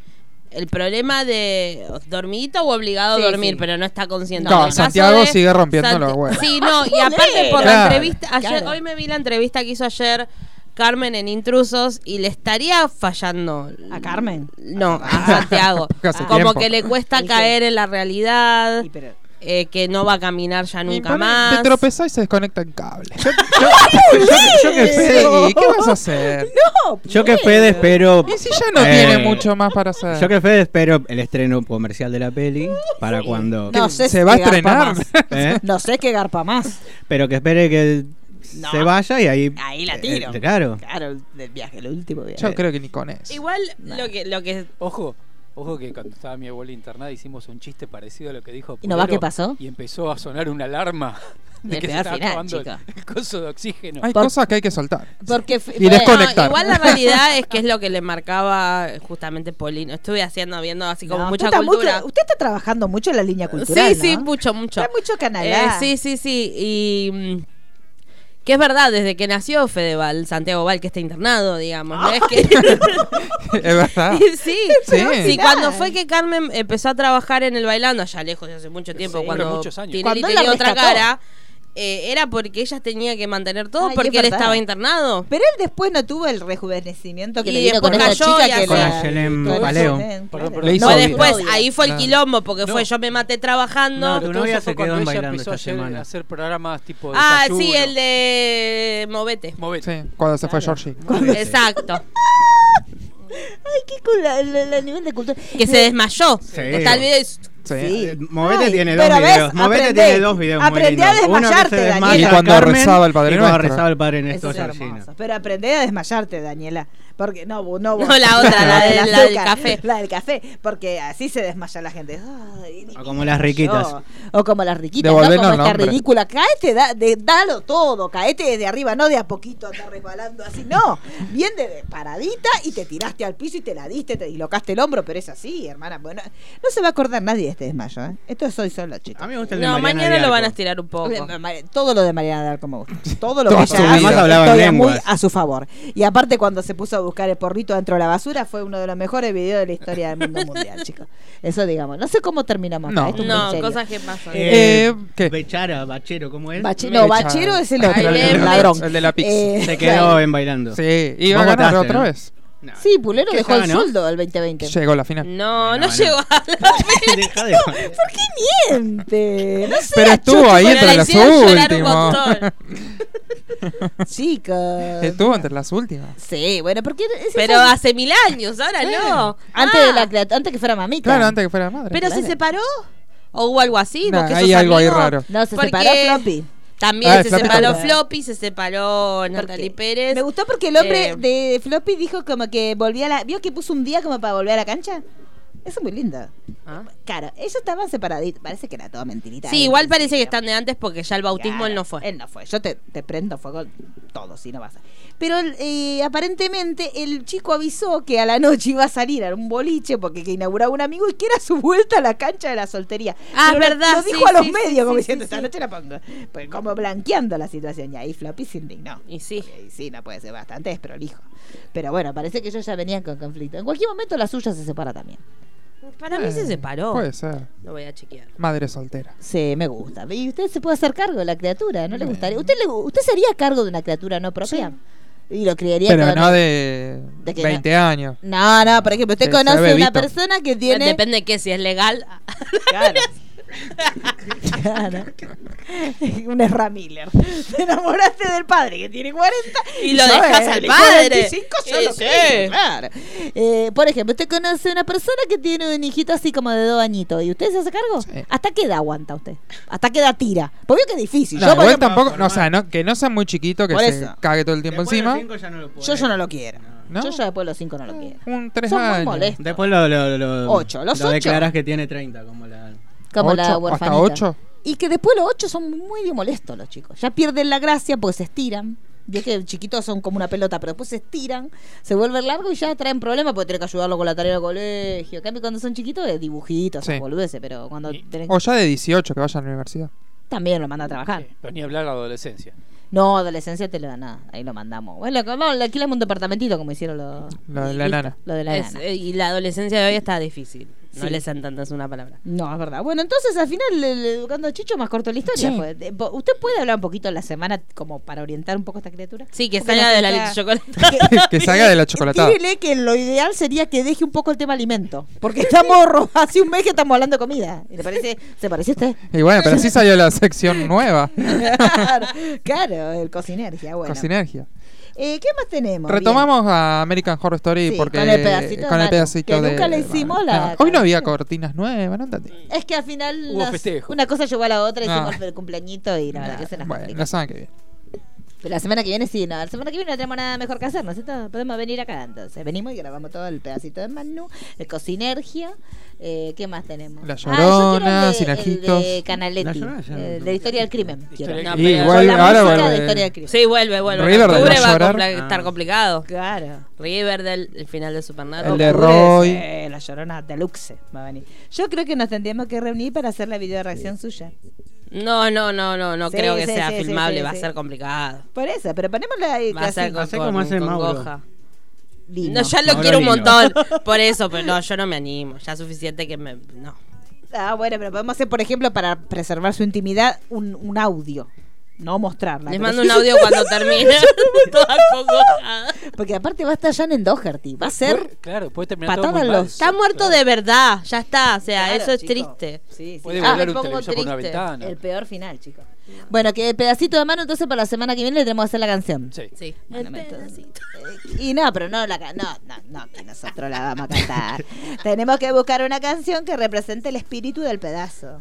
El problema de dormidito o obligado Sí, a dormir, sí. pero no está consciente. No, En el caso Santiago de sigue rompiendo los huevos. Sí, no, y aparte por la Claro. entrevista, ayer, Claro. hoy me vi la entrevista que hizo ayer Carmen en Intrusos y le estaría fallando. ¿A Carmen? No, a Santiago. Hace Como tiempo. que le cuesta caer en la realidad, Y pero- eh, que no va a caminar ya Y nunca más. Te tropezás y se desconecta el cable. Yo, yo que Fede, Sí, ¿qué vas a hacer? No, yo que Fede espero. Y si ya no Eh, tiene mucho más para hacer. Yo que Fede espero el estreno comercial de la peli para cuando. no sé ¿Se si va a estrenar? más. ¿eh? No sé qué garpa más. Pero que espere que No. se vaya y ahí. Ahí la tiro. eh, claro. Claro, el viaje, el último viaje. Yo creo que ni con eso. Igual lo que, lo que Ojo, ojo que cuando estaba mi abuela internada hicimos un chiste parecido a lo que dijo ¿Y no va qué pasó? Y empezó a sonar una alarma de que se estaba final, acabando el, chica. el coso de oxígeno. Hay Por- cosas que hay que soltar. Porque Y bueno, desconectar. Igual la realidad es que es lo que le marcaba justamente Polino. Estuve haciendo, viendo así como no, mucha usted muy usted está trabajando mucho en la línea cultural. sí, sí, mucho, mucho. Está mucho canal. Eh, sí, sí, sí. Y mm, que es verdad, desde que nació Fedeval, Santiago Val, que está internado, digamos. ¿no? Es que... es verdad. sí, Sí. sí. cuando fue que Carmen empezó a trabajar en el bailando, allá lejos de hace mucho tiempo, Sí. cuando muchos años. Tinelli Cuando tenía otra cara, eh, era porque ella tenía que mantener todo, Ay, porque es él verdad. estaba internado. Pero él después no tuvo el rejuvenecimiento que Y le con chica cayó y que Con la- Ayelen con Paleo. Ayelen, Perdón, claro. perdón. Le hizo No, después, ahí fue el quilombo, porque No. fue yo me maté trabajando. Tu novia se quedó cuando ella bailando esta hacer, semana. a hacer programas tipo ah, desayuno. sí, el de Movete. Movete. Sí, cuando se fue Claro. Georgie. Exacto. Ay, qué cool, el, el- el nivel de cultura. Que se desmayó. Sí. Está el video y- Sí. Sí. Eh, Movete Ay, tiene dos ves, videos. Movete aprendé. tiene dos videos muy Aprendí a lindos. Uno que se desmayarte, desmaya Daniela. Y cuando Carmen rezaba el Padre y cuando Nuestro. rezaba el Padre Nuestro es. Pero aprendé a desmayarte, Daniela. Porque no, no, no, No, la otra, la del del- la del café. La del café, porque así se desmaya la gente. Ay, O como las riquitas. yo. O como las riquitas, no como esta nombre. ridícula. Caete, da, de, dalo todo, caete desde arriba, no de a poquito andar resbalando así, no. Bien de, de paradita y te tiraste al piso y te la diste, te dislocaste el hombro, pero es así, hermana. Bueno, no se va a acordar nadie de este desmayo, ¿eh? Esto soy solo, chicos. A mí me gusta el de No, Mariana mañana de lo van a estirar un poco. Todo lo de Mariana de Arco me gusta. Todo lo que ella hace, hablaba en muy a su favor. Y aparte cuando se puso a buscar el porrito dentro de la basura fue uno de los mejores videos de la historia del mundo mundial, chicos. Eso digamos. No sé cómo terminamos. acá, No. muy No, cosas que pasan. Eh, Eh, ¿qué? Bechara, Bachero, ¿cómo es? Bache- no, Mecha. Bachero es el otro, Ay, el, bien, ladrón. El de la pizza. Eh, Se quedó en bailando. Sí, iba a ganar otra ¿no? vez. No. Sí, Pulero ¿Qué dejó el ganó? sueldo al 2020. Llegó a la final. No, no, No, no. llegó a la Deja de joder. ¿Por qué miente? No sé, Pero estuvo ahí Pero entre la las hicieron llorar un últimas. montón. chicos. Estuvo entre las últimas. Sí, bueno, porque es Pero esa- hace mil años, ahora no. antes Ah, de la criat- antes que fuera mamita. Claro, antes que fuera madre. Pero se claro. separó. ¿O hubo algo así? Nah, ¿Vos que hay sos algo ahí raro. No, se Porque separó Floppy. También Ah, se Floppy separó también. Floppy, se separó Natalie Pérez. Me gustó porque el hombre Eh, de Floppy dijo como que volvía a la. ¿Vio que puso un día como para volver a la cancha? Eso es muy lindo. ¿Ah? Claro, ellos estaban separaditos. Parece que era todo mentirita. Sí, igual parece que están de antes porque ya el bautismo Claro, él no fue. Él no fue. Yo te, te prendo fuego todo, si no vas a. Pero eh, aparentemente el chico avisó que a la noche iba a salir a un boliche porque que inauguraba un amigo y que era su vuelta a la cancha de la soltería. Ah, Pero es lo- verdad, Lo sí, dijo a los sí, medios, sí, como diciendo, esta noche la pongo. Pues como blanqueando la situación. Y ahí Floppy se indignó. Y sí. Y sí, no puede ser bastante desprolijo. Pero bueno, parece que ellos ya venían con conflicto. En cualquier momento la suya se separa también. Para mí se separó. Puede ser. Lo voy a chequear. Madre soltera. Sí, me gusta. Y usted se puede hacer cargo de la criatura, ¿no le gustaría? ¿Usted, le, usted sería cargo de una criatura no propia? Y lo criaría Pero no de ¿De qué? 20 años. No, no, por ejemplo, usted conoce una bebito. persona que tiene... Depende de qué, si es legal. Claro. Claro. Un Ezra Miller. Te enamoraste del padre que tiene 40 Y lo dejas al padre. 45, yo Sí, sí. claro. Eh, por ejemplo, usted conoce una persona que tiene un hijito así como de dos añitos. ¿Y usted se hace cargo? Sí. ¿Hhasta qué edad aguanta usted? ¿Hasta qué edad tira? Porque veo que es difícil. No, yo, igual ejemplo, tampoco, no, o sea, no, que no sea muy chiquito, que se cague todo el tiempo Después de los encima. cinco ya no lo puede. yo, yo no lo quiero. ¿No? Yo ya después de los 5 no lo quiero. Un 3 Son muy años. molestos. Después lo, lo, lo, Ocho, los lo ocho. declaras que tiene 30, como la... Como la Ocho, huerfanita. ¿Hasta 8? Y que después los ocho son muy molestos los chicos. Ya pierden la gracia porque se estiran. Vio que chiquitos son como una pelota, pero después se estiran, se vuelven largos y ya traen problemas porque tienen que ayudarlo con la tarea del colegio. En cambio, cuando son chiquitos, es dibujitos, Sí. son boludeces, pero cuando tenés- O ya de 18 que vaya a la universidad. también lo manda a trabajar. Sí, Pero ni hablar de la adolescencia. No, adolescencia te lo da nada, ahí lo mandamos. Bueno, no, le alquilamos un departamentito como hicieron los. Lo de la listo, nana. Lo de la Es- nana. eh, y la adolescencia de hoy está difícil. No Sí. les entantas una palabra. No, es verdad. Bueno, entonces al final, el, el Educando a Chicho más corto la historia. Sí. po- ¿Usted puede hablar un poquito en la semana como para orientar un poco a esta criatura? Sí, que Porque salga de la está- leche chocolate. que salga de la chocolatada. Dígale que lo ideal sería que deje un poco el tema alimento. Porque estamos hace un mes que estamos hablando de comida. ¿Y le parece? ¿Se parece a usted? Y bueno, pero así salió la sección nueva. claro, claro, el cocinergia. Bueno. Cocinergia. Eh, ¿Qué más tenemos? Retomamos a American Horror Story Sí, porque con el pedacito de con el Manu, pedacito que de- nunca le hicimos la Hoy no había cortinas nuevas, no. Es que al final Hubo nos- festejo. una cosa llevó a la otra, Ah. hicimos el cumpleañito y la verdad que se nos Bueno, la semana que viene. Pero la semana que viene sí, no. La semana que viene no tenemos nada mejor que hacer, ¿no es cierto? Podemos venir acá entonces. Venimos y grabamos todo el pedacito de Manu, el cocinergia. Eh, ¿Qué más tenemos? La Ah, Llorona, de- el Historia de Canaletti. La Llorona ya- eh, de la historia del crimen. del No, Y pero- igual Con la ahora música de vuelve- historia del crimen. Sí, vuelve, vuelve. En Riverdale octubre va a va a llorar. compla- estar complicado. Claro. Riverdale, el final de Supernatural. El de Roy. sí, la llorona deluxe va a venir. Yo creo que nos tendríamos que reunir para hacer la video reacción suya. No, no, no, no, no Sí, creo que sí, sea sí, filmable, sí, va a ser complicado. Por eso, pero ponémosla ahí. Va a ser con, con- como hace con Mauro. Goja. Lindo. No, ya lo Mauro quiero un montón. Por eso, pero no, yo no me animo. Ya es suficiente que me. No. Ah, bueno, pero podemos hacer, por ejemplo, para preservar su intimidad, un, un audio. No mostrarla. Les mando un audio cuando termine. Toda. Porque aparte va a estar Jan en Doherty. Va a ser. Puede- claro, puede terminar todo muy mal. Está muerto de verdad, ya está. O sea, Claro, eso es chico. triste. Sí, sí. Puede Ah, volar un pongo televisor por una triste. ventana. El peor final, chicos. Bueno, que pedacito de mano, entonces para la semana que viene le tenemos que hacer la canción. Sí. Sí. Bueno, Eh, Y no, pero no la no, no, no, que nosotros la vamos a cantar. Tenemos que buscar una canción que represente el espíritu del pedazo.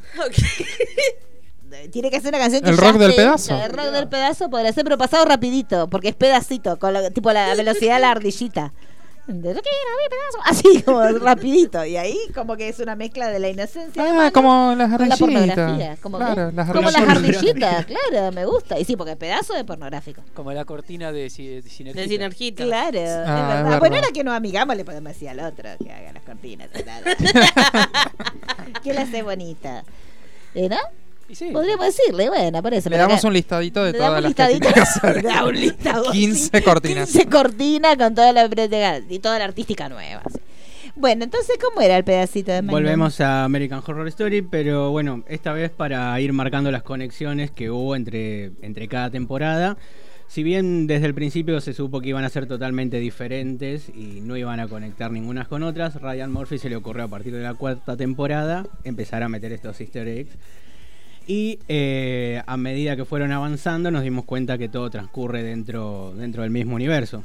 eh, tiene que ser una canción que El rock del pedazo. El rock del pedazo podría ser, pero pasado rapidito, porque es pedacito, con la- tipo la velocidad de la ardillita. De lo que era mi pedazo. Así como rapidito. Y ahí como que es una mezcla de la inocencia. Ah, humana como las la pornografía. Como, Claro, que- las como las ardillitas. ardillitas, claro, me gusta. Y sí, porque pedazo es pornográfico. Como la cortina de, de Sinergita. De Sinergita. Claro, es Ah, es verdad. verdad. Bueno, ahora que nos amigamos le podemos decir al otro que haga las cortinas. claro. que la hace bonita. ¿Eh, ¿No? Sí, Podríamos decirle, bueno, por eso. Le damos acá- un listadito de le todas las hacer. Le damos un listado, 15 sí. cortinas. 15 cortinas con toda la y toda la artística nueva. Bueno, entonces, ¿cómo era el pedacito de Magnum? Volvemos a American Horror Story, pero bueno, esta vez para ir marcando las conexiones que hubo entre, entre cada temporada. Si bien desde el principio se supo que iban a ser totalmente diferentes y no iban a conectar ningunas con otras, Ryan Murphy se le ocurrió a partir de la cuarta temporada empezar a meter estos easter eggs. Y eh, a medida que fueron avanzando nos dimos cuenta que todo transcurre dentro, dentro del mismo universo.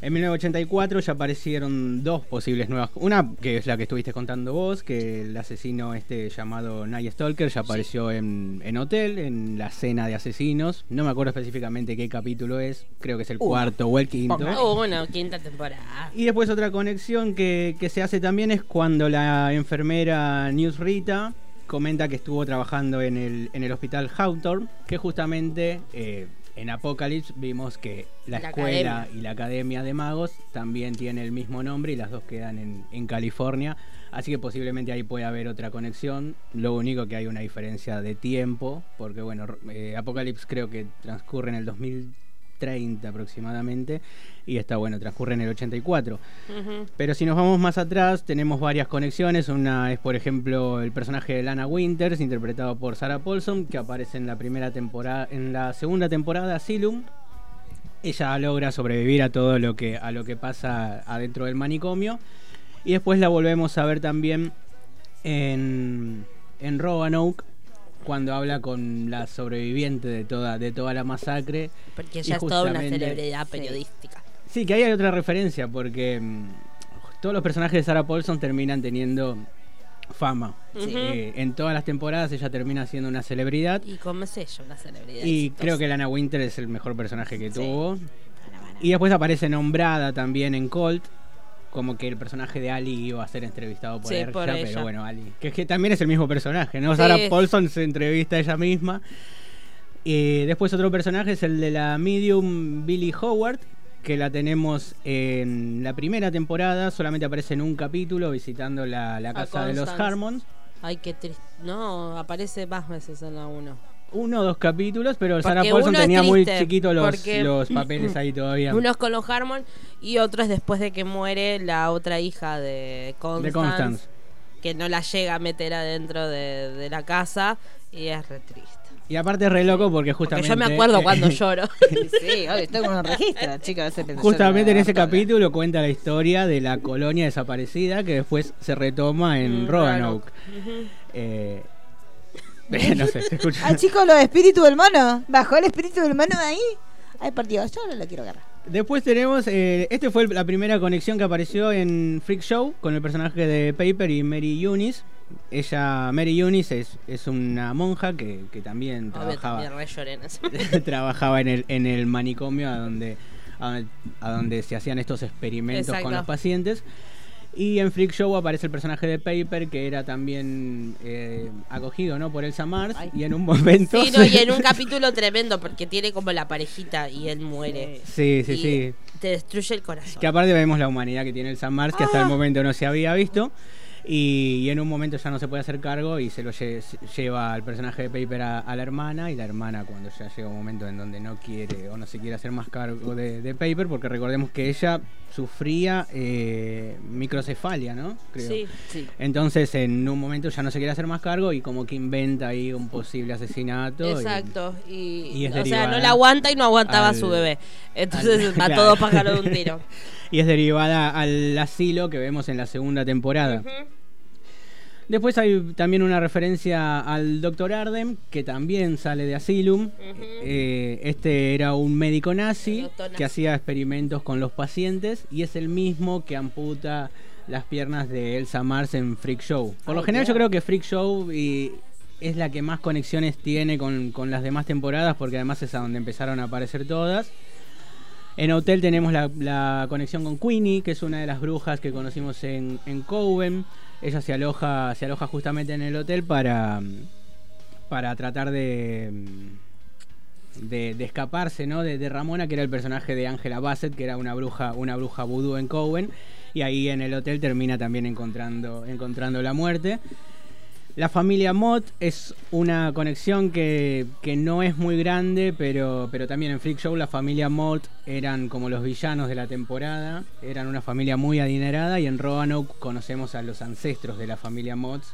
En 1984 ya aparecieron dos posibles nuevas. Una que es la que estuviste contando vos, que el asesino este llamado Night Stalker ya apareció en, en Hotel, en la cena de asesinos. No me acuerdo específicamente qué capítulo es, creo que es el Uno. cuarto o el quinto. Oh, bueno, quinta temporada. Y después otra conexión que, que se hace también es cuando la enfermera News Rita comenta que estuvo trabajando en el, en el hospital Hawthorne, que justamente eh, en Apocalypse vimos que la, La escuela academia. y la Academia de Magos también tienen el mismo nombre y las dos quedan en, en California. Así que posiblemente ahí puede haber otra conexión. Lo único que hay una diferencia de tiempo, porque bueno, eh, Apocalypse creo que transcurre en el 2030 aproximadamente y está bueno, transcurre en el 84. Ujú. Pero si nos vamos más atrás, tenemos varias conexiones. Una es, por ejemplo, el personaje de Lana Winters, interpretado por Sarah Paulson, que aparece en la primera temporada, en la segunda temporada, Asylum. Ella logra sobrevivir a todo lo que, a lo que pasa adentro del manicomio. Y después la volvemos a ver también en, en Roanoke, cuando habla con la sobreviviente de toda, de toda la masacre. Porque ella es toda una celebridad Sí. periodística. Sí, que ahí hay otra referencia, porque mm, todos los personajes de Sarah Paulson terminan teniendo fama. Ujú. Eh, en todas las temporadas ella termina siendo una celebridad. Y como es ella, una celebridad. Y exitosa. creo que Lana Winter es el mejor personaje que Sí. tuvo. Bueno, bueno. Y después aparece nombrada también en Colt. Como que el personaje de Ali iba a ser entrevistado por, Sí, ella, por ella. pero bueno, Ali. Que, también es el mismo personaje, ¿no? Sí. Sarah Paulson se entrevista a ella misma. Y después otro personaje es el de la medium Billy Howard, que la tenemos en la primera temporada, solamente aparece en un capítulo visitando la, la casa de los. Harmons. Ay, qué triste. No, aparece más veces en la 1. Uno o dos capítulos, pero Porque Sarah Paulson tenía muy chiquitos los, papeles ahí todavía. Uno es con los Harmon y otro es después de que muere la otra hija de Constance, de Constance. que no la llega a meter adentro de, de la casa y es re triste. Y aparte es re loco porque Porque justamente... yo me acuerdo cuando lloro. Sí, hoy estoy con un registro, chicos. ese- Justamente en ese capítulo cuenta la historia de la colonia desaparecida que después se retoma en Mm, Roanoke. Ujú. Eh, no sé, se escucha. Ah, chicos, los espíritus del mono. ¿Bajó el espíritu del mono de ahí? Ay, por Dios, yo no lo quiero agarrar. Después tenemos, eh, este fue la primera conexión que apareció en Freak Show con el personaje de Paper y Mary Eunice. Ella, Mary Eunice, es, es una monja que, que también Obvio, trabajaba, también trabajaba en el, en el manicomio a donde, a, a donde se hacían estos experimentos Exacto. con los pacientes. Y en Freak Show aparece el personaje de Paper que era también eh, acogido ¿no? por Elsa Mars Ay. y en un momento... Sí, no, y en un capítulo tremendo porque tiene como la parejita y él muere. Sí, sí, Y sí. Te destruye el corazón. Que aparte vemos la humanidad que tiene el San Mars, que hasta el Ah. momento no se había visto. Y, y en un momento ya no se puede hacer cargo y se lo lle- lleva al personaje de Paper a, a la hermana. Y la hermana, cuando ya llega un momento en donde no quiere o no se quiere hacer más cargo de, de Paper, porque recordemos que ella sufría eh, microcefalia, ¿no? Creo. Sí. Sí. Entonces, en un momento ya no se quiere hacer más cargo y como que inventa ahí un posible asesinato. y- Exacto. Y, y es o sea, no la aguanta y no aguantaba al- a su bebé. Entonces al- mató claro. dos pájaros de un tiro. y es derivada al asilo que vemos en la segunda temporada. Ujú. Después hay también una referencia al Dr. Ardem, que también sale de Asylum. Eh, este era un médico nazi que hacía experimentos con los pacientes y es el mismo que amputa las piernas de Elsa Mars en Freak Show. Por lo general yo creo que Freak Show y es la que más conexiones tiene con, con las demás temporadas, porque además es a donde empezaron a aparecer todas. En Hotel tenemos la, la conexión con Queenie, que es una de las brujas que conocimos en, en Coven. Ella se aloja, se aloja justamente en el hotel para, para tratar de, de, escaparse ¿no? de, de Ramona, que era el personaje de Angela Bassett, que era una bruja, una bruja vudú en Coven. Y ahí en el hotel termina también encontrando, encontrando la muerte. La familia Mott es una conexión que, que no es muy grande, pero, pero también en Freak Show la familia Mott eran como los villanos de la temporada, eran una familia muy adinerada y en Roanoke conocemos a los ancestros de la familia Mott.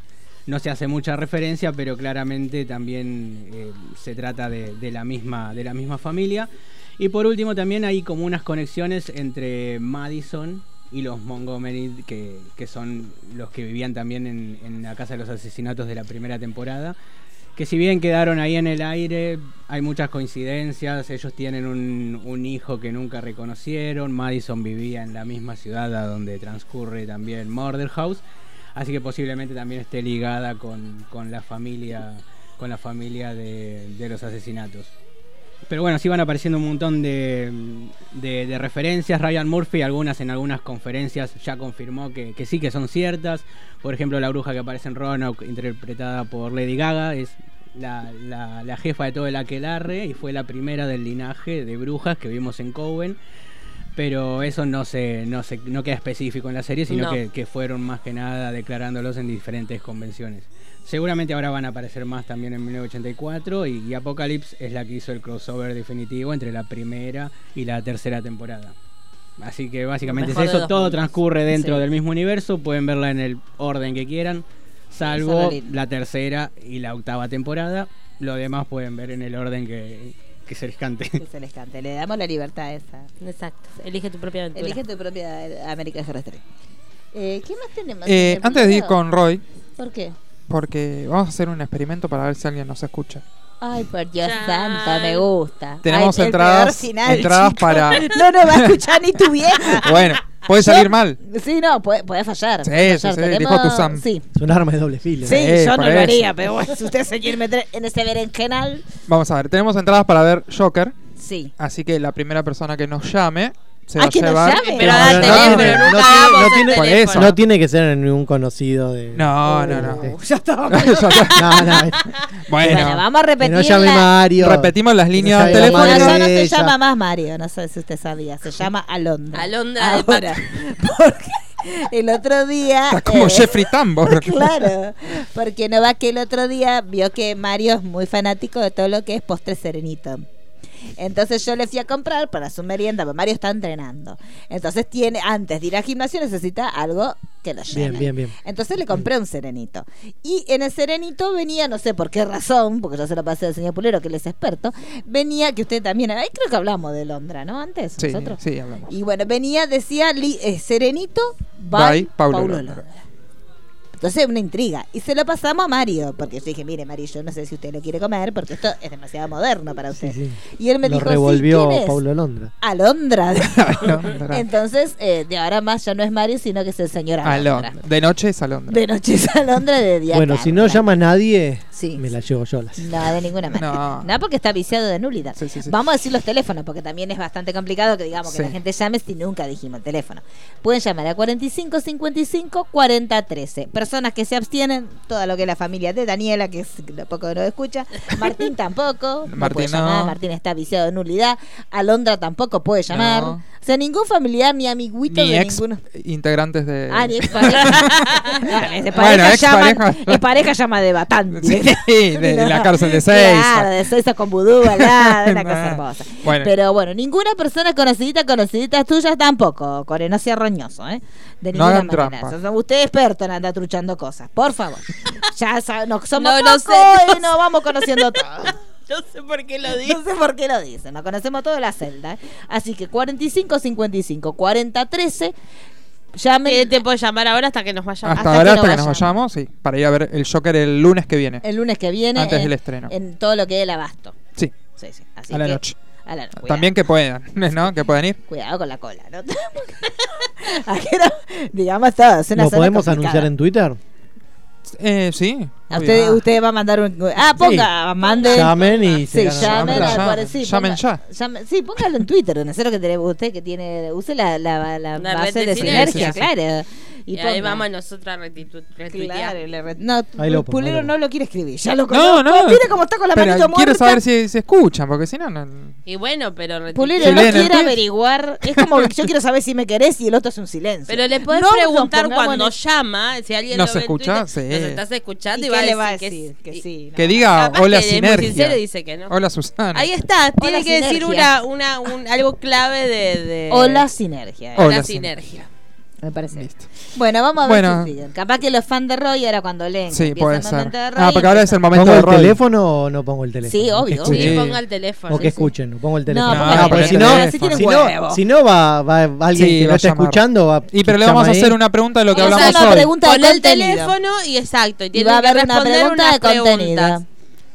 No se hace mucha referencia, pero claramente también eh, se trata de, de la misma, de la misma familia. Y por último también hay como unas conexiones entre Madison y los Montgomery, que, que son los que vivían también en, la Casa de los Asesinatos de la primera temporada. Que si bien quedaron ahí en el aire, hay muchas coincidencias. Ellos tienen un, un hijo que nunca reconocieron. Madison vivía en la misma ciudad donde transcurre también Murder House. Así que posiblemente también esté ligada con, con la familia con la familia de, de los asesinatos. Pero bueno, sí van apareciendo un montón de, de, de referencias. Ryan Murphy, algunas en algunas conferencias, ya confirmó que, que, sí que son ciertas. Por ejemplo, la bruja que aparece en Roanoke, interpretada por Lady Gaga, es la, la, la jefa de todo el aquelarre y fue la primera del linaje de brujas que vimos en Coven. Pero eso no se, no se no queda específico en la serie, sino No. que, que fueron más que nada declarándolos en diferentes convenciones. Seguramente ahora van a aparecer más también en 1984 y, y Apocalypse es la que hizo el crossover definitivo entre la primera y la tercera temporada. Así que básicamente es eso, todo mundos. transcurre dentro Sí. del mismo universo, pueden verla en el orden que quieran, salvo la tercera y la octava temporada. Lo demás pueden ver en el orden que, que se les cante. Que se les cante. Le damos la libertad esa. Exacto. Elige tu propia aventura. Elige tu propia América Terrestre. Eh, ¿Qué más tenemos? Eh, antes de ir con Roy, ¿Por qué? Porque vamos a hacer un experimento para ver si alguien nos escucha. Ay, por Dios Chan. santo, me gusta. Tenemos Ay, entradas- final, entradas para- No nos va a escuchar ni tu vieja. Bueno, puede salir mal. Sí, no, puede, puede fallar. Sí, puede sí, fallar. sí, dijo tu Sam. Sí. Es un arma de doble filo. Sí, yo no lo haría, pero bueno, si usted se quiere meter en ese berenjenal, Vamos a ver, tenemos entradas para ver Joker, sí. así que la primera persona que nos llame se Ah, que nos llame. Pero No, no, no tiene- nunca no tiene- no el tiene- Por teléfono. eso. No tiene que ser ningún conocido de. No, no, no. Ya estaba. No, no. Bueno, Bueno, vamos a Que repetir. no llame la- Mario. repetimos las líneas Que no telefónicas. ya no se llama más Mario, no sé si usted sabía, se llama Alondra. Alondra Ahora, porque el otro día... Está como eh, Jeffrey Tambor. Claro, porque no va que el otro día vio que Mario es muy fanático de todo lo que es postre serenito. Entonces yo le fui a comprar para su merienda, porque Mario está entrenando. Entonces tiene, antes de ir al gimnasio necesita algo que lo llene. Bien, bien, bien. Entonces le compré un serenito. Y en el serenito venía, no sé por qué razón, porque yo se lo pasé al señor Pulero, que él es experto, venía, que usted también, ahí creo que hablamos de Londra, ¿no? Antes, Sí, nosotros. sí, hablamos. Y bueno, venía, decía li- eh, Serenito by, By Paulo Paulo Londra. Londra. Entonces, una intriga. Y se lo pasamos a Mario, porque yo dije, mire, Mario, yo no sé si usted lo quiere comer, porque esto es demasiado moderno para usted. Sí, sí. Y él me Lo dijo, revolvió sí, ¿quién es? Paulo Londra. Alondra. Alondra. Entonces, eh, de ahora más ya no es Mario, sino que es el señor Alondra. Alondra. De noche es Alondra. De noche es Alondra, de día Bueno, si no llama a nadie, Sí. me la llevo yo. Las... No, de ninguna manera. No. No. porque está viciado de nulidad. Sí, sí, sí. Vamos a decir los teléfonos, porque también es bastante complicado que digamos que la gente llame si nunca dijimos el teléfono. Pueden llamar a 45 55 40 13. Personas que se abstienen, toda lo que es la familia de Daniela, que es lo poco que nos escucha. Martín tampoco. no Martín puede no. llamar. Martín está viciado de nulidad. Alondra tampoco puede llamar. No. O sea, ningún familiar ni amiguito Ni de ex ninguno. integrantes de. Ah, ni expareja. No, es de Bueno, pareja expareja. llaman- es pareja llama de batán. Sí, de la cárcel de Claro, Seiza. de Seiza con vudú lado, una cosa hermosa. Bueno. Pero bueno, ninguna persona conocidita, conocidita tuya tampoco, Core, no sea roñoso, ¿eh? De No ninguna hagan manera. trampa. Usted es experto en andar truchando cosas, por favor. Ya no, somos No, no pocos sé, no y nos vamos conociendo todos. No sé por qué lo digo. No sé por qué lo dicen, nos conocemos toda la celda. ¿eh? Así que 45 55 40 13 llamen ¿Qué te puedo llamar ahora hasta que nos vayamos? Hasta, hasta ahora, que hasta que nos vayamos, sí. Para ir a ver el Joker el lunes que viene. el lunes que viene Antes en, del estreno. en todo lo que es el abasto. Sí, Sí, sí. Así a la noche. A la-. También que puedan, ¿no? Que puedan ir. Cuidado con la cola, ¿no? No- digamos todo, es una ¿Lo podemos complicada. anunciar en Twitter? Eh, sí. A usted, usted va a mandar un. Ah, ponga, mande. Llamen y se Sí, llamen, Llamen, al cual- sí, llamen ponga- ya. llamen- sí, póngalo en Twitter, donde sé lo que tiene usted que tiene. Use la, la, la La base de de sinergia, sinergia. claro. Y, ahí ponga. vamos nosotros a retitu- retuitear. Claro, le re- no, Ahí lo pongo, Pulero ahí lo no lo quiere escribir, ya lo No, conozco. no. Mire cómo está con la Pero manito quiero muerta. saber si se escuchan, porque si no, no. Y bueno, pero retuitear. Pulero no quiere averiguar. Es como que yo quiero saber si me querés y el otro es un silencio. Pero le podés No nos preguntar pongamos cuando en- llama, si alguien ¿Nos lo ve en escucha? Twitter, Sí. Nos estás escuchando ¿Y y, qué va a le va a decir? Que y- sí. Que diga Capaz hola que es muy sinergia. sincero y dice que no. Hola Susana. Ahí está, tiene Hola, que decir sinergia. una, una, un, algo clave de, de Hola, sinergia. Hola, la sinergia. sinergia. Me parece. Listo. Bueno, vamos a ver Bueno. si siguen. Capaz que los fans de Roy ahora cuando leen. que Sí, puede ser. de Roy, Ah, porque ahora es el empiezan- momento ¿Pongo de el Roy. teléfono o no pongo el teléfono? Sí, obvio, Que. Sí, escuchen. ponga el teléfono. O que escuchen, no pongo el No, teléfono. ponga Ah, el porque teléfono. si no- Ahora sí tienen si no, huevo. si no va, va alguien Sí, que va no a está llamar. escuchando. Va Y pero le vamos a hacer una pregunta de lo que Vamos a hablamos hacer una hoy. pregunta de Pon el contenido. teléfono y exacto. Y, va a que haber una responder pregunta unas de contenido. preguntas.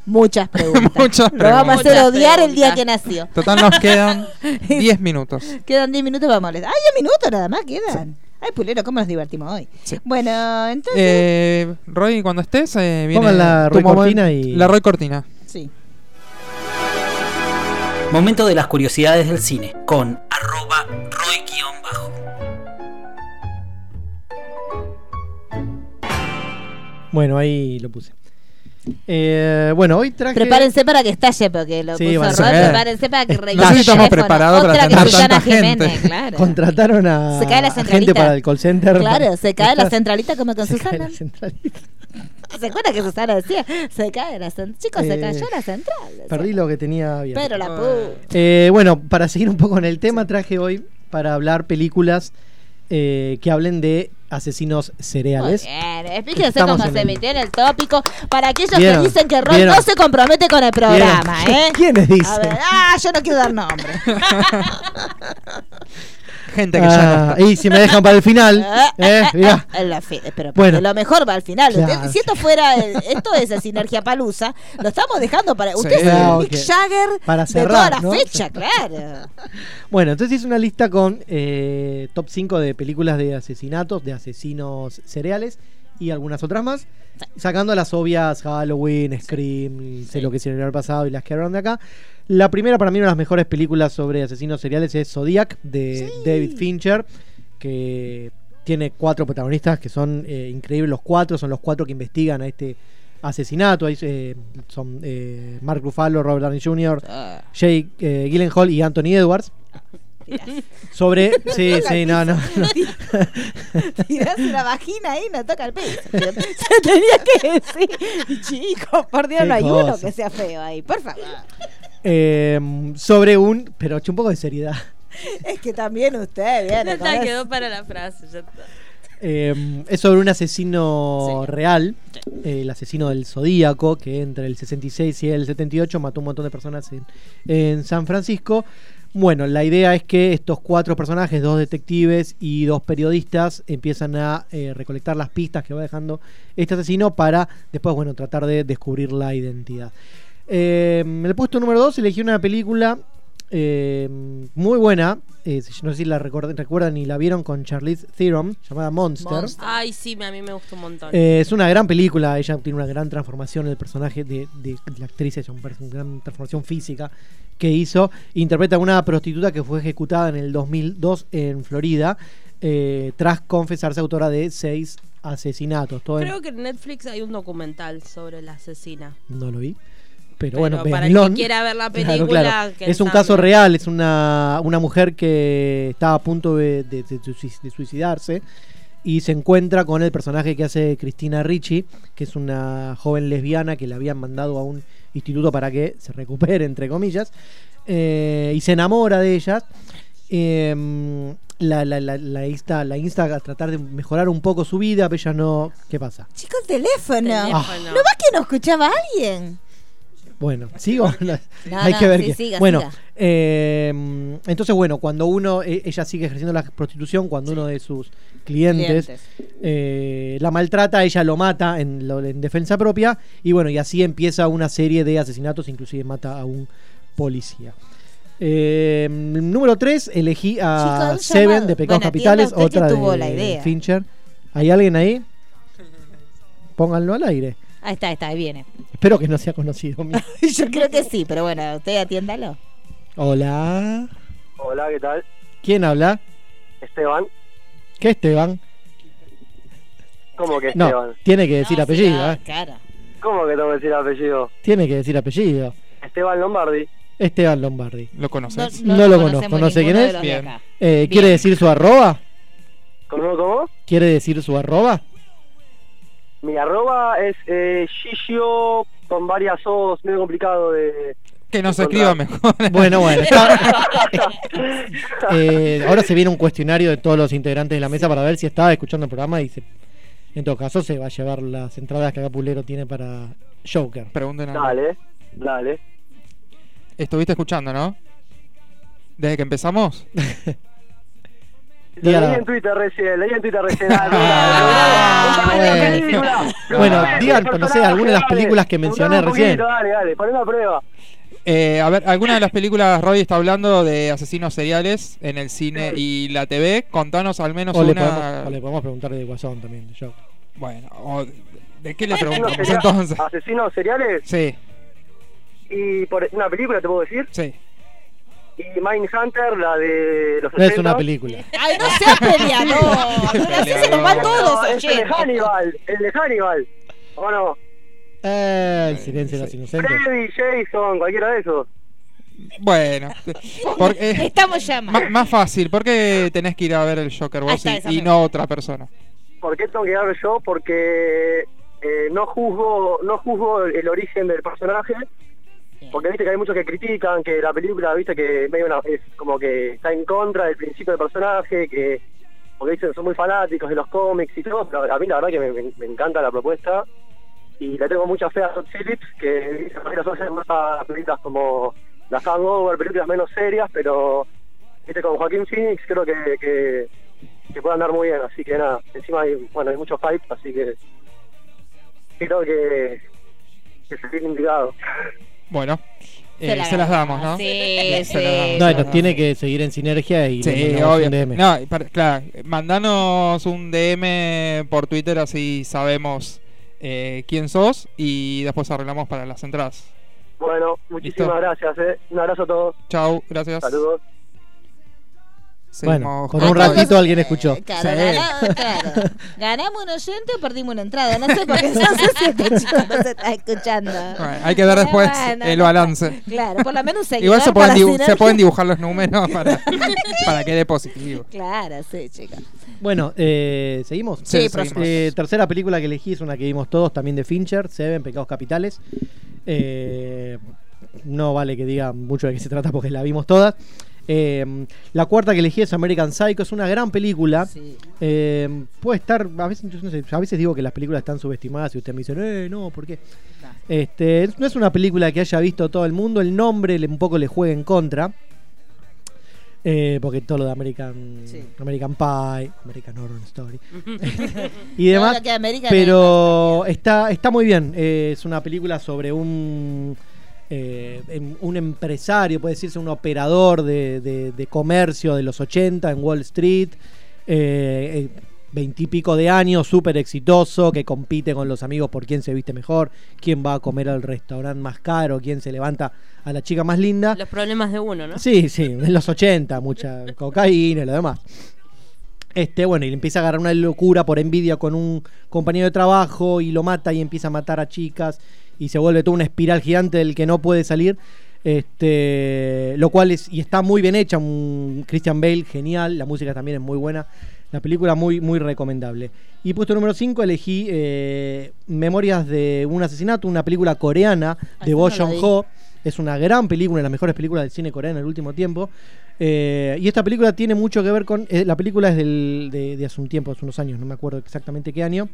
Muchas preguntas. Muchas Lo vamos a hacer preguntas. odiar el día Muchas que nació. Total, nos quedan 10 minutos. Quedan 10 minutos para molestar. ¡Ay, 10 minutos nada más quedan! Ay, Pulero, ¿cómo nos divertimos hoy? Sí. Bueno, entonces. Eh, Roy, cuando estés, eh, viene Pongan la Roy Cortina y- La Roy Cortina. sí. Momento de las curiosidades del cine con arroba roy-bajo. Bueno, ahí lo puse. Eh, bueno, hoy traje. Prepárense para que estalle, porque lo Sí, puso a Rod. Prepárense para que No si el estamos preparados para que Susana tanta gente. Jiménez, claro. Contrataron a Se cae la a gente centralita. para el call center. Claro, se cae la centralita como con se cae Susana. la centralita. ¿Se acuerda que Susana decía? Se cae la central. Chicos, se Eh, cayó la central. Perdí lo que tenía abierto. Pero la pu. Eh, bueno, para seguir un poco en el tema, traje hoy para hablar películas eh, que hablen de asesinos Muy cereales. bien, explíquense Estamos cómo en se metió en el tópico para aquellos que ¿Vieron? dicen que Ron ¿Vieron? no se compromete con el programa, ¿Vieron? ¿eh? ¿Quiénes dicen? A ver, ah, yo no quiero dar nombre. Gente que ya no Ah, está. y si me dejan para el final, eh, mirá. Pero Bueno. lo mejor va al final. Usted- si esto fuera, el- esto es el Sinergia Palusa, lo estamos dejando para. Usted es el Mick que- Jagger para de toda cerrar, la ¿no? fecha, claro. Bueno, entonces hice una lista con eh, top 5 de películas de asesinatos, de asesinos cereales y algunas otras más. Sacando las obvias Halloween, Scream, sé lo que hicieron el año pasado y las que hablaron de acá. La primera, para mí, una de las mejores películas sobre asesinos seriales es Zodiac de David Fincher, que tiene cuatro protagonistas que son eh, increíbles. Los cuatro son los cuatro que investigan a este asesinato. Ahí, eh, son eh, Mark Ruffalo, Robert Downey Jr., Ah, Jake eh, Gyllenhaal y Anthony Edwards. Tirás. Sobre. Sí, sí, no, no. no. Tirás la vagina ahí y no toca el piso. Se tenía que decir, chicos, por Dios, Qué no hay uno que sea feo ahí, por favor. Eh, sobre un. Pero eche un poco de seriedad. Es que también usted viene Ya quedó para la frase. Ya está. Eh, es sobre un asesino Sí. real, eh, el asesino del Zodíaco, que entre el 66 y el 78 mató un montón de personas en, en San Francisco. Bueno, la idea es que estos cuatro personajes, dos detectives y dos periodistas, empiezan a eh, recolectar las pistas que va dejando este asesino para después, bueno, tratar de descubrir la identidad. Eh, el puesto número 2 elegí una película eh, muy buena, eh, no sé si la recuerdan, recuerdan y la vieron con Charlize Theron, llamada Monster. Monster. Ay, sí, a mí me gustó un montón. Eh, es una gran película, ella tiene una gran transformación en el personaje de, de la actriz, ella una gran transformación física que hizo. Interpreta a una prostituta que fue ejecutada en el 2002 en Florida eh, tras confesarse autora de seis asesinatos. Todo en- Creo que en Netflix hay un documental sobre la asesina. No lo vi. Pero, Pero bueno, para que quiera ver la película, claro. que Es un caso real, es una, una mujer que está a punto de, de- de suic- de suicidarse y se encuentra con el personaje que hace Cristina Ricci, que es una joven lesbiana que le habían mandado a un instituto para que se recupere, entre comillas, eh, y se enamora de ella. Eh, la, la, la, la insta, la insta a tratar de mejorar un poco su vida, pero ella no... ¿Qué pasa? Chicos, teléfono. Teléfono. ¿No va que no escuchaba a alguien? Bueno, sigo. No, Hay no, que ver sí, que. siga, bueno, siga. eh, entonces bueno, cuando uno, e- ella sigue ejerciendo la prostitución, cuando uno de sus clientes, Clientes. eh, la maltrata, ella lo mata en, lo- en defensa propia y bueno, y así empieza una serie de asesinatos, inclusive mata a un policía. Eh, número 3, elegí a Chicos, Seven llamado. de Pecados Bueno, Capitales, que otra tuvo de la idea. Fincher. ¿Hay alguien ahí? pónganlo al aire. Ahí está, ahí está, ahí viene. Espero que no sea conocido. mío. Yo creo que sí, pero bueno, usted atiéndalo. Hola. Hola, ¿qué tal? ¿Quién habla? Esteban. ¿Qué Esteban? ¿Cómo que No, Esteban? tiene que decir No, apellido, sí, ¿eh? Claro. ¿Cómo que tengo que decir apellido? Tiene que decir apellido. Esteban Lombardi. Esteban Lombardi. ¿Lo conoces? No, lo conozco, no sé quién ninguno de es. los de Bien. acá. Eh, Bien. ¿Quiere decir su arroba? ¿Cómo, cómo? ¿Quiere decir su arroba? Mi arroba es eh, Gigio con varias O's, medio complicado de... Que no se encontrar. escriba mejor. Bueno, bueno. está- Eh, ahora se viene un cuestionario de todos los integrantes de la mesa para ver si estaba escuchando el programa y se- en todo caso se va a llevar las entradas que acá Pulero tiene para Joker. Pregunten a Dale, dale. Estuviste escuchando, ¿no? Desde que empezamos. Lo leí en Twitter recién, leí en Twitter recién. Ah, Ah, bueno. sé, personaje, alguna de las películas que mencioné recién. Dale, dale, poneme a prueba. Eh, a ver, alguna de las películas, Roy está hablando de asesinos seriales en el cine y la TV. Contanos al menos O le, una. podemos, o le podemos preguntar de Guasón también, de. Bueno, o ¿de qué le ¿Asesinos, preguntamos entonces? ¿Asesinos seriales? Sí, Y por una película, te puedo decir. sí. Y Mindhunter, la de los No es 80. una película. Ay, no seas peleador. Así se nos van No, todos. es el de. Hannibal, el de Hannibal. ¿O no? Eh, el silencio de los inocentes. Freddy, Jason, cualquiera de esos. Bueno, por- eh, Estamos ya ma- más fácil, ¿por qué tenés que ir a ver el Joker Ahí vos está, y, esa y me no otra persona? ¿Por qué tengo que hablar yo? Porque eh, no juzgo no juzgo el origen del personaje. Porque viste que hay muchos que critican que la película, viste que medio es como que está en contra del principio del personaje, que porque dicen son muy fanáticos de los cómics y todo, pero a mí la verdad que me, encanta la propuesta y le tengo mucha fe a Todd Phillips, que las hacer más películas como las Hangover, películas menos serias, pero viste con Joaquín Phoenix creo que, que, que puede andar muy bien, así que nada, encima hay, bueno, hay mucho hype, así que creo que, que se tiene indicado. Bueno, Se eh, la se las damos, ¿no? Sí, Se sí. las damos, No, se nos tiene que seguir en sinergia y Sí, obvio. un DM. No, claro, mandanos un DM por Twitter así sabemos eh, quién sos y después arreglamos para las entradas. Bueno, muchísimas Listo. gracias, eh. un abrazo a todos, Chau, gracias. saludos. Bueno, con con un ratito alguien escuchó. Claro, Sí. ganamos, claro. Ganamos un oyente o perdimos una entrada. No sé, sé si este chico no se está escuchando. Bueno, hay que ver después Bueno, el balance. Claro, por lo menos un seguidor Igual se pueden, dibu- se Sinergia. pueden dibujar los números para, para que dé positivo. Claro, sí, chicos. Bueno, eh, ¿seguimos? Sí, Sí, seguimos. Eh, tercera película que elegí es una que vimos todos, también de Fincher, Seven, Pecados Capitales. Eh, no vale que diga mucho de qué se trata porque la vimos todas. Eh, la cuarta que elegí es American Psycho, es una gran película. Sí. Eh, puede estar, a veces, yo no sé, a veces digo que las películas están subestimadas y usted me dice, eh, no, ¿por qué? No. Este, no es una película que haya visto todo el mundo, el nombre un poco le juega en contra. Eh, porque todo lo de American, Sí. American Pie, American Horror Story y demás. Pero está, está muy bien. Eh, es una película sobre un, eh, em- un empresario, puede decirse un operador de, de- de comercio de los 80 en Wall Street. eh, eh, Veintipico de años, súper exitoso, que compite con los amigos por quién se viste mejor, quién va a comer al restaurante más caro, quién se levanta a la chica más linda. Los problemas de uno, ¿no? Sí, sí, en los 80, mucha cocaína y lo demás. Este, bueno, y le empieza a agarrar una locura por envidia con un compañero de trabajo y lo mata y empieza a matar a chicas y se vuelve toda una espiral gigante del que no puede salir. Este, lo cual es, y está muy bien hecha, un Christian Bale, genial, la música también es muy buena. La película muy, muy recomendable. Y puesto número 5 elegí eh, Memorias de un asesinato, una película coreana de esa Bo. Joon-ho. Es una gran película, una de las mejores películas del cine coreano en el último tiempo. Eh, y esta película tiene mucho que ver con. eh, la película es del- de, de hace un tiempo, hace unos años, no me acuerdo exactamente qué año.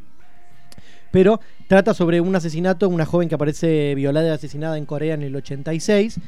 Pero trata sobre un asesinato, una joven que aparece violada y asesinada en Corea en el 86.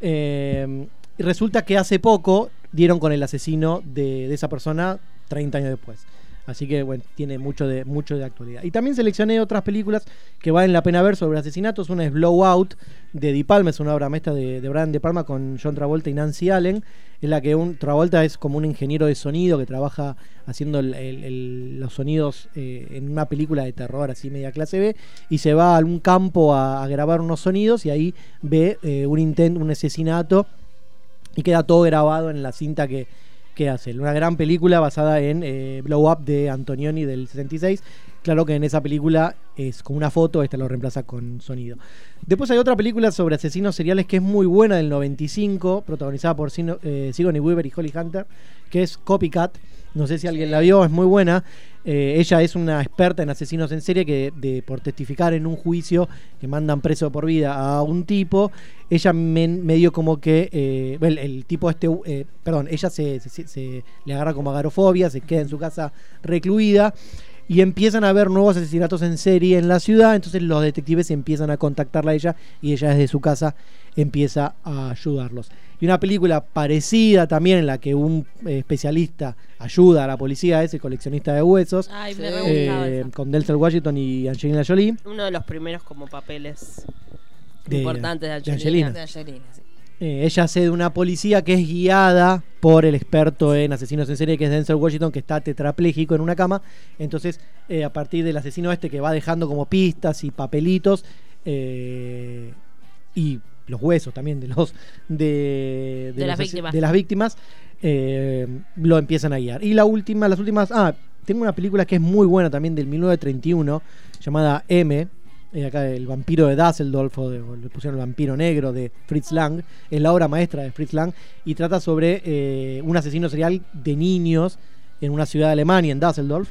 Eh, y resulta que hace poco dieron con el asesino de, esa persona 30 años después. Así que bueno, tiene mucho de, mucho de actualidad. Y también seleccioné otras películas que valen la pena ver sobre asesinatos. Una es Blowout de Di Palma, es una obra maestra de, de Brian De Palma con John Travolta y Nancy Allen. En la que un Travolta es como un ingeniero de sonido que trabaja haciendo los sonidos eh, en una película de terror así media clase B y se va a algún campo a, a grabar unos sonidos y ahí ve eh, un intento, un asesinato y queda todo grabado en la cinta que, que hace. Una gran película basada en eh, Blow Up de Antonioni del 66. Claro que en esa película es con una foto, esta lo reemplaza con sonido. Después hay otra película sobre asesinos seriales que es muy buena del 95, protagonizada por Sino- eh, Sigourney Weaver y Holly Hunter, que es Copycat. No sé si alguien la vio, es muy buena. Eh, ella es una experta en asesinos en serie que de, por testificar en un juicio que mandan preso por vida a un tipo, ella me- medio como que eh, el, tipo este, eh, perdón, ella se, se- se- le agarra como agarofobia, se queda en su casa recluida y empiezan a haber nuevos asesinatos en serie en la ciudad, entonces los detectives empiezan a contactarla a ella y ella desde su casa empieza a ayudarlos. Y una película parecida también en la que un eh, especialista ayuda a la policía es el coleccionista de huesos, Ay, me eh, con Denzel Washington y Angelina Jolie. Uno de los primeros como papeles De- importantes de de Angelina. Angelina. De Angelina, sí. Eh, ella hace de una policía que es guiada por el experto en asesinos en serie, que es Denzel Washington, que está tetrapléjico en una cama. Entonces, eh, a partir del asesino este que va dejando como pistas y papelitos, eh, y los huesos también de los de, De las los víctimas. de las víctimas, eh, lo empiezan a guiar. Y la última, las últimas, ah, tengo una película que es muy buena también del 1931, llamada M, eh, acá el vampiro de Dusseldorf, o, de- o le pusieron el vampiro negro de Fritz Lang, es la obra maestra de Fritz Lang, y trata sobre eh, un asesino serial de niños en una ciudad de Alemania, en Dusseldorf.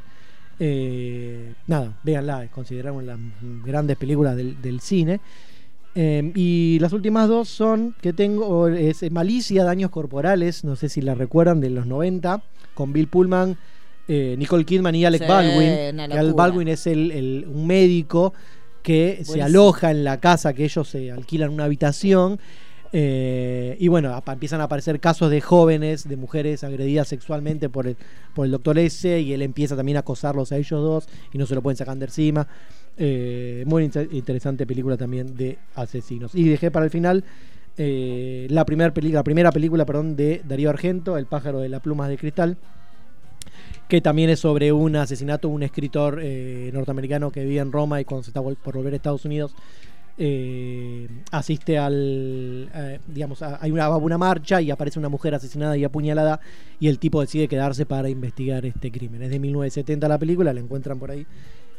Nada, véanla, de las grandes películas del, del cine. Eh, y las últimas dos son que tengo, es Malicia, Daños Corporales, no sé si la recuerdan, de los 90, con Bill Pullman, eh, Nicole Kidman y Alec Sí, Baldwin. Alec. Baldwin es el, el- un médico que se aloja en la casa que ellos se alquilan una habitación. eh, y bueno, empiezan a aparecer casos de jóvenes, de mujeres agredidas sexualmente por el, por el doctor S. Y él empieza también a acosarlos a ellos dos y no se lo pueden sacar de encima. Eh, muy inter- interesante película también de asesinos. Y dejé para el final eh, la, primer la primera película perdón, de Darío Argento, El pájaro de las plumas de cristal que también es sobre un asesinato un escritor eh, norteamericano que vive en Roma y cuando se está por volver a Estados Unidos eh, asiste al digamos a- hay una, una marcha y aparece una mujer asesinada y apuñalada y el tipo decide quedarse para investigar este crimen es de 1970 la película la encuentran por ahí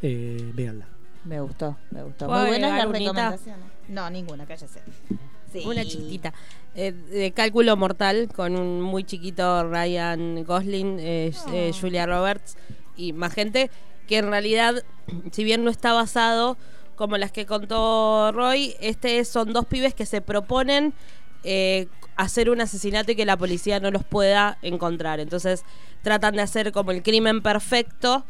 eh, véanla Me gustó, me gustó. ¿Puedo Muy buenas las recomendaciones. No, ninguna, cállese. Sí. Una chiquitita. Eh, de cálculo mortal con un muy chiquito Ryan Gosling, eh, eh, Julia Roberts y más gente que en realidad, si bien no está basado como las que contó Roy, este son dos pibes que se proponen eh, hacer un asesinato y que la policía no los pueda encontrar. Entonces tratan de hacer como el crimen perfecto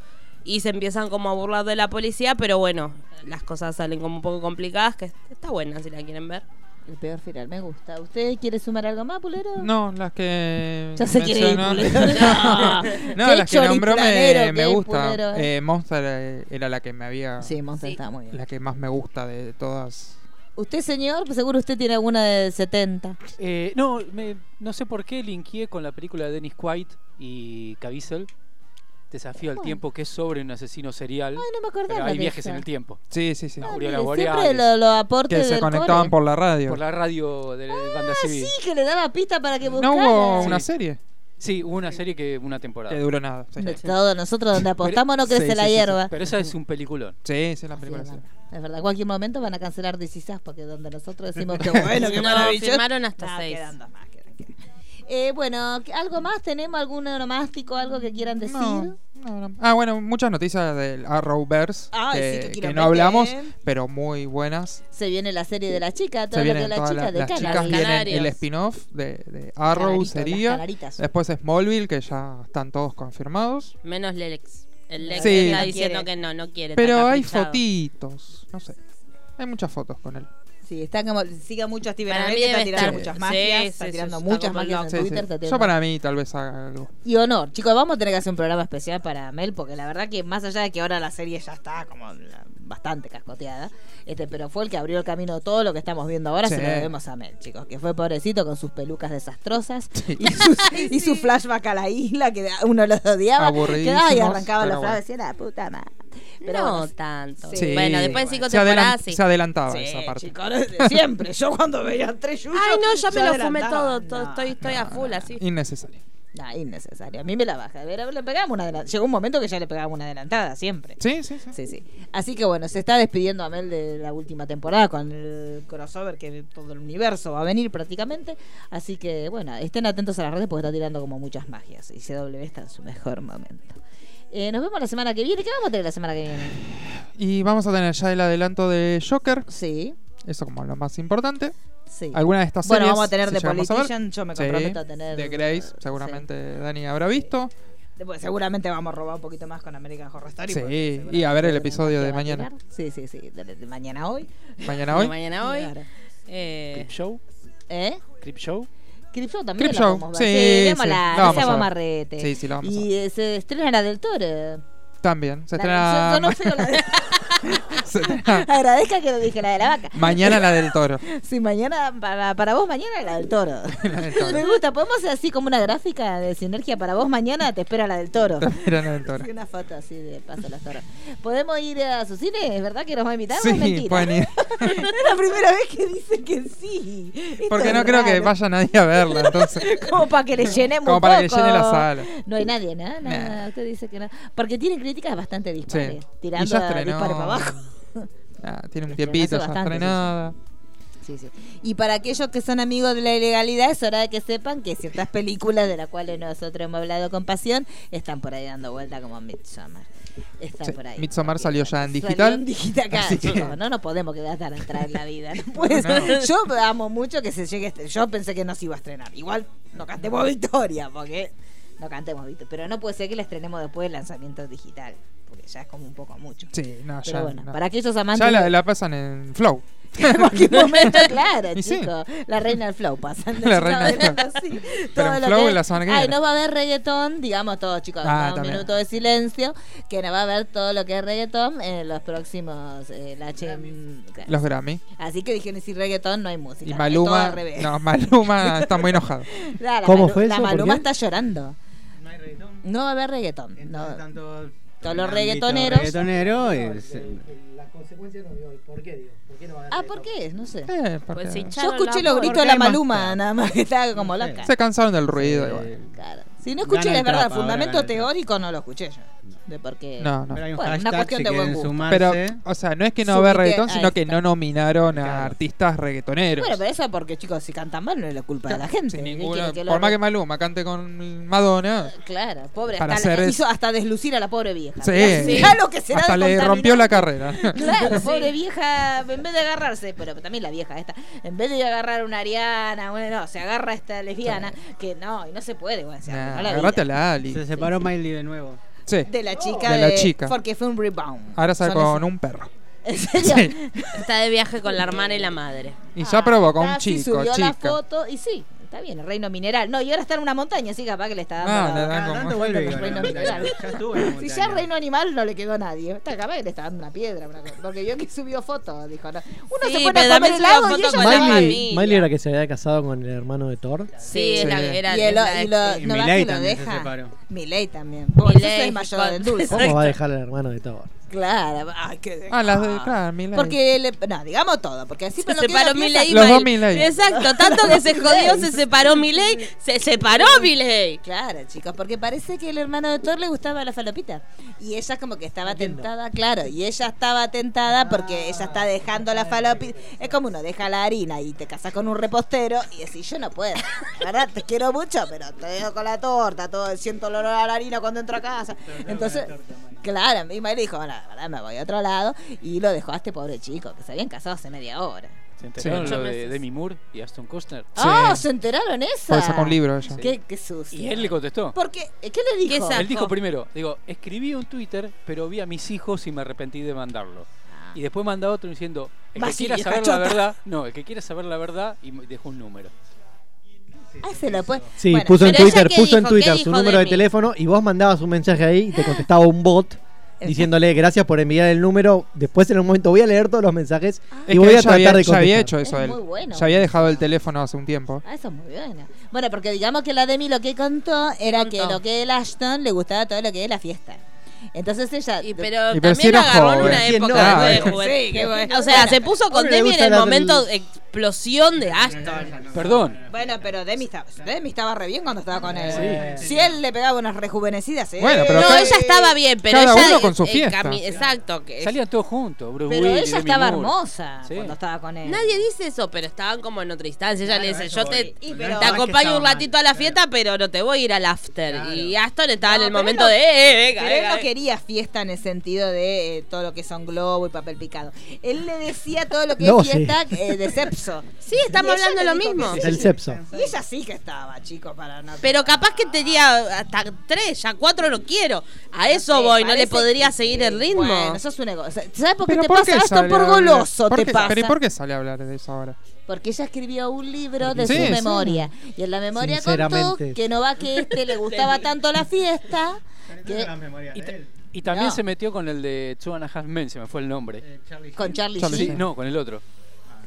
y se empiezan como a burlar de la policía, pero bueno, las cosas salen como un poco complicadas, que está buena si la quieren ver. El peor final, me gusta. ¿Usted quiere sumar algo más, Pulero? No, las que. Ya se quiere ir, mencionó- Pulero. no, Qué las que nombró me, me gusta. Eh. Eh, Monster eh, era la que me había. Sí, Monster está muy bien. La que más me gusta de todas. ¿Usted, señor? Seguro usted tiene alguna de 70. Eh, no, me- no sé por qué linkeé con la película de Dennis Quaid y Caviezel. Desafío al tiempo, que es sobre un asesino serial. Ay, no me acordaba pero hay de viajes en el tiempo. Sí, sí, sí. Ah, auroras mire, siempre lo, lo aporte Que se del conectaban core. por la radio. Por la radio de Banda Civil. Sí, que le daba pista para que buscara. ¿No hubo una Sí. serie? Sí, hubo una serie que una temporada. Que duró nada. Sí, De Todos nosotros donde apostamos no crece Sí, la sí, sí, sí. hierba. Pero esa es un peliculón. sí, sí, la Sí, película. es sí. verdad. Es verdad, en cualquier momento van a cancelar DC porque donde nosotros decimos que bueno, que No, maravilloso. firmaron hasta No, seis. quedan dos más, quedan, quedan. Eh, bueno, ¿algo más? ¿Tenemos algún onomástico, algo que quieran decir? No, no, no. Ah, bueno, muchas noticias del Arrowverse Ay, sí, que, que que quiero no hablamos, pero muy buenas. Se viene la serie de la chica, todo Se lo que es la chica la- de las chicas, vienen el spin-off de, de Arrow sería. Después Smallville, que ya están todos confirmados. Menos Lex. El Lex Sí. está No diciendo quiere. que no, no quiere. Pero hay fotitos, no sé. Hay muchas fotos con él. Sí, está como, siga mucho a Steven Para Amell, está tirando estar- muchas magias, sí, está sí, tirando muchas magias en Sí, sí. Twitter. está Yo para mí tal vez haga algo. Y honor, chicos, vamos a tener que hacer un programa especial para Mel, porque la verdad que más allá de que ahora la serie ya está como la- bastante cascoteada, este, pero fue el que abrió el camino de todo lo que estamos viendo ahora, Sí. se lo debemos a Mel, chicos, que fue pobrecito con sus pelucas desastrosas y, sus- y su flashback a la isla, que uno los odiaba, ay, arrancaba pero la bueno. frase, era la puta madre. Pero no bueno, tanto. Sí. Bueno, después de cinco se, temporadas sí. se adelantaba Sí, esa parte. chicos, siempre. Yo cuando veía tres yuyos. Ay, no, ya me lo fumé todo, estoy estoy a full así. Innecesario. Nah, innecesario. A mí me la baja. Le pegamos una adelantada. Llegó un momento que ya le pegábamos una adelantada, siempre. Sí, sí, sí. Sí, sí. Así que bueno, se está despidiendo a Mel de la última temporada con el crossover que todo el universo va a venir prácticamente. Así que bueno, estén atentos a las redes porque está tirando como muchas magias. Y CW está en su mejor momento. Eh, nos vemos la semana que viene. ¿Qué vamos a tener la semana que viene? Y vamos a tener ya el adelanto de Joker. Sí, Eso como lo más importante. Sí. Alguna de estas Bueno, series. vamos a tener si The a ver. Politician. Yo me Sí, comprometo a tener. De Grace, seguramente Dani habrá visto. Después, seguramente vamos a robar un poquito más con American Horror Story. Sí, y a ver el episodio de a mañana. Sí, sí, sí. De, de mañana hoy. Mañana hoy. Mañana hoy. Claro. Eh, Crip Show. ¿Eh? Crip Show. Crip Show también Crip Show, sí, ver. sí, vémosla, no vamos a ver. Sí, sí, la vamos a Y eh, se estrena la del Toro. También. Se estrena. yo, no feo la de... se estrena Agradezca que lo dije, la de la vaca. mañana la del toro. Sí, mañana, para, para vos mañana la del toro. La del toro. Me gusta, podemos hacer así como una gráfica de sinergia para vos mañana, te espera la del toro. Era la del toro. Sí, una foto así de paso a las toros. ¿Podemos ir a su cine? ¿Es verdad que nos va a invitar? Sí, es pueden ir. es la primera vez que dicen que sí. Esto Porque no creo que vaya nadie a verla, entonces. Como para que le llenemos Como para que poco. llene la sala. No hay nadie, ¿no? Nada, usted dice que no. Porque tienen críticas bastante dispares. Sí. Tirando y ya a para abajo. Ah, tiene un tiempito ya estrenada. Sí, sí. Y para aquellos que son amigos de la ilegalidad, es hora de que sepan que ciertas películas de las cuales nosotros hemos hablado con pasión están por ahí dando vuelta como Midsommar. Están Sí, por ahí. Midsommar salió ya en Salió digital. en digital, claro, Así que- no nos podemos quedar tan atrás en la vida. No puede No. Yo amo mucho que se llegue este. Yo pensé que no se iba a estrenar. Igual no cantemos victoria, porque no cantemos. Pero no puede ser que la estrenemos después del lanzamiento digital. Porque ya es como un poco mucho. Sí, no, Pero ya. bueno, no. para aquellos amantes. Ya la, la pasan en Flow. en cualquier momento, claro, sí. chicos. La reina del flow pasando. La reina del flow. sí. Pero Todo en lo flow que- la semana que Ay, no va a haber reggaetón, digamos todos, chicos. Ah, un también. minuto de silencio. Que no va a haber todo lo que es reggaetón en los próximos. Eh, la Los Grammy. Así que dijeron: si reggaetón no hay música. Y todo Maluma. revés. No, Maluma está muy enojado. La- la ¿Cómo Malu- fue La eso? ¿Por Maluma está llorando. No. No va a haber reggaetón. No. Entonces, tanto Todos los reggaetoneros. reggaetonero es, eh, La consecuencia no vio. ¿Por qué, digo? ¿Por qué no va a Ah, ¿por qué? No sé. Eh, porque Pues sí, Yo escuché los gritos de la Maluma, nada más que estaba como No loca. se cansaron del ruido. y bueno. Claro. Si no escuché, el verdad, el fundamento teórico no lo escuché yo. De por qué. No, no. Pero hay un Bueno, una cuestión si de buen quieren gusto. sumarse. Pero, o sea, no es que no haber reggaetón, sino que no nominaron a Claro. artistas reggaetoneros. Bueno, pero eso es porque, chicos, si cantan mal no es la culpa de la gente. Sin ¿Qué ninguna- quiere que lo por más que Maluma cante con Madonna, Claro, pobre. Para hasta es- hizo hasta deslucir a la pobre vieja. sí, mirá lo que será hasta le rompió la carrera. Claro, pobre vieja, en vez de agarrarse, pero también la vieja esta, en vez de agarrar una Ariana, bueno, no, se agarra a esta lesbiana, que no, y no se puede, bueno, se Nah, arruinó la agarrate a la Ali. Se separó Miley de nuevo. Sí, De la chica. De la chica. Porque fue un rebound. ahora sale Son con un perro. ¿En serio? Sí. Está de viaje con la hermana y la madre. Y ya probó con un Ah, sí, chico, subió chica. la foto y sí, está bien, el reino mineral. No, y ahora está en una montaña, así capaz que le está dando. La- le Cada como- vuelve Reino con la mineral. Ya Si ya reino animal no le quedó a nadie. Está capaz que le está dando una piedra. una cosa. Porque yo que subió fotos, dijo. No. Uno Sí, se pone a comer helado y ella. Miley. Miley era que se había casado con el hermano de Thor. Sí, era, Sí. era Y, el, y lo, Y no lo también se deja. separó. Milei también. Es el mayor del dulce. ¿Cómo va a dejar al hermano de Thor? Claro, ay, Ah, las de, claro, Milei. Porque, le, no, digamos todo, porque así Se separó Milei Los dos Milei. Milei. Exacto, tanto que se jodió, se separó Milei, se separó Milei. Claro, chicos, porque parece que el hermano de Thor le gustaba la falopita. Y ella como que estaba tentada, claro, y ella estaba tentada porque ella está dejando la falopita. Es como uno deja la harina y te casas con un repostero y decís, yo no puedo. Verdad, te quiero mucho, pero te dejo con la torta, todo siento el olor a la harina cuando entro a casa. Entonces, claro, mi madre dijo, bueno, la verdad me voy a otro lado y lo dejó a este pobre chico, que se habían casado hace media hora. ¿Se enteraron Sí. lo de. Demi Moore y Aston Kutcher? ¡Ah! ¿Se enteraron esa? Porque sacó un libro ella. Qué, qué sucio. Y él le contestó. Porque, ¿Qué le dijo? ¿Qué Él dijo primero, digo, escribí un Twitter, pero vi a mis hijos y me arrepentí de mandarlo. Y después manda otro diciendo, el Más que quiera saber la chota. verdad, no, el que quiera saber la verdad y dejó un número. Ah, se lo puede. Sí, Bueno, puso en pero ella Twitter, qué puso en dijo, Twitter ¿qué su dijo número de teléfono y vos mandabas un mensaje ahí y te contestaba un bot diciéndole gracias por enviar el número. Después en un momento voy a leer todos los mensajes Es y que voy a ella tratar había, de ya había contestar. hecho eso Es él. muy bueno. Ya había dejado el teléfono hace un tiempo. Ah, eso es muy bueno. Bueno, porque digamos que la Demi lo que contó era que contó? lo que el Ashton le gustaba todo lo que es la fiesta. Entonces ella. Y pero Y pero también si agarró en joven. una época no, de juventud. Sí, bueno. O sea, se puso con Demi en el momento de explosión de Ashton. Perdón, Bueno, pero Demi estaba, Demi estaba re bien cuando estaba con él. Sí. Si él le pegaba unas rejuvenecidas, ¿eh? Bueno, pero No, cada- ella estaba bien, pero cada ella uno con su fiesta. Exacto, que salían todos juntos, Bruce Pero ella Demi estaba Moore. hermosa Sí. cuando estaba con él. Nadie dice eso, pero estaban como en otra instancia. Ella le dice, yo te, Y pero- te No, acompaño un ratito a la fiesta, pero no te voy a ir al after. Y Aston estaba en el momento de, eh, eh, venga, venga. Quería fiesta en el sentido de eh, todo lo que son globo y papel picado. Él le decía todo lo que No, es sí. fiesta eh, de sepso. Sí, estamos hablando de lo mismo. sí. El sepso. Y ella sí que estaba, chicos, para no. Pero capaz que tenía hasta tres, ya cuatro no quiero. A eso sé, voy, no le podría que- seguir el ritmo. Bueno, eso es una cosa. ¿Sabes por qué Pero te ¿por pasa qué esto? Por goloso ¿por te qué- pasa. Pero ¿y por qué sale a hablar de eso ahora? Porque ella escribió un libro de Sí, su sí. memoria. Y en la memoria contó que no va que este le gustaba tanto la fiesta. Que Y, ta- y también No. se metió con el de Two and a Half Men, se me fue el nombre. con Charlie, Charlie Sí, no, con el otro.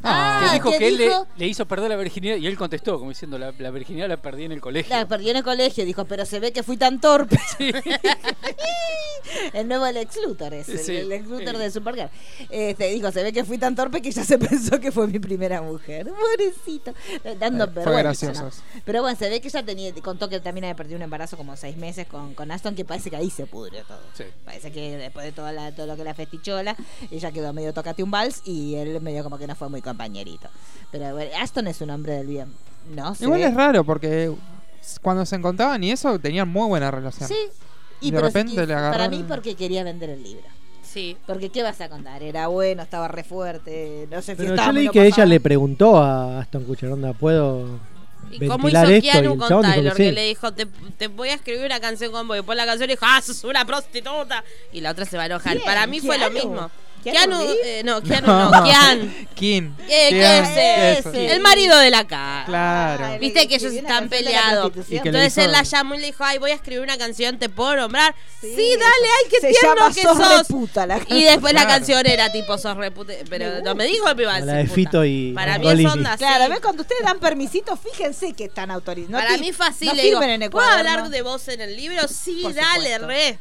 Ah, que dijo que que él le, dijo- le hizo perder la virginidad y él contestó, como diciendo, la, la virginidad la perdí en el colegio. La perdió en el colegio, dijo, pero se ve que fui tan torpe. el nuevo Lex Luthor es, el- Sí. el Lex Luthor de Supergirl. Este, dijo, se ve que fui tan torpe que ya se pensó que fue mi primera mujer. Pobrecito. Dando Eh, fue vergüenza. gracioso. Pero bueno, se ve que ella tenía, contó que también había perdido un embarazo como seis meses con, con Aston, que parece que ahí se pudrió todo. Sí. Parece que después de toda la- todo lo que la festichola, ella quedó medio tocate un vals y él medio como que no fue muy compañerito. Pero bueno, Aston es un hombre del bien. No sé. Igual es raro porque cuando se encontraban y eso tenían muy buena relación. Sí. Y De repente sí, le para agarraron- mí porque quería vender el libro. Sí. Porque ¿qué vas a contar? Era bueno, estaba re fuerte, no sé si Pero estaba yo leí que ella le preguntó a Aston Kutcher, onda, ¿puedo ¿Y cómo hizo esto? Keanu con chabón dijo que Taylor? Que, sí. le dijo, te, te voy a escribir una canción con vos. Y después la canción le dijo, ah, sos una prostituta. Y la otra se va a enojar. Para mí fue lo mismo. ¿Keanu eh, no, Keanu no, Kean. Kin. Eh, ¿Qué Kean, es? eso. ese? El marido de la cara. Claro. Viste que ellos están peleados. Entonces él la llamó y le dijo, ay, voy a escribir una canción, ¿te puedo nombrar? Sí, Sí, dale, ay, qué se tierno llama que Sos sos. reputa la y después la canción era tipo, sos repute. Pero no me dijo iba a La de puta. Fito y Para mí es onda así. Claro, ¿ves? Cuando ustedes dan permisito, fíjense que están autorizados. Para mí el ¿puedo hablar de vos en el libro? Sí, dale, re.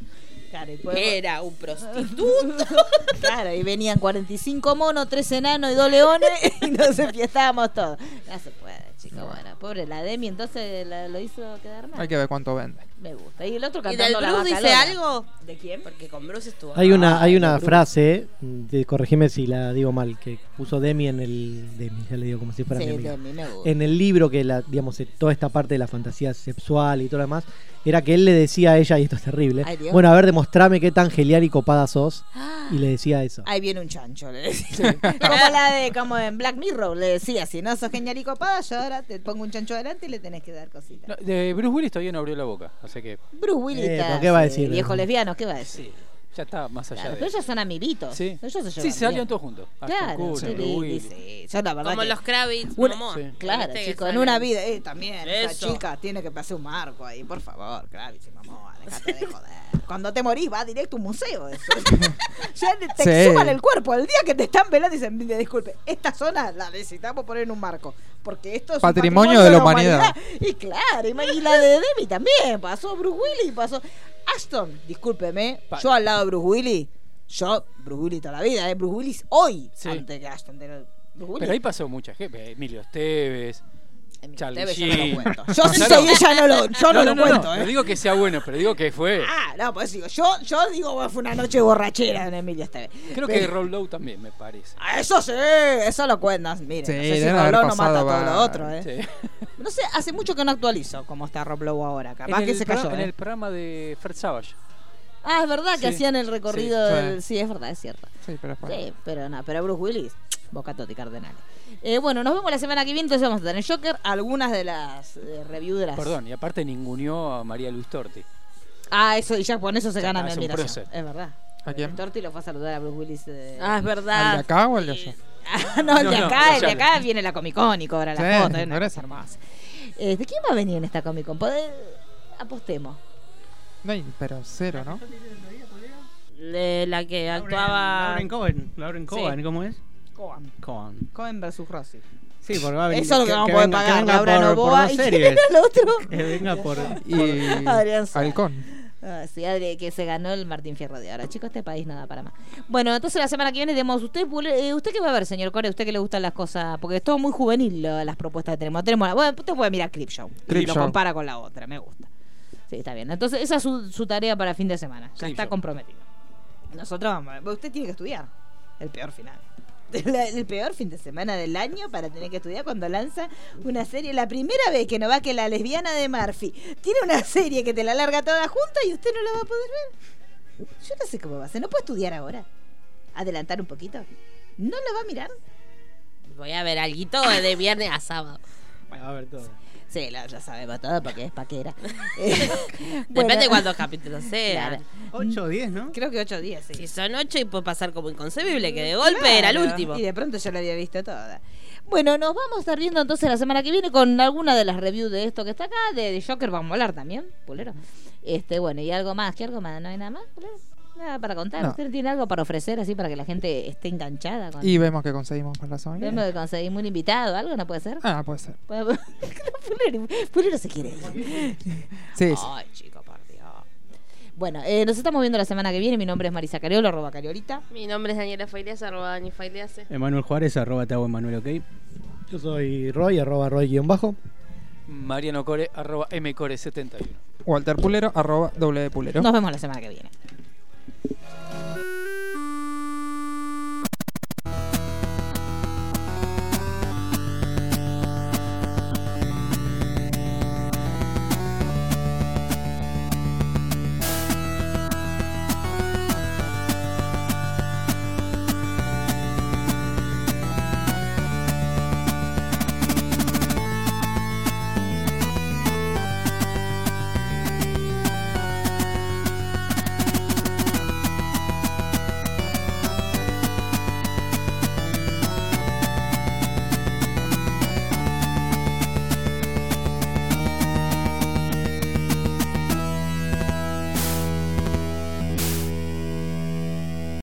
Claro, y Era un prostituto. Claro, y venían 45 monos, 3 enanos y 2 leones y nos enfiestábamos todos. No se puede, chicos. Bueno, pobre la Demi, entonces la- lo hizo quedar mal. Hay que ver cuánto vende. Me gusta. Y el otro ¿Y del cantando la Bruce dice algo? ¿De quién? Porque con Bruce estuvo. Hay una, hay una frase, de, corregime si la digo mal, que puso Demi en el. Demi, ya le digo como si fuera Sí, mi amiga. Demi, me gusta. En el libro que la, digamos, toda esta parte de la fantasía sexual y todo lo demás, era que él le decía a ella, y esto es terrible, Ay, bueno, a ver, demostrame qué tan genial y copada sos. Y le decía eso. Ahí viene un chancho, le decía. como la de, como en Black Mirror, le decía, si no sos genial y copada, yo ahora te pongo un chancho adelante y le tenés que dar cositas. No, de Bruce Willis todavía no abrió la boca, así que Bruce Willis Eh, está ¿pero qué va a decir? Viejo lesbiano, ¿qué va a decir? sí, ya está más allá Claro, de pero ellos son amiguitos. Sí, Ellos se sí, bien. todos juntos. Claro, sí, Bruce sí, Willis. sí. Yo la verdad Como que- los Kravitz, Momo. Sí. Claro, ¿Viste que chicos, en una vida, eh, también, esa Eso. chica tiene que pasar un marco ahí, por favor, claro, y mamá, dejate de joder. Cuando te morís, va directo a un museo eso. ya te Sí. exhuman el cuerpo, el día que te están velando dicen, "Mire, disculpe, esta zona la necesitamos poner en un marco, porque esto es un Patrimonio de la humanidad. Y claro, y la de Demi también, pasó Bruce Willis, pasó Aston, discúlpeme, Pa- yo al lado de Bruce Willis, yo, Bruce Willis toda la vida, eh, Bruce Willis hoy, Sí. antes que Bruce Willis Pero ahí pasó mucha gente, Emilio Esteves, Emilio Charlie yo no lo cuento. Yo si No, soy no. ella no lo, yo no, lo cuento, No ¿eh? digo que sea bueno, pero digo que fue. Ah, no, pues digo, yo, yo digo, bueno, fue una noche borrachera en Emilio Esteves. Creo Pero- que Rob Lowe también, me parece. Ah, Eso sí, eso lo cuentas. Mire, Sí, no sé si no mata pasado todo lo otro, ¿eh? Sí. No sé, hace mucho que no actualizo cómo está Rob Lowe ahora. Capaz en que el se cayó. En ¿eh? el programa de Fred Savage. Ah, es verdad que Sí, hacían el recorrido sí. del. Sí, es verdad, es cierto. Sí, pero. Sí, no, pero Bruce Willis, Boca Toti Cardenales. Eh, bueno, nos vemos la semana que viene, entonces vamos a tener Joker, algunas de las eh, reviews de las. Perdón, y aparte ninguneó a María Luis Torti. Ah, eso, y ya con eso se gana mi admiración. Es verdad. ¿A quién? El Torti lo fue a saludar a Bruce Willis. eh. Ah, es ¿Al verdad. de acá o al de allá? Ah, no, el de No, no, acá, el de acá viene la Comic Con y cobra la Sí, foto. Es una hermosa. Este, ¿Quién va a venir en esta Comic Con? Poder- Apostemos. No hay, pero cero, ¿no? De la que actuaba. Lauren Cohen. Lauren Cohen, Sí. ¿cómo es? Cohen. Cohen. Cohen versus Rossi. Sí, porque va a venir. Eso es lo que, vamos a poder pagar. venga Laura Novoa y quién era el otro. Que venga por. Y Adrián. Halcón. Ah, sí, Adri, que se ganó el Martín Fierro de ahora. Chicos, este país nada para más. Bueno, entonces la semana que viene tenemos. ¿Usted, eh, ¿usted qué va a ver, señor Core? ¿Usted que le gustan las cosas? Porque es todo muy juvenil lo- las propuestas que tenemos. tenemos bueno, usted puede mirar Crip Show. y Crip lo compara con la otra. Me gusta. Sí, está bien. Entonces, esa es su, su tarea para fin de semana. Ya está Show. comprometido. Nosotros vamos a ver. Usted tiene que estudiar. El peor final. La- El peor fin de semana del año para tener que estudiar cuando lanza una serie. La primera vez que no va que la lesbiana de Murphy tiene una serie que te la larga toda junta y usted no la va a poder ver. Yo no sé cómo va a ser. ¿No puede estudiar ahora? ¿Adelantar un poquito? ¿No la va a mirar? Voy a ver algo de viernes a sábado. A ver todo. Sí, la- ya sabemos todo porque es paquera. Depende de cuántos capítulos sean. 8 o 10, ¿no? Creo que 8 días, sí. Si son ocho y puede pasar como inconcebible, que de golpe era el Claro, último. Y de pronto ya la había visto toda. Bueno, nos vamos a estar viendo entonces la semana que viene con alguna de las reviews de esto que está acá. De, de Joker vamos a hablar también, Pulero. Este, bueno, y algo más. ¿Qué algo más? ¿No hay nada más, Pulero? Nada para contar. No. ¿Usted tiene algo para ofrecer así para que la gente esté enganchada? Con... Y vemos que conseguimos para la semana que Vemos que conseguimos un invitado, ¿algo no puede ser? Ah, puede ser. Pulero se quiere ir. Sí, sí. Ay, chico, por Dios. Bueno, eh, nos estamos viendo la semana que viene. Mi nombre es Marisa Cariolo, arroba Cariolita. Mi nombre es Daniela Faileas, arroba Dani Faileas. Emanuel Juárez, arroba Tabo Emanuel, ok. Yo soy Roy, arroba Roy guion bajo. Mariano Core, arroba mcore71. Walter Pulero, arroba W Pulero. Nos vemos la semana que viene. Thank you.